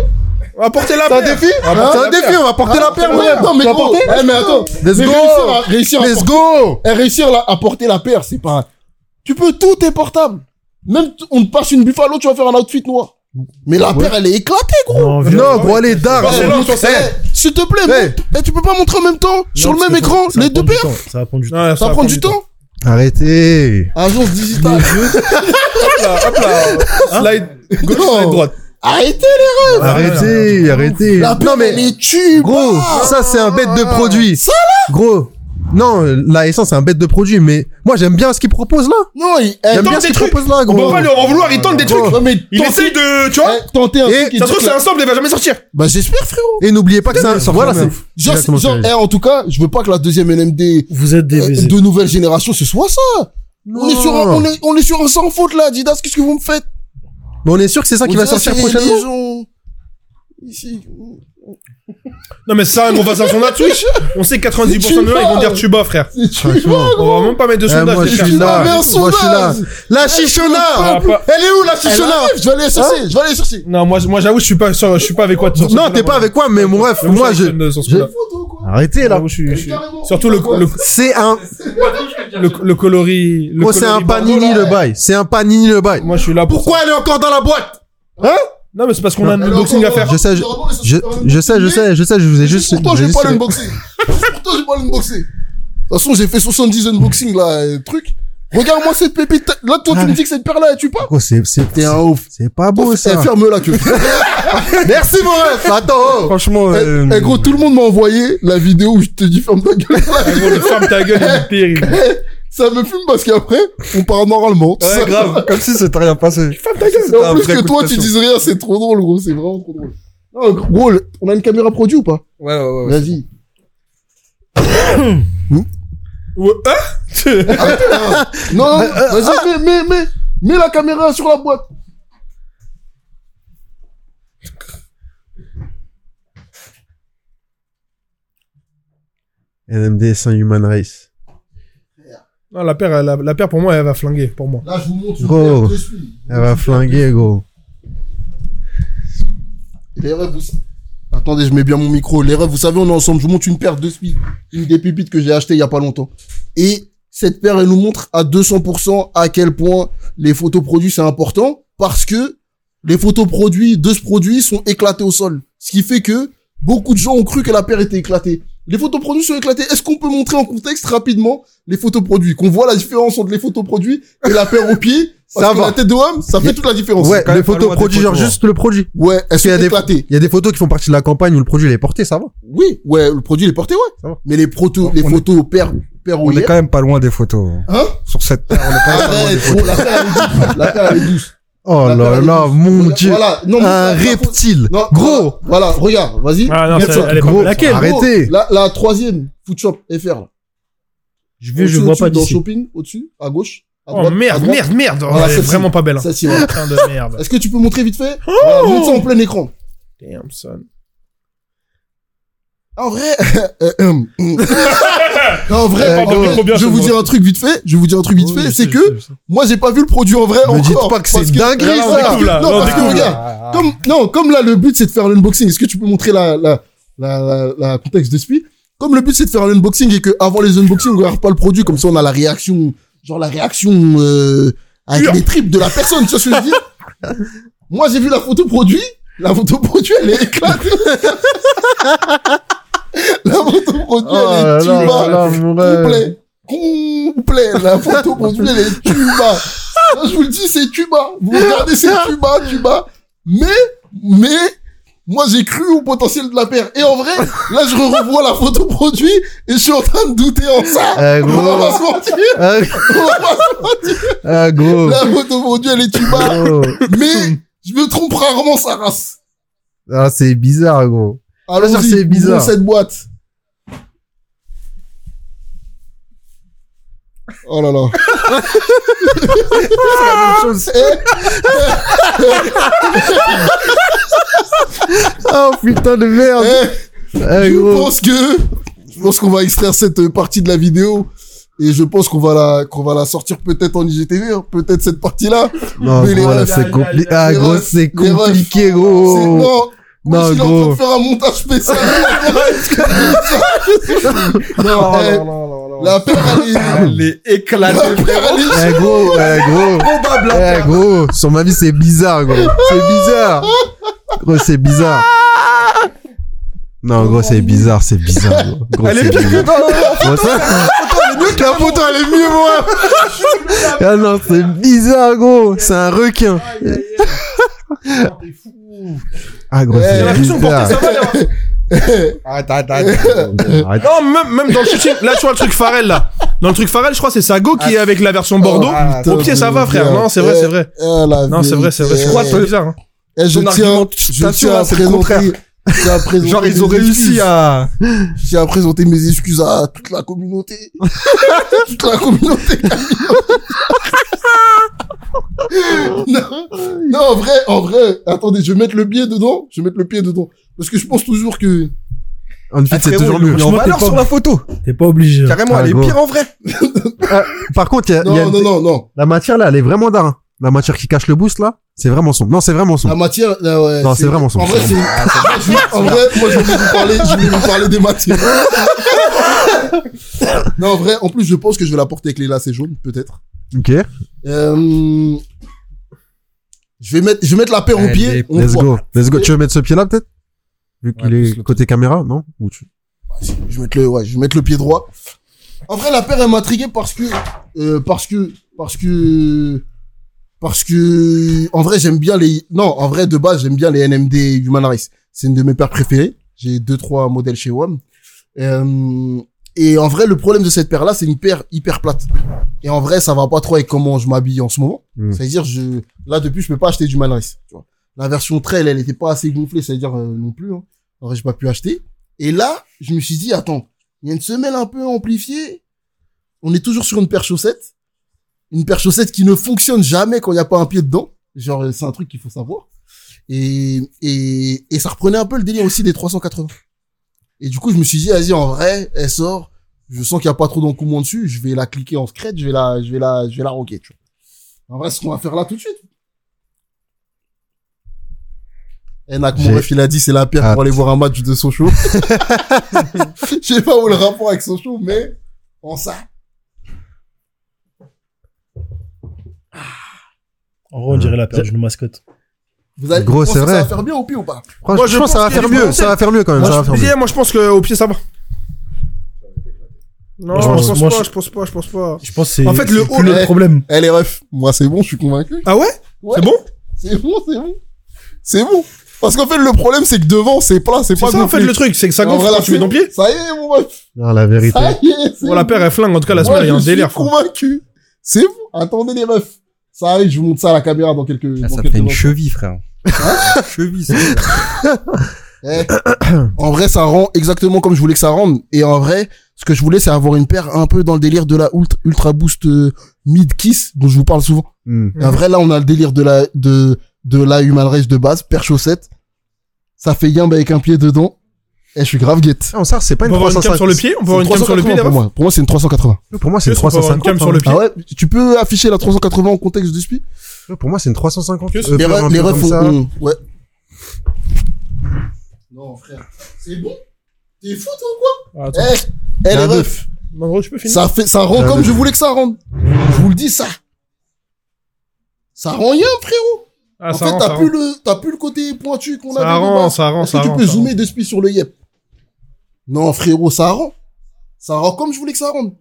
On va porter la C'est un paire. défi porter C'est un défi, paire. on va porter la paire, Ouais. Non mais gros, eh, mais attends Let's go. réussir à, réussir à Let's go eh, réussir là, à porter la paire, c'est pas... Tu peux tout tes portables. Même on te passe une buffalo, tu vas faire un outfit noir. Mais la paire, elle est éclatée, gros. Non. Non, gros, elle est dingue. Bah, Eh, S'il te plaît, montre. Eh, tu peux pas montrer en même temps sur le même écran les deux paires Ça va prendre du temps. Ouais, Ça va prendre du temps Arrêtez Agence digitale. Hop là, hop là. Slide gauche, Non. slide droite. Arrêtez Arrêtez, arrêtez la paire, Non, mais... est tube. Gros, ça c'est un bête de produit. Ça, Gros. Non, la essence c'est un bête de produit, mais moi j'aime bien ce qu'il propose là. Non, il... eh, J'aime tente bien ce des qu'il trucs. propose là, On gros. peut pas leur en vouloir, il tente des trucs. non, mais Il tentez- essaye de, tu vois. eh, tentez un Et truc. Ça se trouve, c'est un sample, il va jamais sortir. Bah, j'espère, frérot. Et n'oubliez pas que c'est un... Sortir Voilà, c'est... Genre, genre, ce eh, en tout cas, je veux pas que la deuxième NMD Vous êtes des euh, de nouvelle génération, ce soit ça. On est sur un, on est, on est sur un sans faute, là, Adidas. Qu'est-ce que vous me faites? Mais on est sûr que c'est ça qui va sortir prochainement les gens Ici. Non, mais ça, on va faire son Twitch. On sait que 90% de gens, ils vont dire tuba, frère. Tuba. On va même pas mettre de Eh, sondage. moi je les suis là, moi je suis là. La chichona Ah, pas- Elle est où la chichona je vais aller chercher, je vais aller chercher. Non, moi, moi, j'avoue, je suis pas sur, je suis pas avec quoi Non, t'es pas avec moi, mais mon ref, moi je... je-. Arrêtez là J'avoue, je suis- je suis- Carrément. Surtout le, le, C'est un... le, le coloris. le Gros, c'est un panini le bail. C'est un panini le bail. Moi, je suis là pour Pourquoi elle est encore dans la boîte? Hein? Non, mais c'est parce qu'on a un unboxing à faire. Je sais, je, je, je sais, je sais, je sais, je vous ai juste... Pour toi, je j'ai pas l'unboxing. Pour toi, j'ai pas l'unboxing. De toute façon, j'ai fait 70 unboxings, là, truc. Regarde-moi cette pépite. Là, toi, tu me dis que cette paire-là, elle tue pas. C'est, c'est, T'es un ouf. c'est pas beau, Eh, ça. ferme-la, que. Merci, mon ref. Attends. oh. Franchement, Eh, euh, eh, gros, tout le monde m'a envoyé la vidéo où je te dis ferme ta gueule. Gros, ferme ta gueule, il est terrible. Ça me fume parce qu'après, on part normalement. ouais, grave, comme si c'était rien passé. Ferme ta gueule. C'était En plus que toi, tu dises rien, c'est trop drôle, gros. C'est vraiment trop drôle. Non, gros, on a une caméra produit ou pas? Ouais, ouais, ouais. ouais. Vas-y. Ouais, hein? Non, non, vas-y, mets, mets, mets, mets la caméra sur la boîte. NMD sans Human Race. Non, la paire, la, la paire, pour moi, elle va flinguer, pour moi. Là, je vous montre une Gros. paire de suies. Elle va flinguer, gros. Les rêves, vous... Attendez, je mets bien mon micro. Les rêves, vous savez, on est ensemble. Je vous montre une paire de spi. Une des pépites que j'ai achetées il y a pas longtemps. Et cette paire, elle nous montre à 200% à quel point les photos produits, c'est important. Parce que les photos produits de ce produit sont éclatées au sol. Ce qui fait que beaucoup de gens ont cru que la paire était éclatée. Les photos produits sont éclatées. Est-ce qu'on peut montrer en contexte rapidement les photos produits? Qu'on voit la différence entre les photos produits et la paire au pied? Parce Ça que va. la tête de homme, ça fait toute la différence. Ouais, quand les photos produits, genre photos, juste le produit. Ouais, elles sont qu'il y a des- éclatées. Il y a des photos qui font partie de la campagne où le produit il est porté, ça va. Oui, ouais, le produit il est porté, ouais. Ça va. Mais les protos, On les est- photos père, père On est quand même pas loin des photos. Hein? Sur cette paire, on est quand même pas loin des Arrête, photos. gros, la paire elle est douce. La paire elle est douce. Oh La là est là, mon dieu. Voilà, non, mais Un reptile. Non, Gros. Voilà, regarde, vas-y. Ah, non, ça. elle est Gros, laquelle arrêtez. La, la troisième, Foodshop FR, là. Je vais, je vois pas Dans d'ici. shopping, au-dessus, à gauche. Oh merde, merde, merde. Oh, Voilà, elle est vraiment pas belle. hein. Celle-ci, voilà. Putain de merde. Est-ce que tu peux montrer vite fait? Oh Voilà, montre ça en plein écran. Damn, son. En vrai, euh, euh, non, en vrai, en vrai, bien, je vous dire un truc vite fait. Je vais vous dire un truc vite Oui, fait. C'est que moi, j'ai pas vu le produit en vrai Me encore. dites pas que c'est on ça. là. non, parce que regarde, comme, non, comme là, le but, c'est de faire l'unboxing. Est-ce que tu peux montrer la, la, la, la, la contexte de SPI? Comme le but, c'est de faire l'unboxing et que avant les unboxings, on regarde pas le produit, comme ça, on a la réaction, genre la réaction, euh, avec les tripes de la personne, tu vois ce que je veux dire? Moi, j'ai vu la photo produit. La photo produit, elle est éclatée. la photo produit, Oh elle est là tuba. Complet. Complet. La photo produit, elle est tuba. Là, je vous le dis, c'est tuba. Vous regardez, c'est tuba, tuba. Mais, mais, moi, j'ai cru au potentiel de la paire. Et en vrai, là, je revois la photo produit et je suis en train de douter en ça. Eh, On va pas gros. se mentir. On va pas se mentir. gros. La photo produit, elle est tuba. Mais, je me trompe rarement sa race. Ah, c'est bizarre, gros. Allons-y, c'est bizarre. cette boîte. Oh là là. Oh, putain de merde. Eh, Eh, je gros. pense que je pense qu'on va extraire cette partie de la vidéo et je pense qu'on va la qu'on va la sortir peut-être en IGTV, hein, peut-être cette partie-là. Non, Mais les gros, là, refs, c'est compliqué. Ah, gros, c'est compliqué, C'est- gros. Non, Non, non, il est en train gros. de faire un montage spécial. non, eh, la paire elle est, Elle est éclatée. la paire elle est Eh, gros, eh, gros. Probable. Eh, gros. Sur ma vie, c'est bizarre, gros. C'est bizarre. Gros, c'est bizarre. Non, gros, c'est bizarre, c'est bizarre, gros. Gros, Elle est pire que dans Gros, ça- La photo, elle est mieux, moi. Ah non, c'est bizarre, gros. C'est un requin. Ah, gros, Eh, J'ai c'est l'impression de porter. Attends, attends, attends. Arrête. Non, même, même dans le shooting, là, tu vois le truc Pharrell, là. Dans le truc Pharrell, je crois que c'est Sago qui est avec la version Bordeaux. Ah, Au pied, ça va, frère. Non, c'est vrai, c'est vrai. Eh, Non, c'est vrai, c'est vrai. vérité. C'est quoi, c'est bizarre, hein. Eh, je Ton tiens, je argumentation, tiens là, à c'est le contraire. présenter, je tiens à présenter Genre, ils ont réussi excuses. à... Je tiens à présenter mes excuses à toute la communauté. toute la communauté. non, non, en vrai, en vrai, attendez, je vais mettre le pied dedans. Je vais mettre le pied dedans. Parce que je pense toujours que, En fait, c'est Frérot, toujours mieux. est en Franchement, valeur sur la photo. T'es pas obligé. Carrément, Ah, elle est gros. pire en vrai. Par contre, il y a, il y a non, non, non, non. la matière là, elle est vraiment d'art. La matière qui cache le boost là, c'est vraiment sombre. Non, c'est vraiment La sombre. matière, là, ouais. Non, c'est vraiment sombre. En vrai, c'est, en vrai, moi, je voulais vous parler, je voulais vous parler des matières. non, en vrai, en plus, je pense que je vais la porter avec les lacets jaunes, peut-être. Ok, Euh, je vais mettre, je vais mettre la paire au pied. let's voit. go, let's go. Tu veux mettre ce pied là peut-être? Vu qu'il Ouais, est côté caméra, non? Ou tu- Je vais mettre le, ouais, je vais mettre le pied droit. En vrai, la paire, elle m'intriguait parce que euh, parce que, parce que, parce que, en vrai, j'aime bien les, non, en vrai, de base, j'aime bien les NMD Human Race. C'est une de mes paires préférées. J'ai deux, trois modèles chez WOM. Euh, et en vrai, le problème de cette paire-là, c'est une paire hyper plate. Et en vrai, ça va pas trop avec comment je m'habille en ce moment. Mm. C'est-à-dire, je, là, depuis, je peux pas acheter du Human Race. Tu vois. La version trail, elle était pas assez gonflée, c'est-à-dire, euh, non plus, hein. En vrai, j'ai pas pu acheter. Et là, je me suis dit, attends, il y a une semelle un peu amplifiée. On est toujours sur une paire chaussette. Une paire chaussette qui ne fonctionne jamais quand il n'y a pas un pied dedans. Genre, c'est un truc qu'il faut savoir. Et, et, et ça reprenait un peu le délire aussi des 380. Et du coup, je me suis dit, vas-y, en vrai, elle sort. Je sens qu'il n'y a pas trop d'encouement dessus. Je vais la cliquer en scratch. Je vais la, je vais la, je vais la rocker, tu vois. En vrai, ce qu'on va faire là tout de suite. Et Nak, mon ref, il a dit, c'est la paire Ah. pour aller voir un match de Sochaux. Je sais pas où le rapport avec Sochaux, mais, en ça. En vrai, on dirait la paire d'une mascotte. Vous allez, Gros, c'est vrai. Ça va faire bien au pied ou pas? Moi, je, je pense que ça va faire mieux. Ça va faire mieux quand même. Moi, ça va je, mieux. disais, moi, je pense que au pied, ça va. Non, je pense, pas, je- je pense pas, je pense pas. Je pense c'est En fait, le haut, le problème. Eh, les refs. Moi, c'est bon, je suis convaincu. Ah ouais? Ouais. C'est bon? C'est bon, c'est bon. C'est bon. Parce qu'en fait, le problème, c'est que devant, c'est plat, c'est C'est pas ça, en fait, le truc, c'est que ça En gonfle vrai, là, quand tu mets ton pied. Ça y est, mon ref. Non, la vérité. Ça y est, c'est Bon, la paire, elle flingue. En tout cas, la semaine, il y a un je suis délire. convaincu. C'est bon. Attendez, les refs. Ça arrive, je vous montre ça à la caméra dans quelques, Ah, dans ça quelques fait une cheville, frère. Une cheville, ça. Eh, en vrai, ça rend exactement comme je voulais que ça rende. Et en vrai, ce que je voulais, c'est avoir une paire un peu dans le délire de la Ultra, ultra Boost euh, Mid Kiss, dont je vous parle souvent. Hmm. Et en vrai, là, on a le délire de la, de, de la Human Race de base, paire chaussette. Ça fait yambe avec un pied dedans. Et je suis grave guette. Non, ça, c'est pas On une peut avoir une cam 350. sur le pied? On peut avoir une cam sur le pied, 380 les pour moi. Pour moi, c'est une 380. Pour moi, c'est une Qu'est-ce qu'on peut avoir une 350. cam sur le pied? Ah ouais, tu peux afficher la 380 en contexte de spi Pour moi, c'est une 350. Qu'est-ce- Euh, Les, refs- les rempli refs comme ça. ont- ont- Ouais. Non, frère. C'est bon? T'es fou, toi, ou Ah, quoi Attends. Eh, eh, a les un deux. refs. Tu peux finir? Ça fait, ça rend Ah, comme je voulais que ça rende. Je vous le dis, ça. Ça rend rien, frérot. Ah, en ça fait, rend, t'as ça plus rend. le, t'as plus le côté pointu qu'on Ça avait. de rend, base. ça rend, Est-ce ça que tu rend, peux ça zoomer de spi sur le yep? Non, frérot, ça rend. Ça rend comme je voulais que ça rende.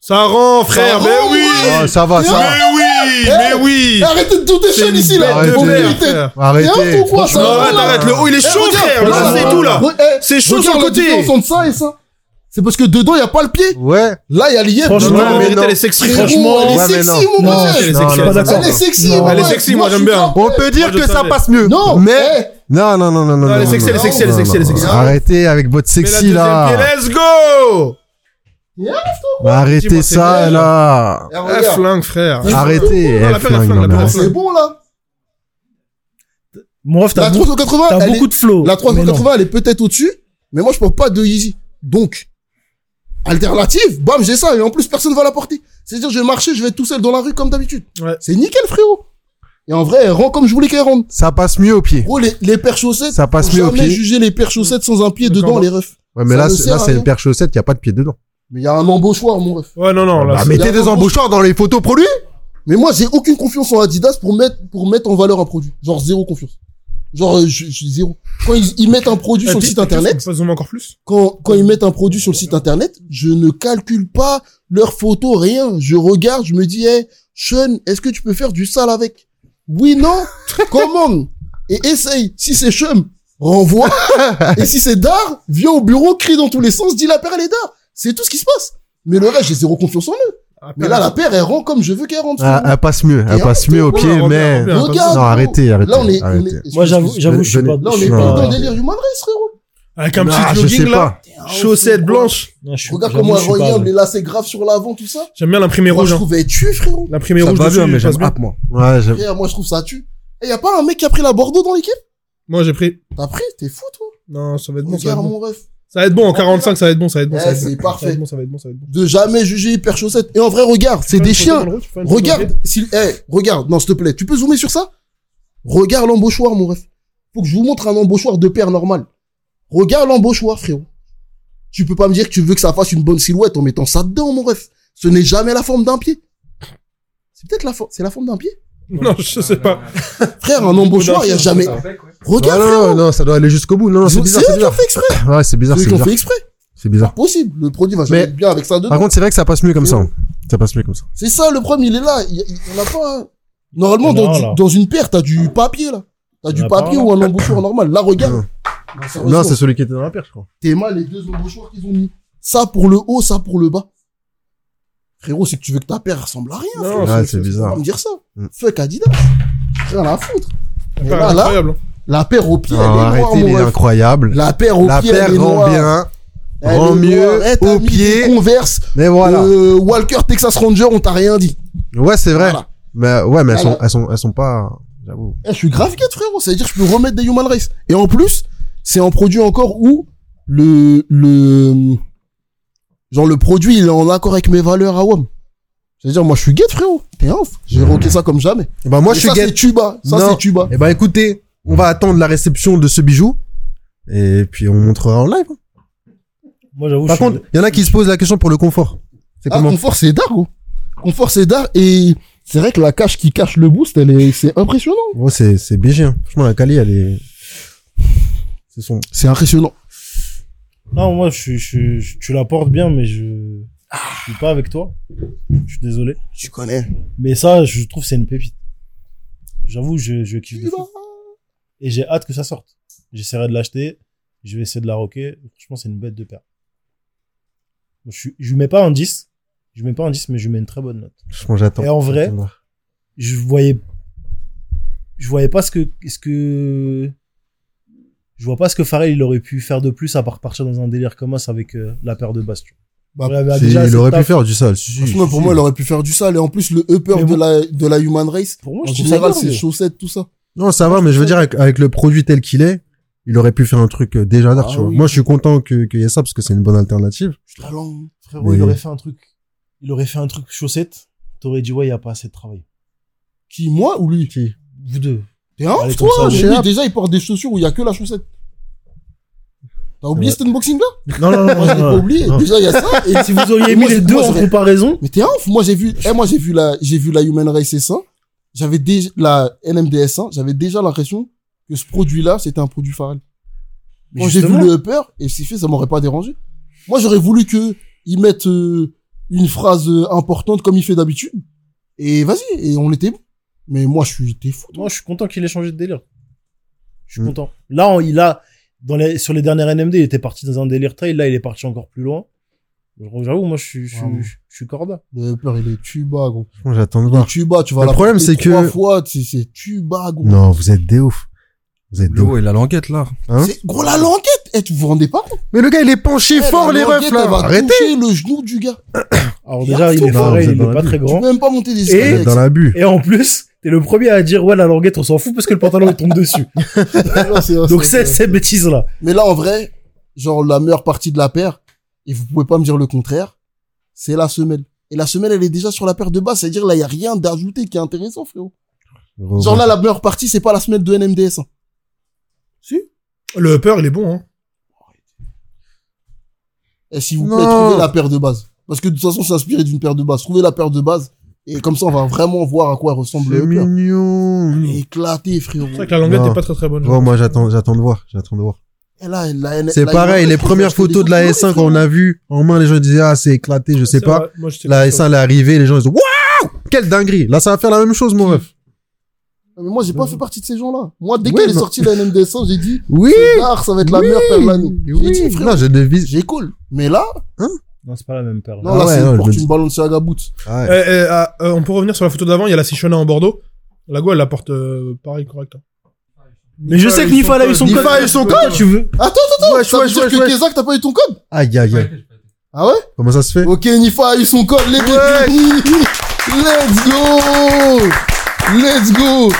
Ça rend, frère, Ça mais rend, oui! ouais. Ah, ça va, Mais ça va. Mais oui! Mais oui! Arrêtez de douter chaîne ici, là. frère. Arrêtez. un fou, quoi, ça Non, rend, arrête, arrête, le haut, il est Eh, chaud, regarde, frère! regarde, Là, c'est tout, là! Eh, C'est chaud sur le côté! différence entre ça et ça. C'est parce que dedans, il y a pas le pied. Ouais. Là, il y a l'IF. Franchement, mais non. elle est sexy, franchement. elle est sexy, non. mon gars. elle est sexy, elle pas est d'accord. Elle est sexy, Elle est sexy, moi, j'aime bien. On peut dire que ça passe mieux. Non, Mais. eh, Non, non, non, non, non. Elle est sexy, elle est sexy, elle est sexy, elle est sexy. Arrêtez avec votre sexy, là. let's go! Bah, Arrêtez ça, là. eh, flingue, frère. Arrêtez. C'est bon, là. Mon ref, La t'as beaucoup, 380, t'as elle beaucoup est- de flow. la mais non. 380, elle est peut-être au-dessus, mais moi, je porte pas de Yeezy. Donc, alternative, bam, j'ai ça, et en plus, personne va la porter. C'est-à-dire, je vais marcher, je vais être tout seul dans la rue comme d'habitude. Ouais. C'est nickel, frérot. Et en vrai, elle rend comme je voulais qu'elle rende. Ça passe mieux au pied. Gros, les, les paires chaussettes, Ça passe mieux au jamais pied. juger les paires chaussettes sans un pied dedans, bah. les refs. Ouais, mais Ça là, là, c'est une paire chaussette, il y a pas de pied dedans. Mais il y a un embauchoir, mon ref. Ouais, non, non, là, Bah, c'est- mais- mettez des embauchoirs dans les photos produits. Mais moi, j'ai aucune confiance en Adidas pour mettre, pour mettre en valeur un produit. Genre, zéro confiance. Genre, euh, je, je- zéro. Quand ils, ils mettent un produit Eh, sur le site internet, encore plus? quand, quand ils mettent un produit sur le site internet, je ne calcule pas leurs photos, rien. Je regarde, je me dis, hey, Sean, est-ce que tu peux faire du sale avec? Oui, non? Commande. Et essaye. Si c'est chum, renvoie. Et si c'est dar, viens au bureau, crie dans tous les sens, dis la elle est dar. C'est tout ce qui se passe. Mais le reste, j'ai zéro confiance en eux. Ah, Mais là, la paire, elle rend comme je veux qu'elle rentre. Ah, Elle passe mieux. Elle passe mieux au pied, mais. Regarde. Non, gros. arrêtez, arrêtez. Là, on est, on arrêtez. est- Moi, j'avoue, j'avoue, je suis pas, Là, on je est pas- dans le délire Human Race, frérot. Avec un petit je jogging, là. Chaussettes blanches. Non, je suis- Regarde comment je elle regarde, les lacets graves sur l'avant, tout ça. J'aime bien l'imprimer Moi, rouge, je hein. trouve elle tue, frérot. L'imprimer Ça rouge va dessus, bien, mais j'aime moi. Ouais, j'aime. Moi, je trouve ça tue. Et y a pas un mec qui a pris la Bordeaux dans l'équipe? Moi, j'ai pris. T'as pris? T'es fou, toi? Non, ça va être bon, ça va Regarde, être bon. mon ref. Ça va être bon, en 45, ça va être bon, ça va être bon. Eh, ça va être c'est bon. parfait. Ça va être bon, ça va être bon, ça va être bon. De jamais juger hyper chaussette. Et en vrai, regarde, c'est des chiens. Regarde, si, eh, regarde, non, s'il te plaît, tu peux zoomer sur ça? Regarde l'embauchoir, mon ref. Faut que je vous montre un embauchoir de paire normal. Regarde l'embauchoir, frérot. Tu peux pas me dire que tu veux que ça fasse une bonne silhouette en mettant ça dedans, mon ref. Ce n'est jamais la forme d'un pied. C'est peut-être la forme, c'est la forme d'un pied? Non, je sais pas. Frère, un embauchoir, il y a jamais. Regarde, non, frérot. non, non, ça doit aller jusqu'au bout. Non, non, c'est C'est bizarre, eux c'est qui ont bizarre. fait exprès. Ouais, c'est bizarre, C'est eux qui ont fait exprès. C'est bizarre. Possible. Le produit va Mais- être bien avec ça dedans. Par contre, c'est vrai que ça passe mieux comme ça. Ça passe mieux comme ça. C'est ça, le problème, il est là. Il en a pas. un. Normalement, dans, du- une paire, t'as du papier, là. T'as du pas papier ou un embouchoir normal. Là, regarde. Non. Sérieusement. c'est celui qui était dans la paire, je crois. T'es mal les deux embouchoirs qu'ils ont mis. Ça pour le haut, ça pour le bas. Frérot, c'est que tu veux que ta paire ressemble à rien. Non, c'est- bizarre. pas me dire ça. Mm. Fuck Adidas. Rien à foutre. pas incroyable. La paire au pied, Non, elle est noire, arrêtez, mon il est ref. incroyable. La paire au La pied, paire elle est rend noire. bien. Elle rend mieux. Eh, t'as au mis pied. Converse, Mais voilà. euh, Walker, Texas Ranger, on t'a rien dit. Ouais, c'est vrai. Voilà. Mais, ouais, mais elles Voilà. sont, elles sont, elles sont pas, j'avoue. Eh, je suis grave guette, frérot. Ça veut dire que je peux remettre des Human Race. Et en plus, c'est un produit encore où le, le, genre le produit, il est en accord avec mes valeurs à WOM. C'est-à-dire, moi, je suis guette, frérot. T'es ouf. J'ai rocké ça comme jamais. Bah, moi, Et je suis ça, gay. c'est tuba. Ça, Non. c'est tuba. Eh ben, écoutez, on va attendre la réception de ce bijou. Et puis, on montrera en live. hein. Moi, j'avoue, Par je suis- contre, il y en a qui se posent la question pour le confort. C'est Ah, comment? confort, c'est d'art, gros. Confort, c'est d'art. Et c'est vrai que la cache qui cache le boost, elle est, c'est impressionnant. Ouais, c'est, c'est BG, hein. Franchement, la Kali, elle est, c'est son, C'est impressionnant. Non, moi, je suis, je tu la portes bien, mais je, je suis pas avec toi. Je suis désolé. Tu connais. Mais ça, je trouve c'est une pépite. J'avoue, je, je kiffe de fou. Et j'ai hâte que ça sorte. J'essaierai de l'acheter. Je vais essayer de la rocker. Franchement, c'est une bête de paire. Je, je lui mets pas un 10. Je lui mets pas un 10, mais je lui mets une très bonne note. franchement, j'attends. Et en vrai, je voyais, je voyais pas ce que, ce que, je vois pas ce que Farrell il aurait pu faire de plus à part partir dans un délire comme ça avec euh, la paire de vois. Bah, Il Si, déjà il aurait pu faire du sale. Si, Franchement, si, pour si. moi, elle aurait pu faire du sale. Et en plus, le upper Mais de bon. la, de la Human Race, Pour moi, en je ça général, mais- chaussettes, tout ça. Non, ça va, mais je veux dire, avec, avec le produit tel qu'il est, il aurait pu faire un truc euh, déjà d'art, Ah tu vois. oui. Moi, je suis content que, qu'il y ait ça parce que c'est une bonne alternative. Talent. Frérot, Mais- il aurait fait un truc, il aurait fait un truc chaussette. T'aurais dit, ouais, il y a pas assez de travail. Qui, moi ou lui? Qui? Vous deux. T'es un toi? ça, je- lui, déjà, il porte des chaussures où il y a que la chaussette. T'as oublié cet unboxing là? Non, non, non, Moi, je l'ai pas oublié. non. Déjà, il y a ça. Et Si vous auriez mis Moi, les je- deux moi, en comparaison, Mais t'es un ouf. Moi, j'ai vu, eh, moi, j'ai vu la, j'ai vu la Human Race S1. J'avais déjà, la NMDS1, j'avais déjà l'impression que ce produit-là, c'était un produit Pharrell. Mais Quand j'ai vu le upper, et c'est fait, ça m'aurait pas dérangé. Moi, j'aurais voulu que ils mettent euh, une phrase euh, importante comme il fait d'habitude. Et vas-y, et on était bon. Mais moi, je suis, t'es fou. toi. moi, je suis content qu'il ait changé de délire. Je suis Mm. content. Là, on- il a, dans les, sur les dernières NMD, il était parti dans un délire trail. Là, il est parti encore plus loin. J'avoue, moi, je suis, je suis, Vraiment. je suis corda. Le upper, il est tuba, gros. J'attends de voir. tuba, tu vas Le la problème, c'est que- trois fois, c'est, c'est tuba, gros. Non, vous êtes des ouf. Vous êtes des Le ouf. haut et la languette, là. Hein C'est, gros, la languette! Eh, tu vous rendez pas compte? Mais le gars, il est penché Eh, fort, les refs, elle là. va Arrêtez. toucher le genou du gars. Alors déjà, il est Non, pareil, il est pas très Tu grand. peux même pas monter des escaliers. dans l'abus. Et en plus, t'es le premier à dire, ouais, la languette, on s'en fout parce que le pantalon, il tombe dessus. Donc, c'est- c'est ces bêtises-là. Mais là, en vrai, genre, la meilleure partie de la paire, et vous pouvez pas me dire le contraire, c'est la semelle. Et la semelle, elle est déjà sur la paire de base, c'est-à-dire là, il y a rien d'ajouté qui est intéressant, frérot. Genre là, la meilleure partie, c'est pas la semelle de NMDS. hein. Si Le upper, il est bon, hein. Et s'il vous Non. plaît, trouvez la paire de base. Parce que de toute façon, c'est inspiré d'une paire de base. Trouvez la paire de base. Et comme ça, on va vraiment voir à quoi ressemble C'est le mignon. Éclaté, frérot. C'est vrai que la languette Non. est pas très très bonne. Moi, j'attends, j'attends de voir. J'attends de voir. Là, C'est pareil, les premières photos de la des S1 photos, qu'on a vu en main, les gens disaient, ah, c'est éclaté, je sais pas. moi, La pas S1, elle est arrivée, les gens, ils disent, waouh! Quelle dinguerie! Là, ça va faire la même chose, mon ref. Mais moi, j'ai pas fait partie de ces gens-là. Moi, dès qu'elle est sortie la NMDS1, j'ai dit, Oui! ça va être la Oui, meilleure paire de l'année. J'ai dit, devise. j'ai cool. Mais là, Non, c'est pas la même paire. non, Ah là, ouais, c'est une dis- Balenciaga Boots. Euh, on peut revenir sur la photo d'avant, il y a la Sichona en Bordeaux. La go, elle la porte euh, pareil, correct. Mais je sais que Nifa, elle a eu son Nifa code. a eu son code. tu veux? Attends, attends, attends. Veut wesh, dire que. Kezak, t'as pas eu ton code? Aïe, aïe, aïe. Ah ouais? Comment ça se fait? Ok, Nifa a eu son code, les. Let's go! Let's go!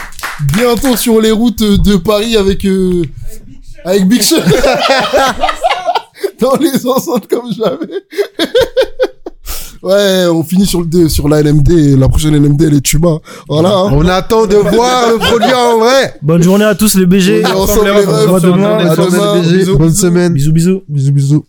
Bientôt sur les routes de Paris avec, euh, avec Big Sean. Dans les enceintes comme jamais. Ouais, on finit sur le deux- sur la LMD. La prochaine LMD, elle est tuba. Voilà, hein. On attend de voir le produit en vrai! Bonne journée à tous les BG. On ensemble, les demain. À demain. Bisous, Bonne semaine. Bisous, bisous. Bisous, bisous.